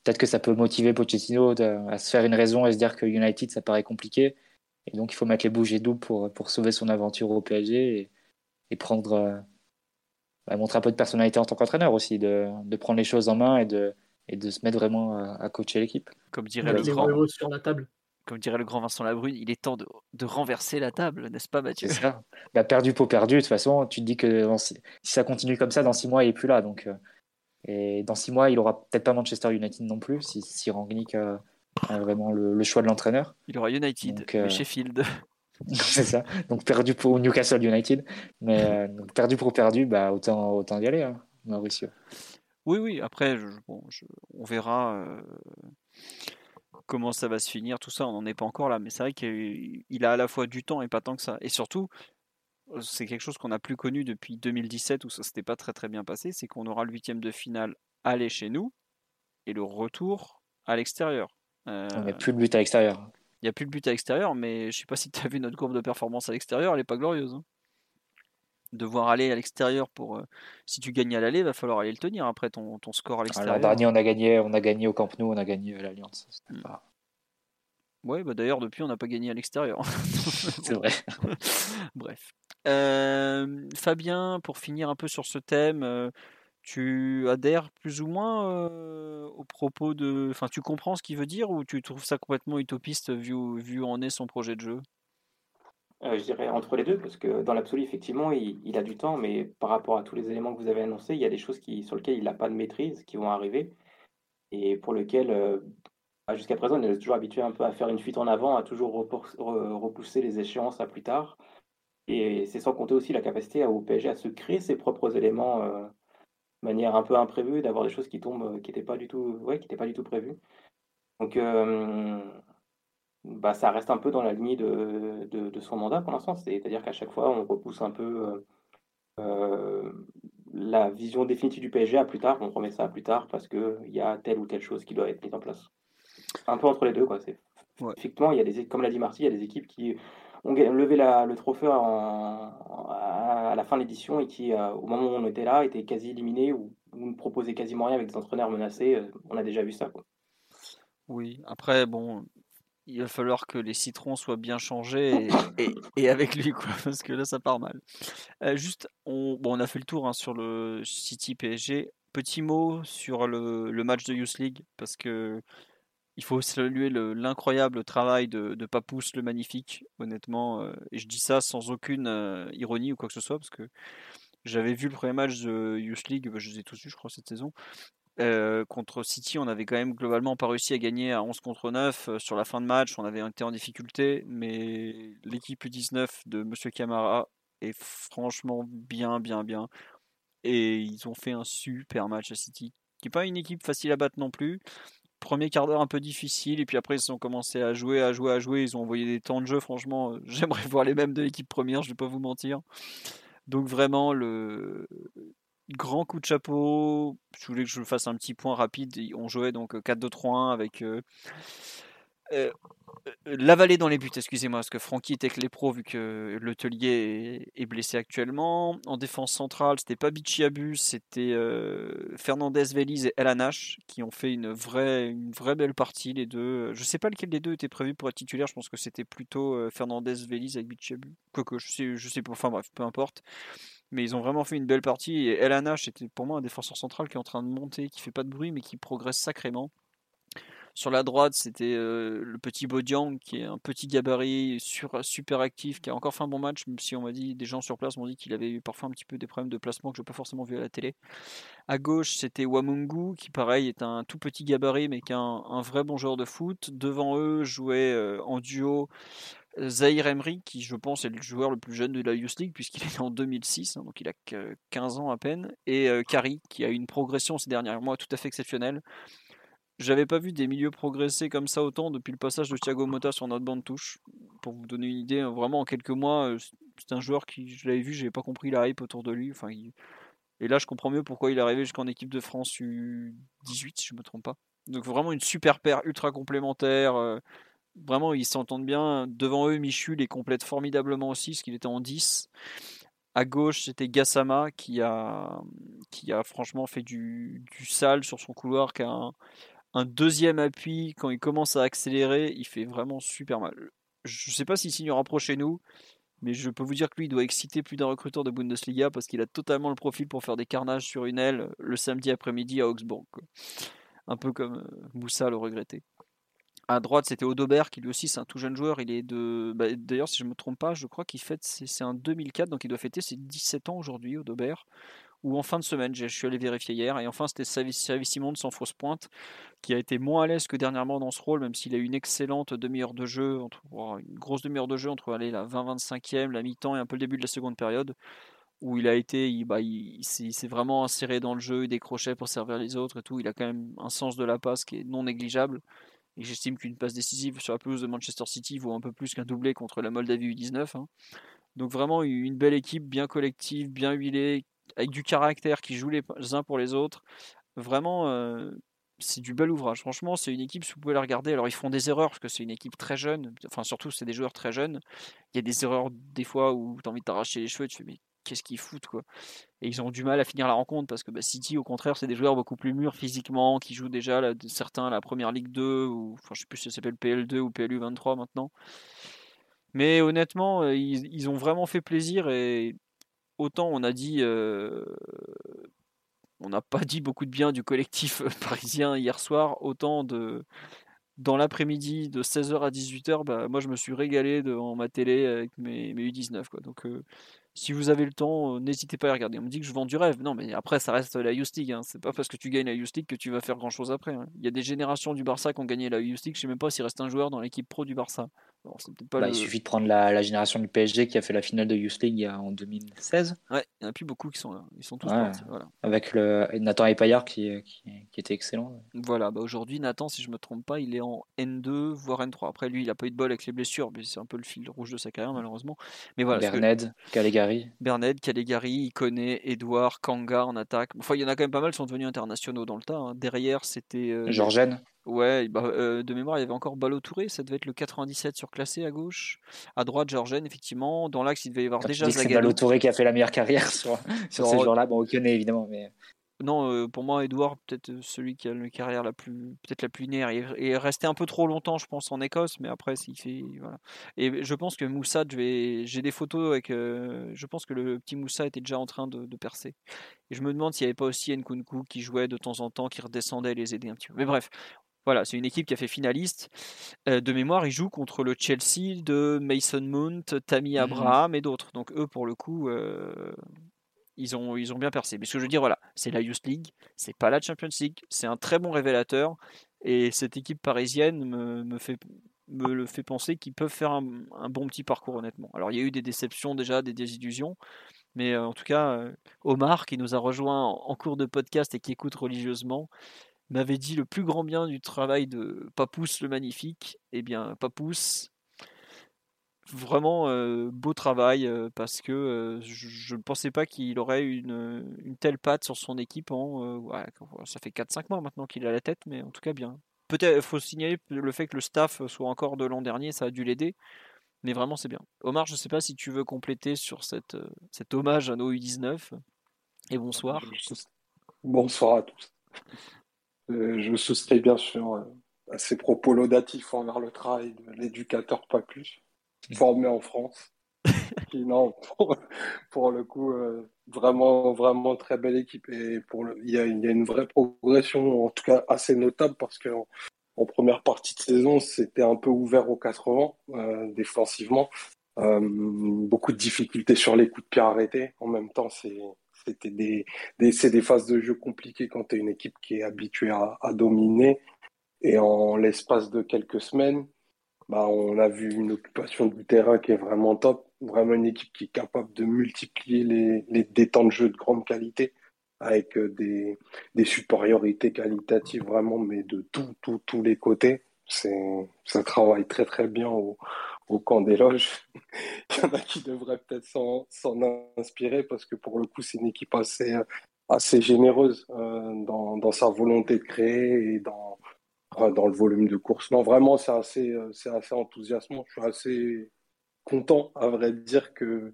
peut-être que ça peut motiver Pochettino à se faire une raison et se dire que United, ça paraît compliqué. Et donc, il faut mettre les bougies doubles pour, pour sauver son aventure au PSG et, et prendre, euh, bah, montrer un peu de personnalité en tant qu'entraîneur aussi, de, de, prendre les choses en main et de, et de se mettre vraiment à, coacher l'équipe. Comme dirait le grand sur la table. Comme dirait le grand Vincent Labrune, il est temps de, de renverser la table, n'est-ce pas Mathieu C'est ça. Bah, perdu pour perdu, de toute façon, tu te dis que si ça continue comme ça, dans six mois, il n'est plus là. Donc, euh, et dans six mois, il aura peut-être pas Manchester United non plus, si, si Rangnick a, vraiment le, choix de l'entraîneur. Il aura United, euh, Sheffield. c'est ça. Donc perdu pour Newcastle United. Mais perdu pour perdu, bah, autant, autant y aller, hein, Mauricio. Oui, oui, après, bon, on verra comment ça va se finir, tout ça, on n'en est pas encore là. Mais c'est vrai qu'il a à la fois du temps et pas tant que ça. Et surtout, c'est quelque chose qu'on n'a plus connu depuis 2017 où ça s'était pas très très bien passé, c'est qu'on aura le huitième de finale aller chez nous et le retour à l'extérieur. il n'y a plus de but à l'extérieur. Il n'y a plus de but à l'extérieur, mais je sais pas si tu as vu notre courbe de performance à l'extérieur, elle n'est pas glorieuse. Hein. Devoir aller à l'extérieur pour. Euh, si tu gagnes à l'aller, il va falloir aller le tenir après ton, ton score à l'extérieur. L'an dernier, on a, gagné, on a gagné au Camp Nou, on a gagné à l'Alliance. Hmm. Ouais, bah d'ailleurs, depuis, on n'a pas gagné à l'extérieur. c'est vrai. Bref. Euh, Fabien, pour finir un peu sur ce thème, euh, tu adhères plus ou moins au propos de. Enfin, tu comprends ce qu'il veut dire ou tu trouves ça complètement utopiste vu, vu où en est son projet de jeu? Euh, je dirais entre les deux, parce que dans l'absolu, effectivement, il, a du temps, mais par rapport à tous les éléments que vous avez annoncés, il y a des choses qui, sur lesquelles il n'a pas de maîtrise, qui vont arriver, et pour lesquelles, euh, bah, jusqu'à présent, il est toujours habitué un peu à faire une fuite en avant, à toujours repousser les échéances à plus tard. Et c'est sans compter aussi la capacité au PSG à se créer ses propres éléments euh, manière un peu imprévue, d'avoir des choses qui tombent, qui n'étaient pas du tout, ouais, qui pas du tout prévues. Donc, bah, ça reste un peu dans la lignée de, de, son mandat pour l'instant. C'est-à-dire qu'à chaque fois, on repousse un peu euh, euh, la vision définitive du PSG à plus tard. On remet ça à plus tard parce qu'il y a telle ou telle chose qui doit être mise en place. Un peu entre les deux. Quoi. Effectivement, il y a des, comme l'a dit Marty, il y a des équipes qui ont levé le trophée à, la fin de l'édition et qui, euh, au moment où on était là, étaient quasi éliminées ou, ne proposaient quasiment rien avec des entraîneurs menacés. On a déjà vu ça. Quoi. Oui, après, bon, il va falloir que les citrons soient bien changés et, avec lui, quoi, parce que là, ça part mal. Euh, juste, on, a fait le tour hein, sur le City PSG. Petit mot sur le, match de Youth League, parce que il faut saluer l'incroyable travail de, de le magnifique, honnêtement. Euh, et je dis ça sans aucune euh, ironie ou quoi que ce soit, parce que j'avais vu le premier match de Youth League, bah, je les ai tous vus, je crois, cette saison. Euh, contre City, on avait quand même globalement pas réussi à gagner à 11 contre 9. Euh, sur la fin de match, on avait été en difficulté, mais l'équipe U19 de Monsieur Camara est franchement bien, bien, bien. Et ils ont fait un super match à City, qui n'est pas une équipe facile à battre non plus. Premier quart d'heure un peu difficile, et puis après ils ont commencé à jouer, à jouer, à jouer. Ils ont envoyé des temps de jeu, franchement, j'aimerais voir les mêmes de l'équipe première, je vais pas vous mentir. Donc vraiment, le, grand coup de chapeau. Je voulais que je fasse un petit point rapide. On jouait donc 4-2-3-1 avec euh, euh, la vallée dans les buts, excusez-moi, parce que Francky était que les pros vu que le Tellier est, blessé actuellement. En défense centrale, c'était pas Bichiabu, c'était euh, Fernandez Veliz et Elanash qui ont fait une vraie, une vraie belle partie, les deux. Je sais pas lequel des deux était prévu pour être titulaire, je pense que c'était plutôt Fernandez Veliz avec Bichiabu. Quoique, je sais, pas, enfin bref, peu importe mais ils ont vraiment fait une belle partie. Et El était pour moi un défenseur central qui est en train de monter, qui fait pas de bruit, mais qui progresse sacrément. Sur la droite, c'était euh, le petit Bodiang, qui est un petit gabarit, super actif, qui a encore fait un bon match, même si on m'a dit, des gens sur place m'ont dit qu'il avait eu parfois un petit peu des problèmes de placement que je n'ai pas forcément vu à la télé. À gauche, c'était Wamungu, qui pareil est un tout petit gabarit, mais qui est un, vrai bon joueur de foot. Devant eux, jouait euh, en duo Zahir Emery, qui je pense est le joueur le plus jeune de la Youth League, puisqu'il est en 2006, hein, donc il a 15 ans à peine, et euh, Kari, qui a eu une progression ces derniers mois tout à fait exceptionnelle. J'avais pas vu des milieux progresser comme ça autant depuis le passage de Thiago Motta sur notre bande touche. Pour vous donner une idée, hein, vraiment en quelques mois, euh, c'est un joueur qui, je l'avais vu, j'avais pas compris la hype autour de lui. Enfin, Et là, je comprends mieux pourquoi il est arrivé jusqu'en équipe de France U18, si je me trompe pas. Donc vraiment une super paire ultra complémentaire. Euh, Vraiment, ils s'entendent bien. Devant eux, Michu les complète formidablement aussi, parce qu'il était en 10. À gauche, c'était Gassama qui a, qui a franchement fait du, du sale sur son couloir, qui a un, deuxième appui. Quand il commence à accélérer, il fait vraiment super mal. Je ne sais pas s'il signera pro chez nous, mais je peux vous dire que lui, il doit exciter plus d'un recruteur de Bundesliga parce qu'il a totalement le profil pour faire des carnages sur une aile le samedi après-midi à Augsbourg. Un peu comme euh, Moussa le regrettait. À droite, c'était Odobert, qui lui aussi, c'est un tout jeune joueur. Il est de. Bah, d'ailleurs, si je ne me trompe pas, je crois qu'il fête. C'est un 2004, donc il doit fêter ses 17 ans aujourd'hui, Odobert. Ou en fin de semaine, je suis allé vérifier hier, et enfin c'était Savi Simon sans fausse pointe, qui a été moins à l'aise que dernièrement dans ce rôle, même s'il a eu une excellente demi-heure de jeu, entre, une grosse demi-heure de jeu entre aller la 20-25e, la mi-temps et un peu le début de la seconde période, où il a été, il, bah, il, s'est vraiment inséré dans le jeu, il décrochait pour servir les autres et tout, il a quand même un sens de la passe qui est non négligeable. Et j'estime qu'une passe décisive sur la pelouse de Manchester City vaut un peu plus qu'un doublé contre la Moldavie U19. Hein. Donc vraiment une belle équipe, bien collective, bien huilée, avec du caractère qui joue les uns pour les autres. Vraiment, c'est du bel ouvrage. Franchement, c'est une équipe, si vous pouvez la regarder, alors ils font des erreurs parce que c'est une équipe très jeune. Enfin, surtout, c'est des joueurs très jeunes. Il y a des erreurs des fois où tu as envie de t'arracher les cheveux. Tu fais, mais qu'est-ce qu'ils foutent, quoi? Et ils ont du mal à finir la rencontre parce que bah, City, au contraire, c'est des joueurs beaucoup plus mûrs physiquement qui jouent déjà certains à la première Ligue 2 ou enfin, je sais plus si ça s'appelle PL2 ou PLU 23 maintenant. Mais honnêtement, euh, ils, ont vraiment fait plaisir et autant on a dit, euh, on n'a pas dit beaucoup de bien du collectif parisien hier soir, autant de dans l'après-midi de 16h à 18h, bah, moi je me suis régalé devant ma télé avec mes, mes U19. Quoi. Donc euh, si vous avez le temps, euh, n'hésitez pas à regarder. On me dit que je vends du rêve. Non, mais après, ça reste la Youth League. Hein. C'est pas parce que tu gagnes la Youth League que tu vas faire grand chose après. Hein. Il y a des générations du Barça qui ont gagné la Youth League. Je sais même pas s'il reste un joueur dans l'équipe pro du Barça. Bah, il suffit de prendre la, génération du PSG qui a fait la finale de Youth League en 2016. Ouais, il n'y en a plus beaucoup qui sont là. Ils sont tous partis. Avec le Nathan Epayard qui, qui, était excellent. Voilà, bah aujourd'hui, Nathan, si je me trompe pas, il est en N2, voire N3. Après, lui, il n'a pas eu de bol avec les blessures, mais c'est un peu le fil rouge de sa carrière, malheureusement. Mais voilà, Berned, Calegari. Berned, Calegari, connaît Edouard, Kanga en attaque. Enfin, il y en a quand même pas mal qui sont devenus internationaux dans le tas. Hein. Derrière, c'était. Euh, Ouais, bah, euh, de mémoire, il y avait encore Balotouré, ça devait être le 97 surclassé à gauche. À droite, Georgen, effectivement. Dans l'axe, il devait y avoir déjà Zagallo. C'est qui a fait la meilleure carrière sur, sur ces joueurs-là. Bon, Okene, évidemment. Mais... Non, euh, pour moi, Edouard, peut-être euh, celui qui a une carrière la plus, peut-être la plus linéaire. Il est resté un peu trop longtemps, je pense, en Écosse, mais après, il fait, voilà. Et je pense que Moussa, j'ai des photos avec, je pense que le petit Moussa était déjà en train de, de percer. Et je me demande s'il n'y avait pas aussi Nkunku qui jouait de temps en temps, qui redescendait les aider un petit peu. Mais bref, voilà, c'est une équipe qui a fait finaliste. Euh, de mémoire, ils jouent contre le Chelsea de Mason Mount, Tammy mhm. Abraham et d'autres. Donc eux, pour le coup, euh, ils, ont, ils ont bien percé. Mais ce que je veux dire, voilà, c'est la Youth League, c'est pas la Champions League, c'est un très bon révélateur. Et cette équipe parisienne me, fait me le fait penser qu'ils peuvent faire un, bon petit parcours honnêtement. Alors il y a eu des déceptions déjà, des désillusions, mais euh, en tout cas Omar qui nous a rejoint en cours de podcast et qui écoute religieusement, m'avait dit le plus grand bien du travail de Papousse le Magnifique. Eh bien, Papousse, vraiment euh, beau travail euh, parce que euh, je ne pensais pas qu'il aurait une, une, telle patte sur son équipe. ça fait 4-5 mois maintenant qu'il a la tête, mais en tout cas bien. Peut-être faut signaler le fait que le staff soit encore de l'an dernier, ça a dû l'aider. Mais vraiment, c'est bien. Omar, je ne sais pas si tu veux compléter sur cet hommage à nos U19. Et bonsoir. Bonsoir à tous. Euh, je souscris bien sûr euh, à ces propos laudatifs envers le travail de l'éducateur pas plus, formé en France. qui, non, pour, le coup, euh, vraiment, vraiment très belle équipe. Et pour il, y a, une vraie progression, en tout cas assez notable, parce qu'en en première partie de saison, c'était un peu ouvert aux 80 défensivement. beaucoup de difficultés sur les coups de pied arrêtés. En même temps, c'est c'était des, c'est des phases de jeu compliquées quand tu es une équipe qui est habituée à, dominer. Et en l'espace de quelques semaines, bah, on a vu une occupation du terrain qui est vraiment top. Vraiment une équipe qui est capable de multiplier les, les des temps de jeu de grande qualité avec euh, des, des supériorités qualitatives vraiment, mais de tous les côtés. C'est, ça travaille très très bien au, au camp des loges. Il y en a qui devraient peut-être s'en inspirer parce que pour le coup, c'est une équipe assez, généreuse euh, dans, sa volonté de créer et dans, dans le volume de course. Non, vraiment, c'est assez, enthousiasmant. Je suis assez content, à vrai dire, que,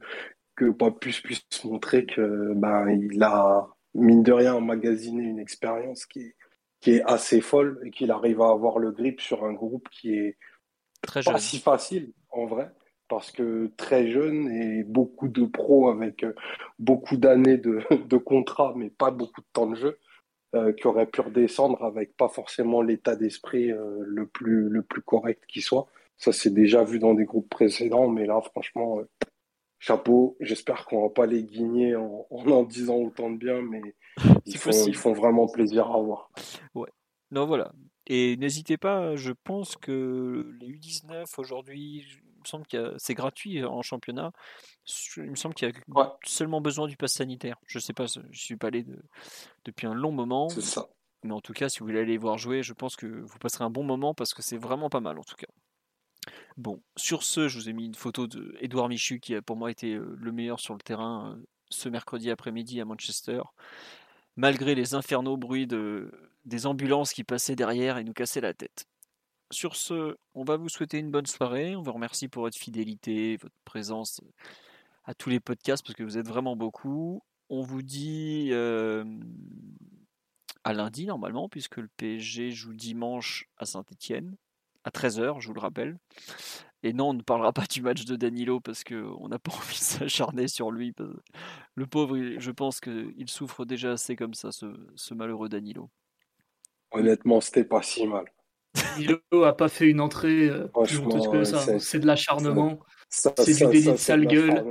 que Papus puisse montrer que ben, il a, mine de rien, emmagasiné une expérience qui est assez folle et qu'il arrive à avoir le grip sur un groupe qui est Très pas si facile en vrai, parce que très jeune et beaucoup de pros avec euh, beaucoup d'années de, de contrat, mais pas beaucoup de temps de jeu, euh, qui auraient pu redescendre avec pas forcément l'état d'esprit euh, le, plus, le plus correct qui soit. Ça s'est déjà vu dans des groupes précédents, mais là, franchement, chapeau. J'espère qu'on va pas les guigner en, en, disant autant de bien, mais ils font, ils font vraiment plaisir à voir. Ouais. Non, voilà. Et n'hésitez pas, je pense que les U19 aujourd'hui, il me semble que c'est gratuit en championnat. Il me semble qu'il y a seulement besoin du pass sanitaire. Je sais pas, je suis pas allé depuis un long moment. C'est ça. Mais en tout cas, si vous voulez aller voir jouer, je pense que vous passerez un bon moment parce que c'est vraiment pas mal en tout cas. Bon, sur ce, je vous ai mis une photo de Edouard Michu qui a pour moi été euh, le meilleur sur le terrain euh, ce mercredi après-midi à Manchester. Malgré les infernaux bruits de, des ambulances qui passaient derrière et nous cassaient la tête. Sur ce, on va vous souhaiter une bonne soirée. On vous remercie pour votre fidélité, votre présence à tous les podcasts parce que vous êtes vraiment beaucoup. On vous dit euh, à lundi normalement puisque le PSG joue dimanche à Saint-Etienne à 13h, je vous le rappelle. Et non, on ne parlera pas du match de Danilo parce qu'on n'a pas envie de s'acharner sur lui. Le pauvre, je pense qu'il souffre déjà assez comme ça, ce, malheureux Danilo. Honnêtement, c'était pas si mal. Danilo a pas fait une entrée euh, plus honteuse que ça. C'est de l'acharnement. C'est du délit de sale gueule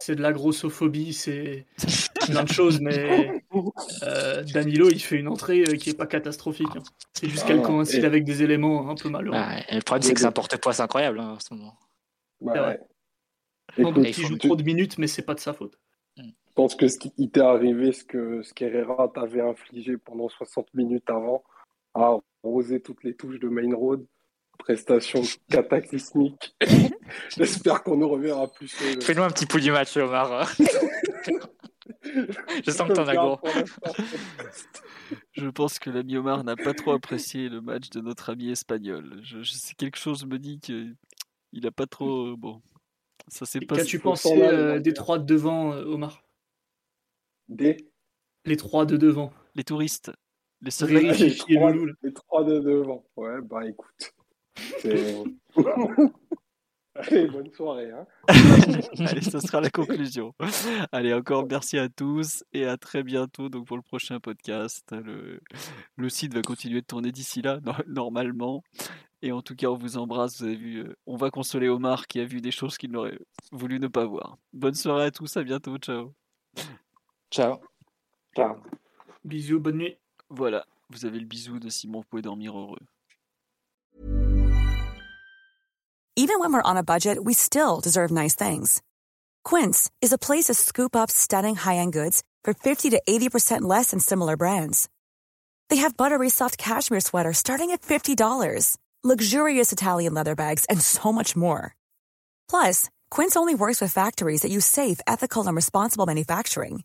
c'est de la grossophobie, c'est plein de choses, mais euh, Danilo, il fait une entrée euh, qui est pas catastrophique. Hein. C'est juste qu'elle ah, coïncide avec des éléments un peu malheureux. le problème, c'est que c'est un porte-poids incroyable hein, en ce moment. il joue trop de minutes, mais c'est pas de sa faute. Je pense que ce qui t'est arrivé, ce que ce qu'Herrera t'avait infligé pendant 60 minutes avant, à arroser toutes les touches de Main Road, prestation cataclysmique. J'espère qu'on nous reverra plus. Fais-nous un petit pouls du match, Omar. Je sens que t'en as gros. Je pense que l'ami Omar n'a pas trop apprécié le match de notre ami espagnol. Je, sais quelque chose me dit qu'il n'a pas trop. Bon, ça c'est pas. Qu'as-tu pensé euh, des trois de devant, euh, Omar? Des Les trois de devant. Les touristes. Les, les, les, trois, les trois de devant. Ouais, bah écoute. Allez, bonne soirée. Hein. Allez, ce sera la conclusion. Allez, encore merci à tous et à très bientôt donc pour le prochain podcast. Le, le site va continuer de tourner d'ici là, normalement. Et en tout cas, on vous embrasse. Vous avez vu, euh, on va consoler Omar qui a vu des choses qu'il n'aurait voulu ne pas voir. Bonne soirée à tous, à bientôt. Ciao. Ciao. Ciao. Bisous, bonne nuit. Voilà, vous avez le bisou de Simon, vous pouvez dormir heureux. Even when we're on a budget, we still deserve nice things. Quince is a place to scoop up stunning high-end goods for 50 to 80% less than similar brands. They have buttery soft cashmere sweaters starting at $50, luxurious Italian leather bags, and so much more. Plus, Quince only works with factories that use safe, ethical, and responsible manufacturing.